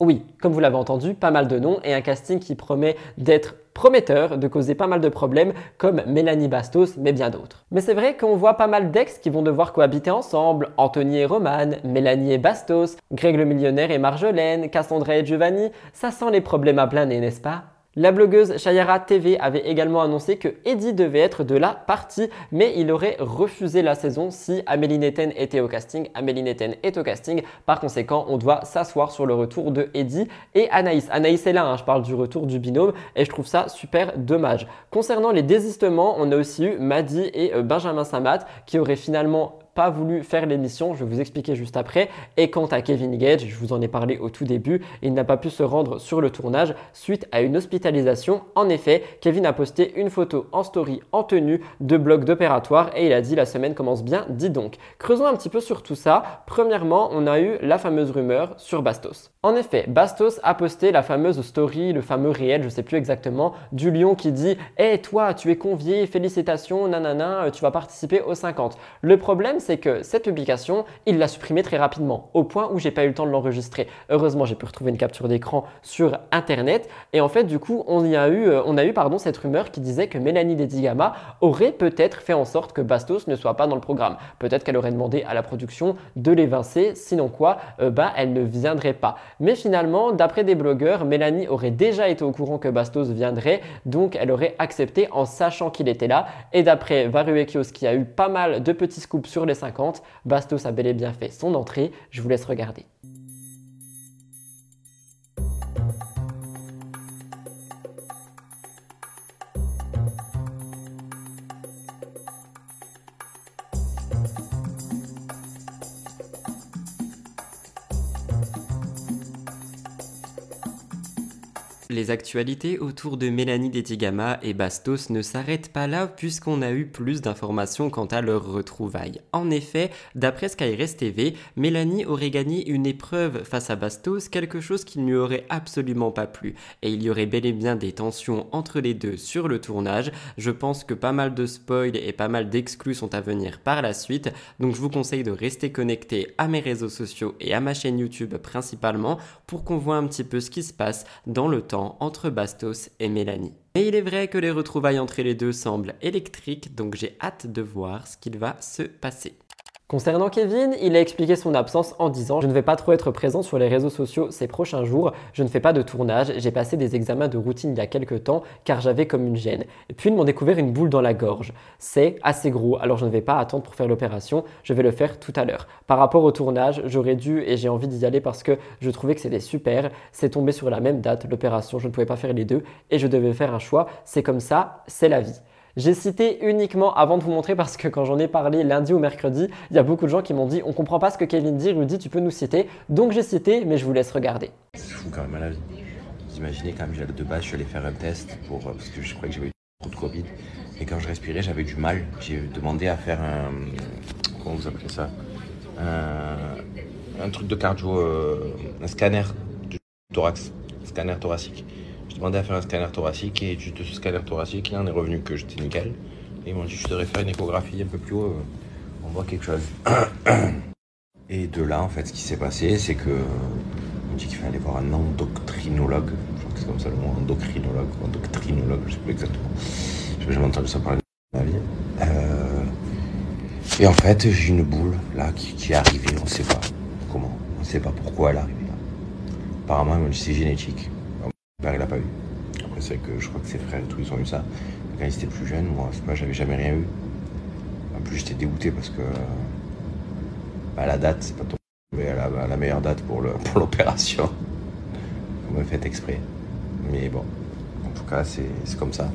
Oui, comme vous l'avez entendu, pas mal de noms et un casting qui promet d'être prometteur, de causer pas mal de problèmes comme Mélanie Bastos, mais bien d'autres. Mais c'est vrai qu'on voit pas mal d'ex qui vont devoir cohabiter ensemble, Anthony et Roman, Mélanie et Bastos, Greg le millionnaire et Marjolaine, Cassandra et Giovanni, ça sent les problèmes à plein nez, n'est-ce pas? La blogueuse Shayara TV avait également annoncé que Eddie devait être de la partie, mais il aurait refusé la saison si Amélie Netten était au casting. Amélie Netten est au casting, par conséquent, on doit s'asseoir sur le retour de Eddie et Anaïs. Anaïs est là, hein, je parle du retour du binôme, et je trouve ça super dommage. Concernant les désistements, on a aussi eu Maddy et euh, Benjamin Samat qui auraient finalement pas voulu faire l'émission, je vais vous expliquer juste après. Et quant à Kevin Gage, je vous en ai parlé au tout début, il n'a pas pu se rendre sur le tournage suite à une hospitalisation. En effet, Kevin a posté une photo en story en tenue de bloc d'opératoire et il a dit la semaine commence bien, dis donc. Creusons un petit peu sur tout ça. Premièrement, on a eu la fameuse rumeur sur Bastos. En effet, Bastos a posté la fameuse story, le fameux réel, je sais plus exactement, du lion qui dit "Eh toi, tu es convié, félicitations, nanana, tu vas participer aux 50." Le problème c'est que cette publication, il l'a supprimée très rapidement, au point où j'ai pas eu le temps de l'enregistrer. Heureusement, j'ai pu retrouver une capture d'écran sur internet. Et en fait, du coup, on y a eu, euh, on a eu pardon, cette rumeur qui disait que Mélanie Dedigama aurait peut-être fait en sorte que Bastos ne soit pas dans le programme. Peut-être qu'elle aurait demandé à la production de l'évincer, sinon quoi, euh, bah, elle ne viendrait pas. Mais finalement, d'après des blogueurs, Mélanie aurait déjà été au courant que Bastos viendrait, donc elle aurait accepté en sachant qu'il était là. Et d'après Varuekios, qui a eu pas mal de petits scoops sur les 50, Bastos a bel et bien fait son entrée. Je vous laisse regarder. Les actualités autour de Mélanie Detigama et Bastos ne s'arrêtent pas là puisqu'on a eu plus d'informations quant à leur retrouvailles. En effet, d'après Skyres TV, Mélanie aurait gagné une épreuve face à Bastos, quelque chose qui ne lui aurait absolument pas plu. Et il y aurait bel et bien des tensions entre les deux sur le tournage. Je pense que pas mal de spoils et pas mal d'exclus sont à venir par la suite, donc je vous conseille de rester connecté à mes réseaux sociaux et à ma chaîne YouTube principalement pour qu'on voit un petit peu ce qui se passe dans le temps entre Bastos et Mélanie. Mais il est vrai que les retrouvailles entre les deux semblent électriques, donc j'ai hâte de voir ce qu'il va se passer. Concernant Kevin, il a expliqué son absence en disant Je ne vais pas trop être présent sur les réseaux sociaux ces prochains jours, je ne fais pas de tournage, j'ai passé des examens de routine il y a quelques temps car j'avais comme une gêne. Puis ils m'ont découvert une boule dans la gorge. C'est assez gros, alors je ne vais pas attendre pour faire l'opération, je vais le faire tout à l'heure. Par rapport au tournage, j'aurais dû et j'ai envie d'y aller parce que je trouvais que c'était super. C'est tombé sur la même date, l'opération, je ne pouvais pas faire les deux et je devais faire un choix. C'est comme ça, c'est la vie. J'ai cité uniquement avant de vous montrer parce que quand j'en ai parlé lundi ou mercredi, il y a beaucoup de gens qui m'ont dit on comprend pas ce que Kevin dit, Rudy, tu peux nous citer. Donc j'ai cité, mais je vous laisse regarder. C'est fou quand même à la vie. Vous imaginez quand même, de base, je suis allé faire un test pour, euh, parce que je croyais que j'avais eu trop de Covid. Et quand je respirais, j'avais du mal. J'ai demandé à faire un. Comment vous appelez ça? Un, un truc de cardio, euh, un scanner du thorax, scanner thoracique. J'ai demandé à faire un scanner thoracique et juste ce scanner thoracique, là, on est revenu que j'étais nickel. Et ils m'ont dit je devrais faire une échographie un peu plus haut, euh, on voit quelque chose. Et de là, en fait, ce qui s'est passé, c'est que on dit qu'il fallait aller voir un endocrinologue. Je crois que c'est comme ça le mot, endocrinologue, endocrinologue, je sais plus exactement. J'ai jamais entendu ça parler de ma vie. Euh, et en fait, j'ai une boule là qui, qui est arrivée, on sait pas comment, on sait pas pourquoi elle est arrivée là. Apparemment, c'est génétique. Père, il l'a pas eu. Après, c'est vrai que je crois que ses frères et tout, ils ont eu ça. Quand ils étaient plus jeunes, moi, c'est pas, j'avais jamais rien eu. En plus, j'étais dégoûté parce que bah, la date, c'est pas tombé à la, à la meilleure date pour le- pour l'opération. On m'a fait exprès. Mais bon, en tout cas, c'est comme ça.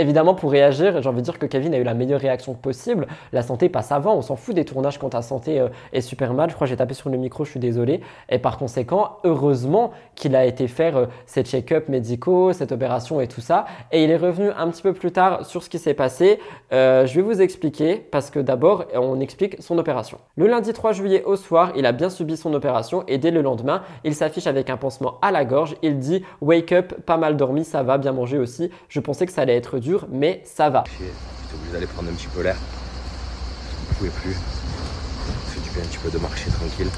Évidemment, pour réagir, j'ai envie de dire que Kevin a eu la meilleure réaction possible. La santé passe avant, on s'en fout des tournages quand ta santé euh, est super mal. Je crois que j'ai tapé sur le micro, je suis désolé. Et par conséquent, heureusement qu'il a été faire euh, ces check-up médicaux, cette opération et tout ça. Et il est revenu un petit peu plus tard sur ce qui s'est passé. Euh, je vais vous expliquer parce que d'abord, on explique son opération. Le lundi 3 juillet au soir, il a bien subi son opération et dès le lendemain, il s'affiche avec un pansement à la gorge. Il dit Wake up, pas mal dormi, ça va, bien manger aussi. Je pensais que ça allait être dur, mais ça va. J'étais obligé d'aller prendre un petit peu l'air. Je ne pouvais plus. Ça du bien un petit peu de marcher tranquille.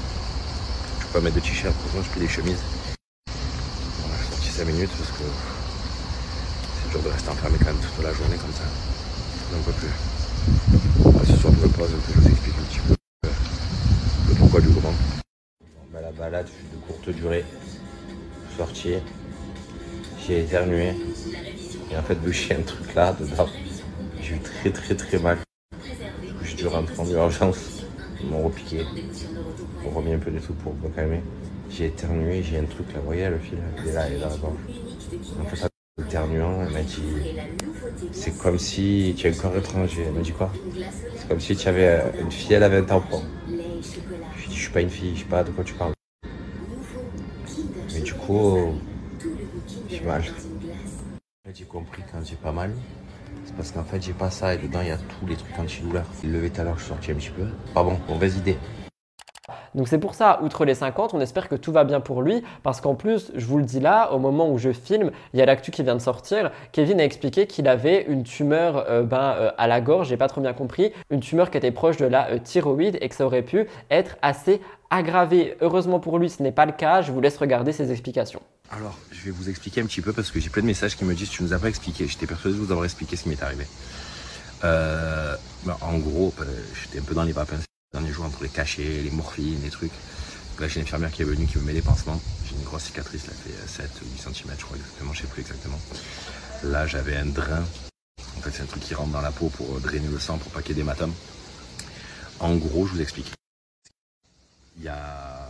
Je peux pas mettre de t-shirt, pourtant je pris des chemises. Voilà, je suis sorti 5 minutes parce que c'est dur de rester enfermé quand même toute la journée comme ça. Je n'en peux plus. Ce soir je me pose je vous explique un petit peu euh, le pourquoi du comment. La balade fut de courte durée. Je suis sorti, j'ai éternué. Et en fait, j'ai un truc là dedans, j'ai eu très très très mal. J'ai dû rentrer en urgence. Ils m'ont repiqué. M'ont remis un peu de tout pour me calmer. J'ai éternué, j'ai un truc là, vous voyez le fil, il est là, il est gorge. En fait, en éternuant, elle m'a dit c'est comme si tu as un corps étranger. Elle m'a dit quoi? C'est comme si tu avais euh, une fille, elle avait un tampon. Je dit je suis pas une fille, je sais pas de quoi tu parles. Mais du coup, j'ai mal. J'ai compris quand j'ai pas mal. C'est parce qu'en fait, j'ai pas ça et dedans, il y a tous les trucs antidouleurs. Levé tout à l'heure, je suis sorti un petit peu. Pas bon, mauvaise idée. Donc c'est pour ça, outre les 50, on espère que tout va bien pour lui, parce qu'en plus, je vous le dis là, au moment où je filme, il y a l'actu qui vient de sortir, Kevin a expliqué qu'il avait une tumeur euh, ben, euh, à la gorge, j'ai pas trop bien compris, une tumeur qui était proche de la euh, thyroïde et que ça aurait pu être assez aggravé. Heureusement pour lui, ce n'est pas le cas, je vous laisse regarder ses explications. Alors, je vais vous expliquer un petit peu parce que j'ai plein de messages qui me disent tu nous as pas expliqué. J'étais persuadé de vous avoir expliqué ce qui m'est arrivé. Bah, en gros, j'étais un peu dans les papins ces derniers jours entre les cachets, les morphines, les trucs. Là, j'ai une infirmière qui est venue qui me met les pansements. J'ai une grosse cicatrice, là, fait 7 ou 8 cm, je crois exactement, je sais plus exactement. Là, j'avais un drain. En fait, c'est un truc qui rentre dans la peau pour drainer le sang, pour pas qu'il y ait. En gros, je vous explique. Il y a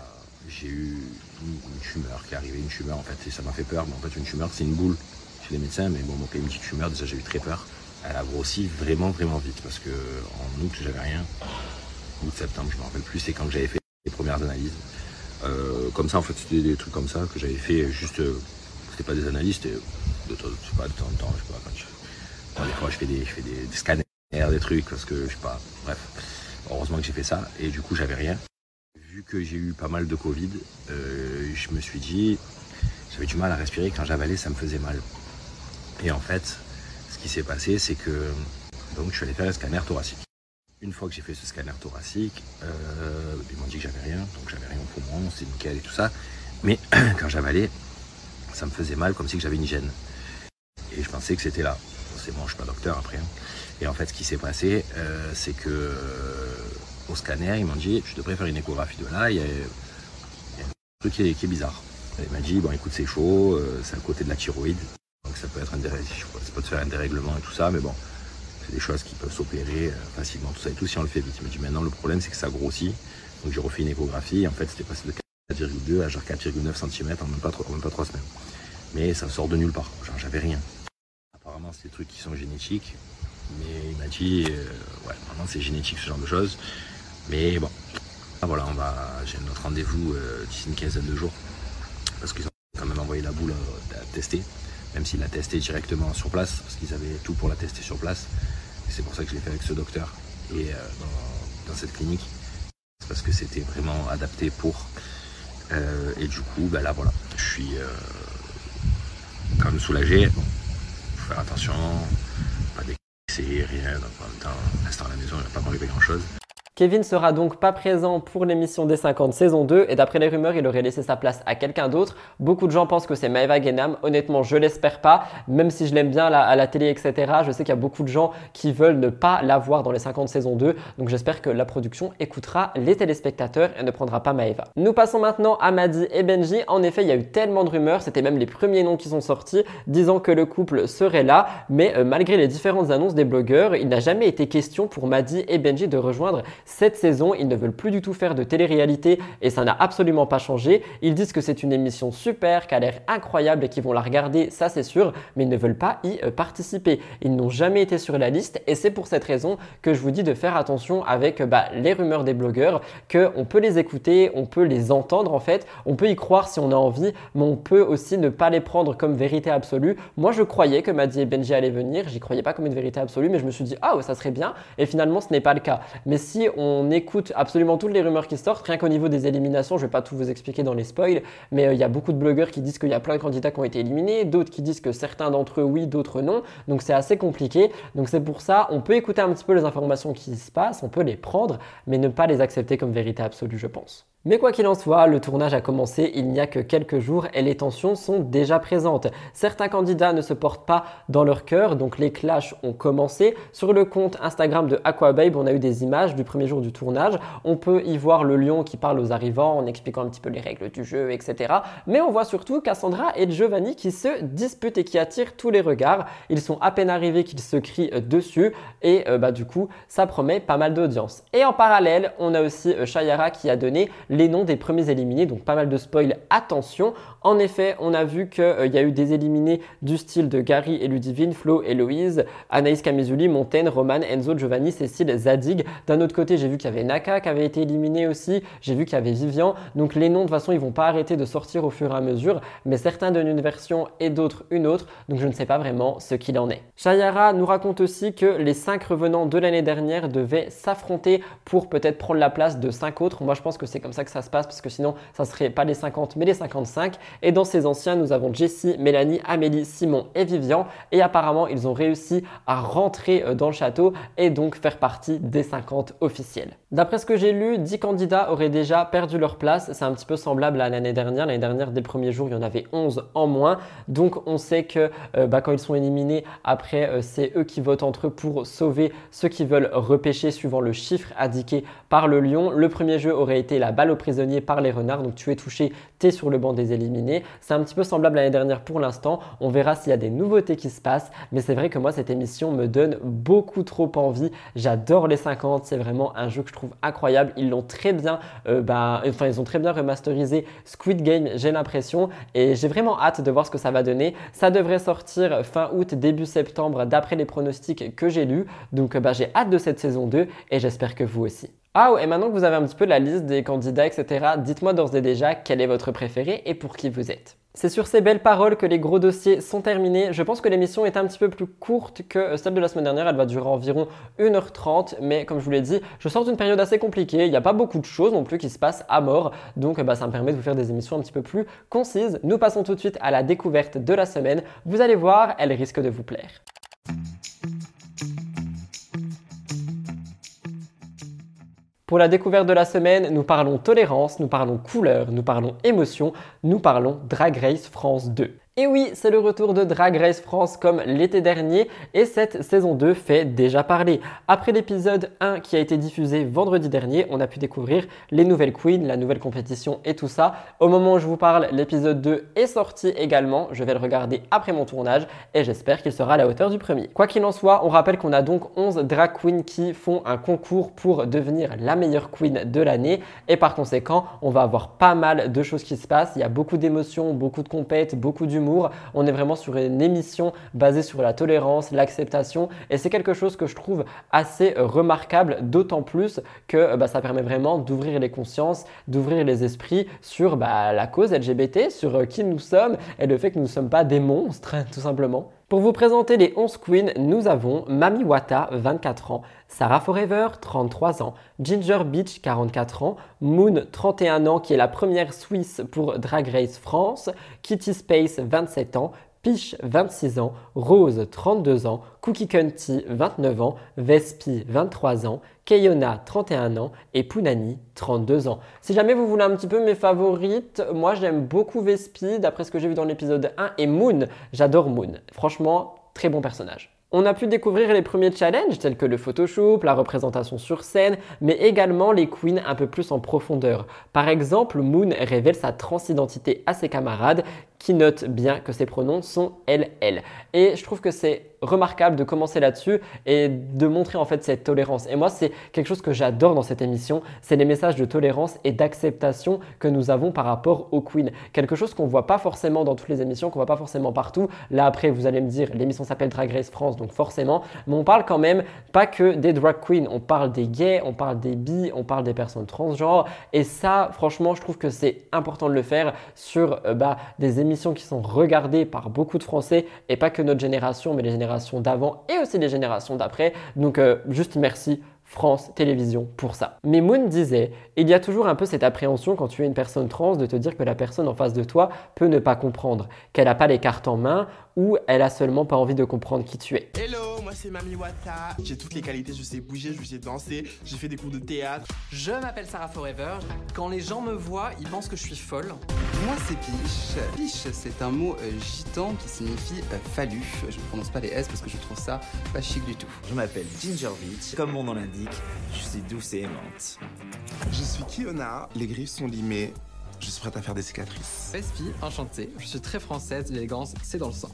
j'ai eu une, tumeur qui est arrivée, une tumeur en fait, et ça m'a fait peur. Mais en fait, une tumeur, c'est une boule chez les médecins, mais bon, on une petite tumeur, déjà j'ai eu très peur. Elle a grossi vraiment, vraiment vite parce que en août, j'avais rien. Août, septembre, je me rappelle plus, c'est quand j'avais fait les premières analyses. Euh, comme ça, en fait, c'était des trucs comme ça que j'avais fait juste. Euh, c'était pas des analyses, c'était de, de temps en temps, je sais quand des fois, je fais, des, je fais des, des scanners, des trucs, parce que je sais pas, bref. Heureusement que j'ai fait ça, et du coup, j'avais rien vu que j'ai eu pas mal de Covid, euh, je me suis dit, j'avais du mal à respirer, quand j'avalais, ça me faisait mal. Et en fait, ce qui s'est passé, c'est que donc, je suis allé faire un scanner thoracique. Une fois que j'ai fait ce scanner thoracique, euh, ils m'ont dit que j'avais rien, donc j'avais rien au poumon, c'est nickel et tout ça. Mais quand j'avalais, ça me faisait mal comme si j'avais une gêne. Et je pensais que c'était là. C'est bon, je suis pas docteur après. Hein. Et en fait, ce qui s'est passé, euh, c'est que au scanner, ils m'ont dit tu devrais faire une échographie de là, il y a, un truc qui est, bizarre. Il m'a dit bon écoute c'est chaud, euh, c'est à côté de la thyroïde, donc ça peut être un dérèglement, ça peut te faire un dérèglement et tout ça, mais bon, c'est des choses qui peuvent s'opérer euh, facilement, tout ça et tout si on le fait vite. Il m'a dit maintenant le problème c'est que ça grossit, donc j'ai refait une échographie, en fait c'était passé de 4,2 à genre 4,9 cm en même pas, en même pas 3 semaines. Mais ça sort de nulle part, genre j'avais rien. Apparemment c'est des trucs qui sont génétiques, mais il m'a dit, euh, ouais, maintenant c'est génétique ce genre de choses. Mais bon, voilà, on va, j'ai notre rendez-vous euh, d'ici une quinzaine de jours. Parce qu'ils ont quand même envoyé la boule à tester, même s'il l'a testé directement sur place, parce qu'ils avaient tout pour la tester sur place. C'est pour ça que je l'ai fait avec ce docteur et euh, dans, cette clinique. Parce que c'était vraiment adapté pour. et du coup, ben là voilà, je suis quand même soulagé. Bon, faut faire attention, pas d'excès, rien. Donc en même temps, rester à la maison, il ne va pas m'arriver grand chose. Kevin sera donc pas présent pour l'émission des 50 saison 2 et d'après les rumeurs, il aurait laissé sa place à quelqu'un d'autre. Beaucoup de gens pensent que c'est Maeva Genam. Honnêtement, je l'espère pas. Même si je l'aime bien à la télé, etc. Je sais qu'il y a beaucoup de gens qui veulent ne pas la voir dans les 50 saison 2. Donc j'espère que la production écoutera les téléspectateurs et ne prendra pas Maeva. Nous passons maintenant à Maddy et Benji. En effet, il y a eu tellement de rumeurs. C'était même les premiers noms qui sont sortis disant que le couple serait là. Mais euh, malgré les différentes annonces des blogueurs, il n'a jamais été question pour Maddy et Benji de rejoindre cette saison, ils ne veulent plus du tout faire de télé-réalité et ça n'a absolument pas changé. Ils disent que c'est une émission super, qui a l'air incroyable et qu'ils vont la regarder, ça c'est sûr, mais ils ne veulent pas y euh, participer. Ils n'ont jamais été sur la liste et c'est pour cette raison que je vous dis de faire attention avec bah, les rumeurs des blogueurs, qu'on peut les écouter, on peut les entendre en fait, on peut y croire si on a envie, mais on peut aussi ne pas les prendre comme vérité absolue. Moi je croyais que Maddy et Benji allaient venir, j'y croyais pas comme une vérité absolue, mais je me suis dit ah ça serait bien et finalement ce n'est pas le cas. Mais si on écoute absolument toutes les rumeurs qui sortent, rien qu'au niveau des éliminations, je ne vais pas tout vous expliquer dans les spoils, mais euh, il y a beaucoup de blogueurs qui disent qu'il y a plein de candidats qui ont été éliminés, d'autres qui disent que certains d'entre eux oui, d'autres non, donc c'est assez compliqué. Donc c'est pour ça, on peut écouter un petit peu les informations qui se passent, on peut les prendre, mais ne pas les accepter comme vérité absolue, je pense. Mais quoi qu'il en soit, le tournage a commencé il n'y a que quelques jours et les tensions sont déjà présentes. Certains candidats ne se portent pas dans leur cœur, donc les clashs ont commencé. Sur le compte Instagram de Aquababe, on a eu des images du premier jour du tournage. On peut y voir le lion qui parle aux arrivants en expliquant un petit peu les règles du jeu, etc. Mais on voit surtout Cassandra et Giovanni qui se disputent et qui attirent tous les regards. Ils sont à peine arrivés qu'ils se crient dessus et euh, bah, du coup, ça promet pas mal d'audience. Et en parallèle, on a aussi euh, Shayara qui a donné les noms des premiers éliminés, donc pas mal de spoil, attention. En effet, on a vu qu'il euh, y a eu des éliminés du style de Gary et Ludivine, Flo, Héloïse, Anaïs Camizuli, Montaigne, Roman, Enzo, Giovanni, Cécile, Zadig. D'un autre côté, j'ai vu qu'il y avait Naka qui avait été éliminé aussi, j'ai vu qu'il y avait Vivian. Donc les noms, de toute façon, ils vont pas arrêter de sortir au fur et à mesure, mais certains donnent une version et d'autres une autre, donc je ne sais pas vraiment ce qu'il en est. Shayara nous raconte aussi que les cinq revenants de l'année dernière devaient s'affronter pour peut-être prendre la place de cinq autres. Moi, je pense que c'est comme ça que ça se passe parce que sinon ça serait pas les 50 mais les 55. Et dans ces anciens, nous avons Jessie, Mélanie, Amélie, Simon et Vivian. Et apparemment, ils ont réussi à rentrer euh, dans le château et donc faire partie des 50 officiels. D'après ce que j'ai lu, 10 candidats auraient déjà perdu leur place. C'est un petit peu semblable à l'année dernière. L'année dernière, dès le premier jour, il y en avait 11 en moins. Donc on sait que euh, bah, quand ils sont éliminés, après, euh, c'est eux qui votent entre eux pour sauver ceux qui veulent repêcher suivant le chiffre indiqué par le lion. Le premier jeu aurait été la balle aux prisonniers par les renards. Donc tu es touché, tu es sur le banc des éliminés. C'est un petit peu semblable l'année dernière pour l'instant. On verra s'il y a des nouveautés qui se passent. Mais c'est vrai que moi, cette émission me donne beaucoup trop envie. J'adore les 50. C'est vraiment un jeu que je trouve incroyable. Ils l'ont très bien, euh, bah, enfin, ils ont très bien remasterisé Squid Game, j'ai l'impression. Et j'ai vraiment hâte de voir ce que ça va donner. Ça devrait sortir fin août, début septembre, d'après les pronostics que j'ai lus. Donc, bah, j'ai hâte de cette saison 2 et j'espère que vous aussi. Ah, et maintenant que vous avez un petit peu la liste des candidats, etc., dites-moi d'ores et déjà quel est votre préféré et pour qui vous êtes. C'est sur ces belles paroles que les gros dossiers sont terminés. Je pense que l'émission est un petit peu plus courte que celle de la semaine dernière. Elle va durer environ 1h30. Mais comme je vous l'ai dit, je sors d'une période assez compliquée. Il n'y a pas beaucoup de choses non plus qui se passent à mort. Donc bah, ça me permet de vous faire des émissions un petit peu plus concises. Nous passons tout de suite à la découverte de la semaine. Vous allez voir, elle risque de vous plaire. Pour la découverte de la semaine, nous parlons tolérance, nous parlons couleur, nous parlons émotion, nous parlons Drag Race France 2. Et oui, c'est le retour de Drag Race France comme l'été dernier et cette saison 2 fait déjà parler. Après l'épisode 1 qui a été diffusé vendredi dernier, on a pu découvrir les nouvelles queens, la nouvelle compétition et tout ça. Au moment où je vous parle, l'épisode 2 est sorti également. Je vais le regarder après mon tournage et j'espère qu'il sera à la hauteur du premier. Quoi qu'il en soit, on rappelle qu'on a donc 11 drag queens qui font un concours pour devenir la meilleure queen de l'année et par conséquent, on va avoir pas mal de choses qui se passent. Il y a beaucoup d'émotions, beaucoup de compètes, beaucoup d'humour on est vraiment sur une émission basée sur la tolérance, l'acceptation et c'est quelque chose que je trouve assez euh, remarquable, d'autant plus que euh, bah, ça permet vraiment d'ouvrir les consciences, d'ouvrir les esprits sur bah, la cause LGBT, sur euh, qui nous sommes et le fait que nous ne sommes pas des monstres, tout simplement. Pour vous présenter les 11 queens, nous avons Mami Wata, 24 ans, Sarah Forever, 33 ans, Ginger Beach, 44 ans, Moon, 31 ans, qui est la première Suisse pour Drag Race France, Kitty Space, 27 ans, Piche, 26 ans, Rose, 32 ans, Cookie Cunty, 29 ans, Vespi, 23 ans, Keyona, 31 ans. Et Punani, 32 ans. Si jamais vous voulez un petit peu mes favorites, moi j'aime beaucoup Vespi, d'après ce que j'ai vu dans l'épisode 1, et Moon, j'adore Moon. Franchement, très bon personnage. On a pu découvrir les premiers challenges tels que le Photoshop, la représentation sur scène, mais également les queens un peu plus en profondeur. Par exemple, Moon révèle sa transidentité à ses camarades qui notent bien que ses pronoms sont elle. Et je trouve que c'est remarquable de commencer là-dessus et de montrer en fait cette tolérance. Et moi, c'est quelque chose que j'adore dans cette émission, c'est les messages de tolérance et d'acceptation que nous avons par rapport aux queens. Quelque chose qu'on voit pas forcément dans toutes les émissions, qu'on voit pas forcément partout. Là après, vous allez me dire, l'émission s'appelle Drag Race France, donc forcément, mais on parle quand même pas que des drag queens, on parle des gays, on parle des bi, on parle des personnes transgenres. Et ça, franchement, je trouve que c'est important de le faire sur euh, bah, des émissions qui sont regardées par beaucoup de Français et pas que notre génération, mais les générations d'avant et aussi les générations d'après. Donc euh, juste merci France Télévisions pour ça. Mais Moon disait, il y a toujours un peu cette appréhension quand tu es une personne trans de te dire que la personne en face de toi peut ne pas comprendre, qu'elle n'a pas les cartes en main ou elle a seulement pas envie de comprendre qui tu es. Hello, moi c'est Mami Wata. J'ai toutes les qualités, je sais bouger, je sais danser, j'ai fait des cours de théâtre. Je m'appelle Sarah Forever. Quand les gens me voient, ils pensent que je suis folle. Moi c'est Piche. Piche, c'est un mot euh, gitan qui signifie euh, fallu. Je ne prononce pas les S parce que je trouve ça pas chic du tout. Je m'appelle Ginger Beach. Comme mon nom l'indique, je suis douce et aimante. Je suis Kiona. Les griffes sont limées. Je suis prête à faire des cicatrices. Vespi, enchanté. Je suis très française, l'élégance, c'est dans le sang.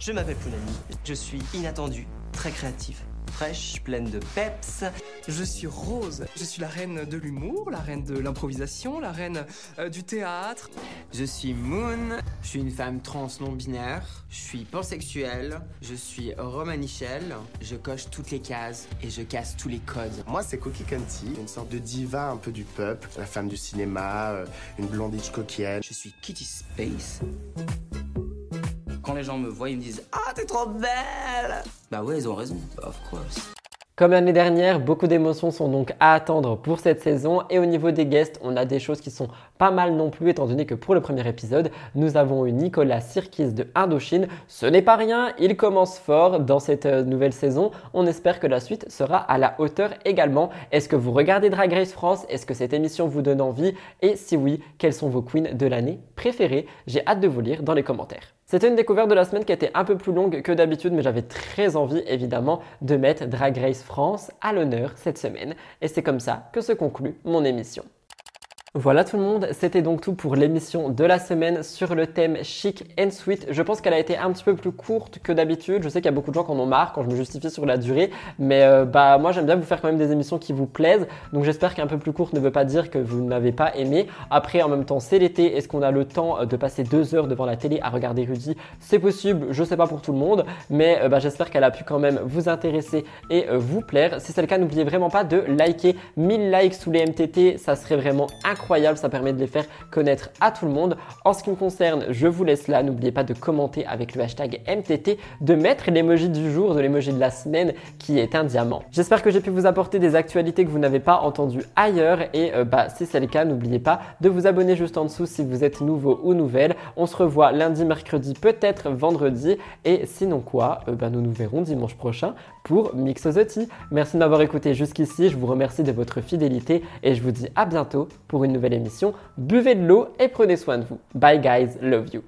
Je m'appelle Pounani. Je suis inattendue, très créative, fraîche, pleine de peps. Je suis Rose. Je suis la reine de l'humour, la reine de l'improvisation, la reine euh, du théâtre. Je suis Moon. Je suis une femme trans non binaire. Je suis pansexuelle. Je suis romanichelle. Je coche toutes les cases et je casse tous les codes. Moi, c'est Cookie Canty, une sorte de diva un peu du peuple, la femme du cinéma, euh, une blonde coquille. Je suis Kitty Space. Quand les gens me voient, ils me disent Ah, t'es trop belle Bah ouais, ils ont raison, of course. Comme l'année dernière, beaucoup d'émotions sont donc à attendre pour cette saison et au niveau des guests, on a des choses qui sont pas mal non plus étant donné que pour le premier épisode, nous avons eu Nicolas Sirkis de Indochine. Ce n'est pas rien, il commence fort dans cette euh, nouvelle saison. On espère que la suite sera à la hauteur également. Est-ce que vous regardez Drag Race France? Est-ce que cette émission vous donne envie? Et si oui, quelles sont vos queens de l'année préférées? J'ai hâte de vous lire dans les commentaires. C'était une découverte de la semaine qui était un peu plus longue que d'habitude, mais j'avais très envie évidemment de mettre Drag Race France à l'honneur cette semaine. Et c'est comme ça que se conclut mon émission. Voilà tout le monde, c'était donc tout pour l'émission de la semaine sur le thème chic and sweet. Je pense qu'elle a été un petit peu plus courte que d'habitude. Je sais qu'il y a beaucoup de gens qui en ont marre quand je me justifie sur la durée, mais euh, bah moi j'aime bien vous faire quand même des émissions qui vous plaisent. Donc j'espère qu'un peu plus courte ne veut pas dire que vous n'avez pas aimé. Après en même temps c'est l'été, est-ce qu'on a le temps de passer deux heures devant la télé à regarder Rudy? C'est possible, je sais pas pour tout le monde, mais euh, bah, j'espère qu'elle a pu quand même vous intéresser et euh, vous plaire. Si c'est le cas, n'oubliez vraiment pas de liker 1000 likes sous les MTT, ça serait vraiment incroyable incroyable, ça permet de les faire connaître à tout le monde. En ce qui me concerne, je vous laisse là. N'oubliez pas de commenter avec le hashtag MTT, de mettre l'emoji du jour, de l'emoji de la semaine qui est un diamant. J'espère que j'ai pu vous apporter des actualités que vous n'avez pas entendues ailleurs et euh, bah, si c'est le cas, n'oubliez pas de vous abonner juste en dessous si vous êtes nouveau ou nouvelle. On se revoit lundi, mercredi, peut-être vendredi et sinon quoi, euh, bah, nous nous verrons dimanche prochain pour Mix the Merci de m'avoir écouté jusqu'ici, je vous remercie de votre fidélité et je vous dis à bientôt pour une nouvelle émission. Buvez de l'eau et prenez soin de vous. Bye guys, love you.